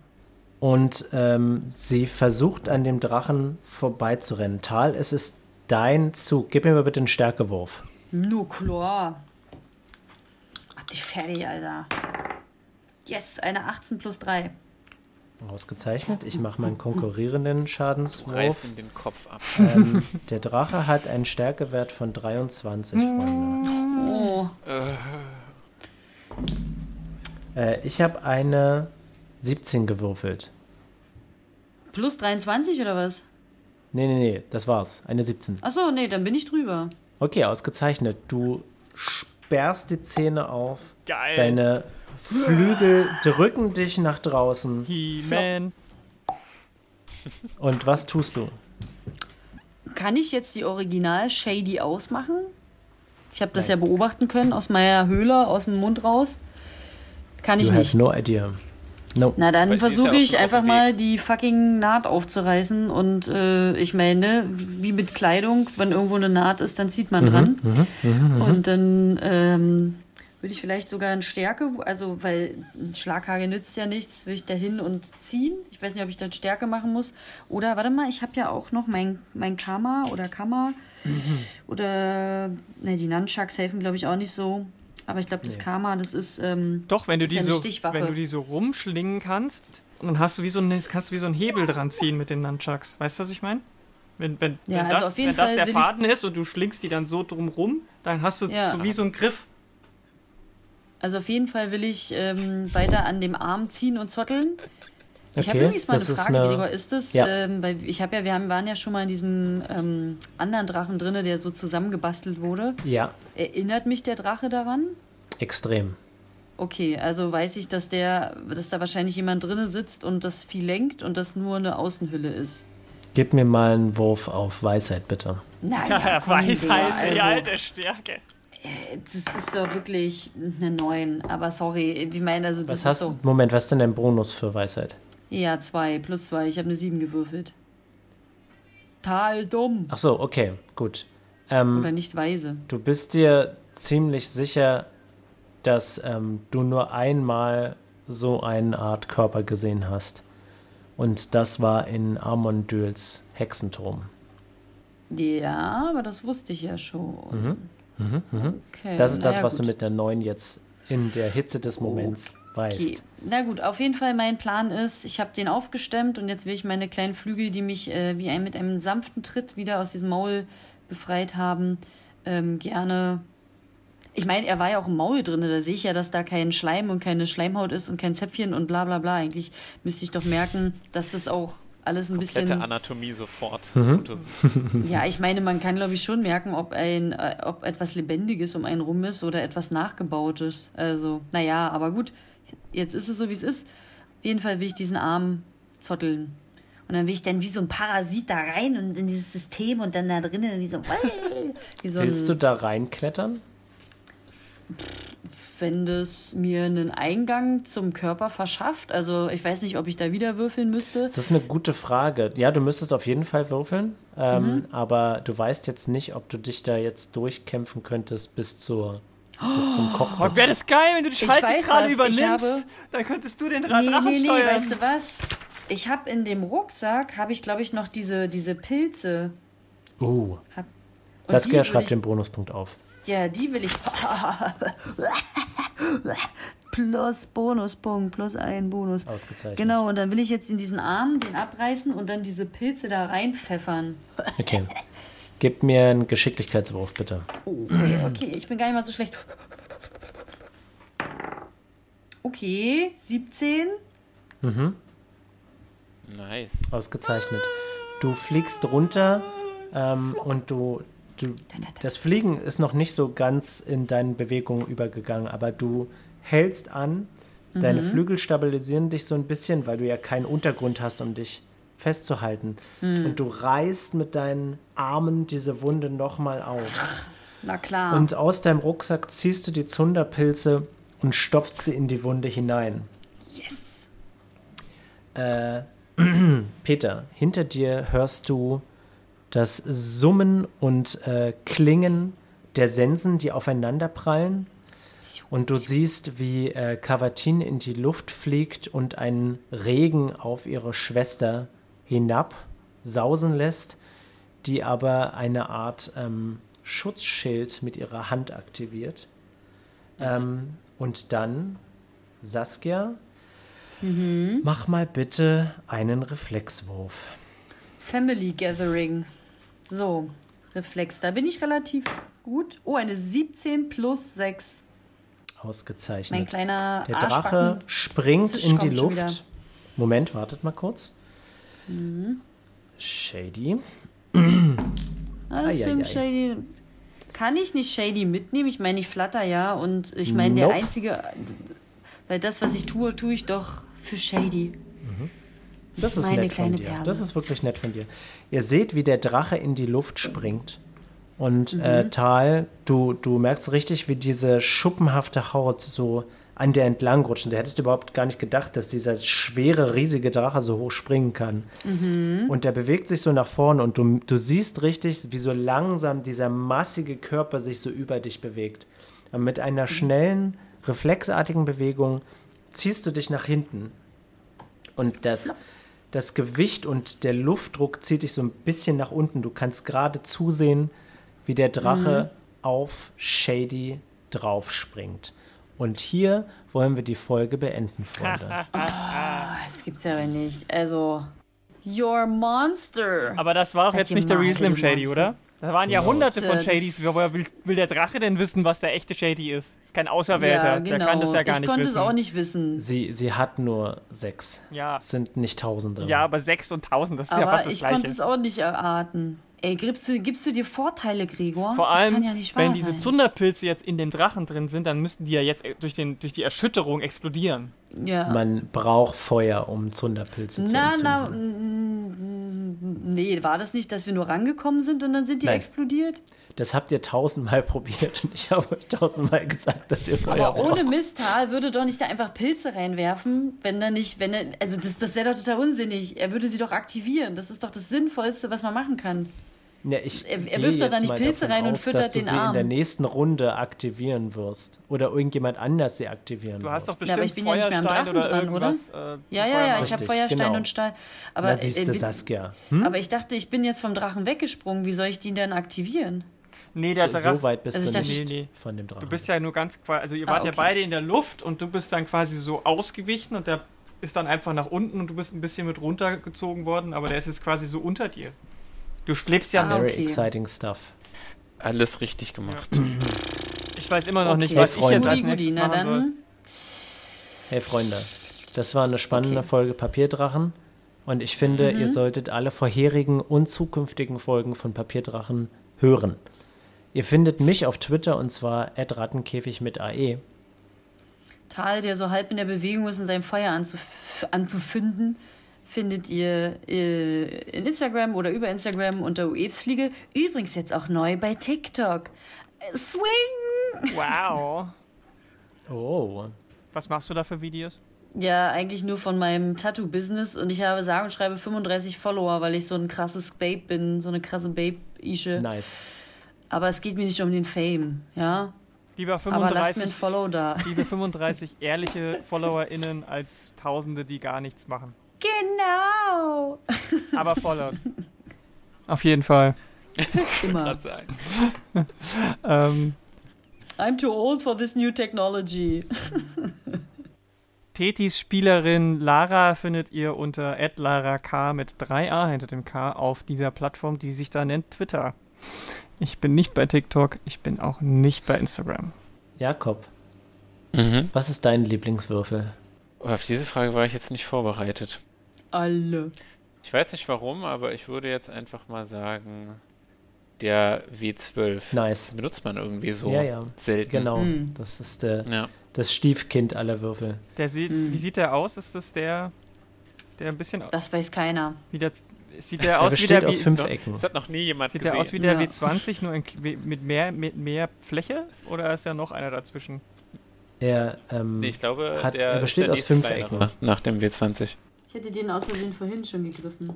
Speaker 2: Und ähm, sie versucht an dem Drachen vorbeizurennen. Tal, es ist dein Zug. Gib mir mal bitte einen Stärkewurf.
Speaker 4: nur die fertig, Alter. Yes, eine 18 plus 3.
Speaker 2: Ausgezeichnet. Ich mache meinen konkurrierenden
Speaker 1: Du reißt
Speaker 2: Schadenswurf.
Speaker 1: ihm den Kopf ab.
Speaker 2: Ähm, der Drache hat einen Stärkewert von 23, Freunde.
Speaker 4: Oh,
Speaker 2: Äh, ich habe eine 17 gewürfelt.
Speaker 4: plus 23 oder was?
Speaker 2: Nee, nee, nee, das war's. Eine 17.
Speaker 4: Achso, nee, dann bin ich drüber.
Speaker 2: Okay, ausgezeichnet. Du sperrst die Zähne auf.
Speaker 3: Geil.
Speaker 2: Deine Flügel drücken dich nach draußen.
Speaker 3: He-Man.
Speaker 2: Und was tust du?
Speaker 4: Kann ich jetzt die Original Shady ausmachen? Ich habe das ja beobachten können aus meiner Höhle, aus dem Mund raus. Kann ich
Speaker 2: You
Speaker 4: nicht.
Speaker 2: have no idea. No.
Speaker 4: Na, dann
Speaker 1: ja
Speaker 4: versuche
Speaker 1: auch
Speaker 4: ich einfach mal die fucking Naht aufzureißen und äh, ich meine, wie mit Kleidung, wenn irgendwo eine Naht ist, dann zieht
Speaker 2: Mhm,
Speaker 4: man dran. und dann ähm, würde ich vielleicht sogar eine Stärke, also weil ein Schlaghagel nützt ja nichts, würde ich da hin und ziehen. Ich weiß nicht, ob ich dann Stärke machen muss. Oder warte mal, ich habe ja auch noch mein, mein Karma oder Kammer. Oder, ne, die Nunchucks helfen, glaube ich, auch nicht so. Aber ich glaube, das Karma, das ist. Ähm,
Speaker 3: Doch, wenn du, die
Speaker 4: ja eine
Speaker 3: so,
Speaker 4: Stichwaffe.
Speaker 3: wenn du die so rumschlingen kannst, und dann hast du wie so ein, kannst du wie so einen Hebel dran ziehen mit den Nunchucks. Weißt du, was ich meine? Wenn, wenn,
Speaker 4: Ja,
Speaker 3: wenn,
Speaker 4: also
Speaker 3: das,
Speaker 4: auf jeden
Speaker 3: wenn das der Faden ist und du schlingst die dann so drum rum, dann hast du
Speaker 4: Ja.
Speaker 3: so wie so einen Griff.
Speaker 4: Also auf jeden Fall will ich ähm, weiter an dem Arm ziehen und zotteln. Ich habe
Speaker 2: Okay,
Speaker 4: übrigens mal eine Frage,
Speaker 2: eine-
Speaker 4: Gregor. Ist das,
Speaker 2: Ja.
Speaker 4: ähm, weil ich habe ja, wir haben, waren ja schon mal in diesem ähm, anderen Drachen drin, der so zusammengebastelt wurde.
Speaker 2: Ja,
Speaker 4: Erinnert mich der Drache daran?
Speaker 2: extrem.
Speaker 4: Okay, also weiß ich, dass der, dass da wahrscheinlich jemand drinne sitzt und das Vieh lenkt und das nur eine Außenhülle ist.
Speaker 2: Gib mir mal einen Wurf auf Weisheit, bitte.
Speaker 4: Naja, komm,
Speaker 3: Weisheit,
Speaker 4: Digga,
Speaker 3: die
Speaker 4: also,
Speaker 3: alte Stärke.
Speaker 4: das ist doch wirklich eine 9. Aber sorry, ich meine, also das
Speaker 2: Was
Speaker 4: ist
Speaker 2: hast
Speaker 4: so.
Speaker 2: Moment, was ist denn dein Bonus für Weisheit?
Speaker 4: Ja, 2 plus 2. Ich habe eine 7 gewürfelt. Total dumm.
Speaker 2: Ach so, okay, gut. Ähm,
Speaker 4: Oder nicht weise.
Speaker 2: Du bist dir ziemlich sicher, dass ähm, du nur einmal so eine Art Körper gesehen hast. Und das war in Armondyls Hexenturm.
Speaker 4: Ja, aber das wusste ich ja schon. Okay,
Speaker 2: Das ist das,
Speaker 4: naja,
Speaker 2: was du
Speaker 4: gut.
Speaker 2: mit der neuen jetzt in der Hitze des Moments weißt.
Speaker 4: Okay. Na gut, auf jeden Fall mein Plan ist, ich habe den aufgestemmt und jetzt will ich meine kleinen Flügel, die mich äh, wie ein, mit einem sanften Tritt wieder aus diesem Maul befreit haben, ähm, gerne. Ich meine, er war ja auch im Maul drin, da sehe ich ja, dass da kein Schleim und keine Schleimhaut ist und kein Zäpfchen und bla bla bla. Eigentlich müsste ich doch merken, dass das auch alles ein
Speaker 1: Komplette
Speaker 4: bisschen.
Speaker 1: Anatomie sofort
Speaker 2: Mhm.
Speaker 1: untersuchen.
Speaker 4: Ja, ich meine, man kann, glaube ich, schon merken, ob ein, äh, ob etwas Lebendiges um einen rum ist oder etwas Nachgebautes. Also, naja, aber gut, jetzt ist es so, wie es ist. Auf jeden Fall will ich diesen Arm zotteln. Und dann will ich dann wie so ein Parasit da rein und in dieses System und dann da drinnen wie so, wie so
Speaker 2: Willst du da reinklettern?
Speaker 4: wenn das mir einen Eingang zum Körper verschafft. Also ich weiß nicht, ob ich da wieder würfeln müsste.
Speaker 2: Das ist eine gute Frage. Ja, du müsstest auf jeden Fall würfeln, ähm,
Speaker 4: Mhm.
Speaker 2: aber du weißt jetzt nicht, ob du dich da jetzt durchkämpfen könntest bis zur bis zum
Speaker 3: Oh,
Speaker 2: Cockpit.
Speaker 3: wäre das geil, wenn du die
Speaker 4: Ich weiß
Speaker 3: Schaltzentrale übernimmst.
Speaker 4: habe-
Speaker 3: Dann könntest du den
Speaker 4: Nee,
Speaker 3: Drachen
Speaker 4: nee, nee,
Speaker 3: steuern.
Speaker 4: weißt du was? Ich habe in dem Rucksack, habe ich glaube ich noch diese, diese Pilze.
Speaker 2: Uh,
Speaker 4: Hab,
Speaker 2: Saskia schreibt
Speaker 4: ich,
Speaker 2: den Bonuspunkt auf.
Speaker 4: Ja, die will ich. plus Bonuspunkt, plus ein Bonus.
Speaker 2: Ausgezeichnet.
Speaker 4: Genau, und dann will ich jetzt in diesen Arm den abreißen und dann diese Pilze da reinpfeffern.
Speaker 2: Okay. Gib mir einen Geschicklichkeitswurf, bitte.
Speaker 4: Oh, okay, okay, ich bin gar nicht mal so schlecht. Okay, 17.
Speaker 1: Nice.
Speaker 2: Ausgezeichnet. Du fliegst runter ähm, und du, du. Das Fliegen ist noch nicht so ganz in deinen Bewegungen übergegangen, aber du hältst an. Deine Flügel stabilisieren dich so ein bisschen, weil du ja keinen Untergrund hast, um dich festzuhalten. Und du reißt mit deinen Armen diese Wunde nochmal auf.
Speaker 4: Na klar.
Speaker 2: Und aus deinem Rucksack ziehst du die Zunderpilze und stopfst sie in die Wunde hinein.
Speaker 4: yes.
Speaker 2: Äh, Peter, hinter dir hörst du das Summen und äh, Klingen der Sensen, die aufeinander prallen. Und du siehst, wie äh, Cavatin in die Luft fliegt und einen Regen auf ihre Schwester hinab sausen lässt, die aber eine Art ähm, Schutzschild mit ihrer Hand aktiviert. Ähm, und dann, Saskia, mach mal bitte einen Reflexwurf.
Speaker 4: Family Gathering. So, Reflex. Da bin ich relativ gut. Oh, eine 17 plus 6. Mein
Speaker 2: Ausgezeichnet.
Speaker 4: kleiner
Speaker 2: Der Drache springt in die. Luft. Moment, wartet mal kurz.
Speaker 4: Mhm.
Speaker 2: Shady.
Speaker 4: Ah, das stimmt, Shady. Kann ich nicht Shady mitnehmen? Ich meine, ich flatter ja. Und ich meine, der
Speaker 2: Nope.
Speaker 4: einzige. Weil das, was ich tue, tue ich doch für Shady.
Speaker 2: Das ist
Speaker 4: Meine
Speaker 2: nett von dir.
Speaker 4: Perle.
Speaker 2: Das ist wirklich nett von dir. Ihr seht, wie der Drache in die Luft springt. Und äh, Tal, du, du merkst richtig, wie diese schuppenhafte Haut so an dir entlang rutscht. Und du hättest überhaupt gar nicht gedacht, dass dieser schwere, riesige Drache so hoch springen kann. Und der bewegt sich so nach vorne und du, du siehst richtig, wie so langsam dieser massige Körper sich so über dich bewegt. Und mit einer schnellen, reflexartigen Bewegung ziehst du dich nach hinten. Und das, das Gewicht und der Luftdruck zieht dich so ein bisschen nach unten. Du kannst gerade zusehen, wie der Drache auf Shady draufspringt. Und hier wollen wir die Folge beenden, Freunde.
Speaker 4: Das gibt's ja aber nicht. Also. Your Monster.
Speaker 3: Aber das war doch jetzt nicht der Slim
Speaker 4: du
Speaker 3: Shady,
Speaker 4: Monster.
Speaker 3: oder? Da waren ja
Speaker 2: Ja.
Speaker 3: hunderte von Shadys. Woher will, will der Drache denn wissen, was der echte Shady ist? Ist kein Auserwählter.
Speaker 4: ja, genau.
Speaker 3: Der kann das ja gar
Speaker 4: ich
Speaker 3: nicht
Speaker 4: konnte
Speaker 3: wissen.
Speaker 4: es auch nicht wissen.
Speaker 2: Sie, sie hat nur sechs.
Speaker 3: Ja.
Speaker 2: Es sind nicht Tausende.
Speaker 3: ja, aber 6 und 1000, das ist ja
Speaker 4: Aber
Speaker 3: fast das
Speaker 4: ich konnte
Speaker 3: Gleiche.
Speaker 4: es auch nicht erraten. Ey, gibst du, gibst du dir Vorteile, Gregor?
Speaker 3: Vor allem,
Speaker 4: Kann ja nicht wahr
Speaker 3: wenn diese
Speaker 4: sein.
Speaker 3: Zunderpilze jetzt in dem Drachen drin sind, dann müssten die ja jetzt durch, den, durch die Erschütterung explodieren.
Speaker 4: Ja.
Speaker 2: Man braucht Feuer, um Zunderpilze zu
Speaker 4: Na,
Speaker 2: entzünden.
Speaker 4: na, mm, nee, war das nicht, dass wir nur rangekommen sind und dann sind die
Speaker 2: Nein.
Speaker 4: explodiert?
Speaker 2: Das habt ihr tausendmal probiert und ich habe euch tausendmal gesagt, dass ihr Feuer
Speaker 4: Aber ohne
Speaker 2: braucht.
Speaker 4: Mistal würde doch nicht da einfach Pilze reinwerfen, wenn er nicht, wenn er, also das, das wäre doch total unsinnig. Er würde sie doch aktivieren. Das ist doch das Sinnvollste, was man machen kann.
Speaker 2: Ja, ich
Speaker 4: Er- er wirft da nicht Pilze rein und füttert
Speaker 2: dass du
Speaker 4: den
Speaker 2: sie in der nächsten Runde aktivieren wirst. Oder irgendjemand anders sie aktivieren
Speaker 3: Du hast doch bestimmt
Speaker 4: aber ich bin ja nicht mehr am
Speaker 3: Feuerstein
Speaker 4: Drachen
Speaker 3: oder
Speaker 4: dran, oder?
Speaker 3: irgendwas. Äh,
Speaker 4: Ja, ja, ja, ich habe Feuerstein
Speaker 2: genau.
Speaker 4: und Stahl. Aber,
Speaker 2: Da siehst du
Speaker 4: äh,
Speaker 2: Saskia. Hm?
Speaker 4: aber ich dachte, ich bin jetzt vom Drachen weggesprungen. Wie soll ich den denn aktivieren?
Speaker 3: Nee, der Drache.
Speaker 2: So weit bist
Speaker 4: Also
Speaker 2: du nicht
Speaker 3: Nee, nee.
Speaker 2: von dem Drachen.
Speaker 3: Du bist ja nur ganz quasi, also ihr
Speaker 4: Ah,
Speaker 3: wart ja
Speaker 4: okay.
Speaker 3: beide in der Luft und du bist dann quasi so ausgewichen und der ist dann einfach nach unten und du bist ein bisschen mit runtergezogen worden, aber der ist jetzt quasi so unter dir. Du schwebst ja
Speaker 4: Ah,
Speaker 2: Very
Speaker 4: okay.
Speaker 2: exciting stuff.
Speaker 1: Alles richtig gemacht.
Speaker 3: Ich weiß immer noch nicht,
Speaker 4: Okay.
Speaker 3: was
Speaker 2: Hey,
Speaker 3: ich jetzt als nächstes machen soll.
Speaker 4: dann.
Speaker 2: Hey Freunde, das war eine spannende
Speaker 4: Okay.
Speaker 2: Folge Papierdrachen. Und ich finde,
Speaker 4: Mhm.
Speaker 2: ihr solltet alle vorherigen und zukünftigen Folgen von Papierdrachen hören. Ihr findet mich auf Twitter und zwar rattenkäfig mit. AE.
Speaker 4: Tal, der so halb in der Bewegung ist, in seinem Feuer anzuf anzufinden, findet ihr äh, in Instagram oder über Instagram unter Uebsfliege. Übrigens jetzt auch neu bei TikTok. Swing!
Speaker 3: Wow.
Speaker 2: Oh,
Speaker 3: Was machst du da für Videos?
Speaker 4: Ja, eigentlich nur von meinem Tattoo-Business und ich habe sage und schreibe 35 Follower, weil ich so ein krasses Babe bin, so eine krasse Babe-Ische.
Speaker 2: nice.
Speaker 4: Aber es geht mir nicht um den Fame, ja?
Speaker 3: Lieber
Speaker 4: Aber lasst mir ein
Speaker 3: 35,
Speaker 4: Follow da.
Speaker 3: liebe 35 ehrliche FollowerInnen als Tausende, die gar nichts machen.
Speaker 4: Genau!
Speaker 3: Aber followed. Auf jeden Fall.
Speaker 4: Immer.
Speaker 1: Sagen.
Speaker 3: Ähm,
Speaker 4: I'm too old for this new technology.
Speaker 3: Tetis Spielerin Lara findet ihr unter @lara_k mit 3a hinter dem K auf dieser Plattform, die sich da nennt Twitter. Ich bin nicht bei TikTok, ich bin auch nicht bei Instagram.
Speaker 2: Jakob,
Speaker 1: Mhm.
Speaker 2: was ist dein Lieblingswürfel?
Speaker 1: Auf diese Frage war ich jetzt nicht vorbereitet.
Speaker 4: Alle.
Speaker 1: Ich weiß nicht warum, aber ich würde jetzt einfach mal sagen, der W12.
Speaker 2: Nice.
Speaker 1: Benutzt man irgendwie so
Speaker 2: Ja, ja.
Speaker 1: selten.
Speaker 2: Genau,
Speaker 4: Hm.
Speaker 2: das ist der,
Speaker 1: Ja.
Speaker 2: das Stiefkind aller Würfel.
Speaker 3: Der sieht,
Speaker 4: Hm.
Speaker 3: wie sieht der aus? Ist das der, der ein bisschen
Speaker 4: Das weiß keiner.
Speaker 3: wie der, sieht der
Speaker 2: Er
Speaker 3: aus wie
Speaker 2: besteht
Speaker 3: der
Speaker 2: aus fünf Ecken.
Speaker 1: Das hat noch nie jemand
Speaker 3: Sieht
Speaker 1: gesehen.
Speaker 3: der aus wie der
Speaker 4: Ja.
Speaker 3: W20, nur in, mit, mehr, mit mehr Fläche? Oder ist da noch einer dazwischen?
Speaker 2: Er, ähm,
Speaker 1: Nee, ich glaube,
Speaker 2: Hat-
Speaker 1: der
Speaker 2: er besteht aus fünf Ecken.
Speaker 1: Nach dem W20.
Speaker 4: Ich hätte den aus Versehen vorhin schon gegriffen.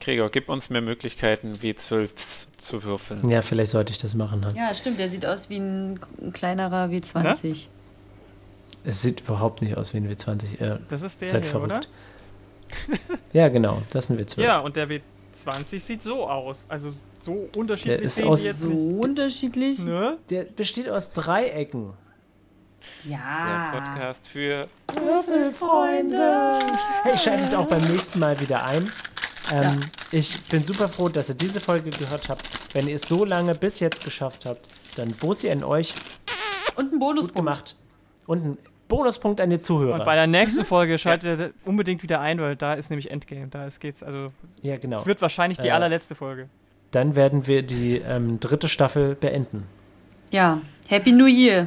Speaker 1: Gregor, gib uns mehr Möglichkeiten, W12s zu würfeln.
Speaker 2: Ja, vielleicht sollte ich das machen. Dann.
Speaker 4: Ja, stimmt, der sieht aus wie ein, ein kleinerer W20.
Speaker 2: Es sieht überhaupt nicht aus wie ein W20. Äh,
Speaker 3: Das ist der
Speaker 2: seid
Speaker 3: hier,
Speaker 2: verrückt.
Speaker 3: oder?
Speaker 2: Ja, genau, das sind W12.
Speaker 3: Ja, und der W20 sieht so aus. Also so unterschiedlich
Speaker 2: Der ist
Speaker 3: sehen
Speaker 2: aus
Speaker 4: So
Speaker 3: nicht.
Speaker 4: unterschiedlich.
Speaker 3: Ne?
Speaker 2: Der besteht aus Dreiecken.
Speaker 4: Ja.
Speaker 1: Der Podcast für
Speaker 2: Würfelfreunde! Hey, schaltet auch beim nächsten Mal wieder ein. Ähm, Ich bin super froh, dass ihr diese Folge gehört habt. Wenn ihr es so lange bis jetzt geschafft habt, dann Bussi an euch,
Speaker 4: Und ein
Speaker 2: gut
Speaker 4: Bonuspunkt.
Speaker 2: gemacht. Und ein Bonuspunkt an die Zuhörer.
Speaker 3: Und bei der nächsten Folge schaltet ihr unbedingt wieder ein, weil da ist nämlich Endgame. Da ist, geht's, also
Speaker 2: ja, genau.
Speaker 3: es wird wahrscheinlich die
Speaker 2: Äh,
Speaker 3: allerletzte Folge.
Speaker 2: Dann werden wir die ähm, dritte Staffel beenden.
Speaker 4: Ja. Happy New Year.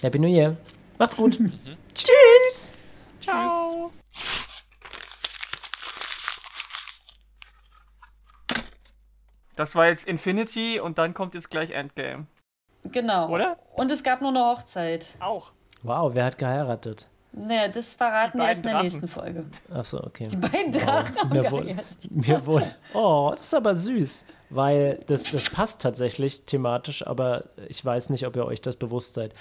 Speaker 2: Happy New Year. Macht's gut.
Speaker 4: Tschüss.
Speaker 3: Ciao. Das war jetzt Infinity und dann kommt jetzt gleich Endgame.
Speaker 4: Genau.
Speaker 3: Oder?
Speaker 4: Und es gab noch eine Hochzeit.
Speaker 3: Auch.
Speaker 2: Wow, wer hat geheiratet?
Speaker 4: Naja, das verraten wir erst in der
Speaker 3: beiden
Speaker 4: nächsten Folge.
Speaker 2: Achso, okay.
Speaker 4: Die beiden Drachen haben
Speaker 2: mir, wohl, mir wohl. Oh, das ist aber süß. Weil das, das passt tatsächlich thematisch, aber ich weiß nicht, ob ihr euch das bewusst seid.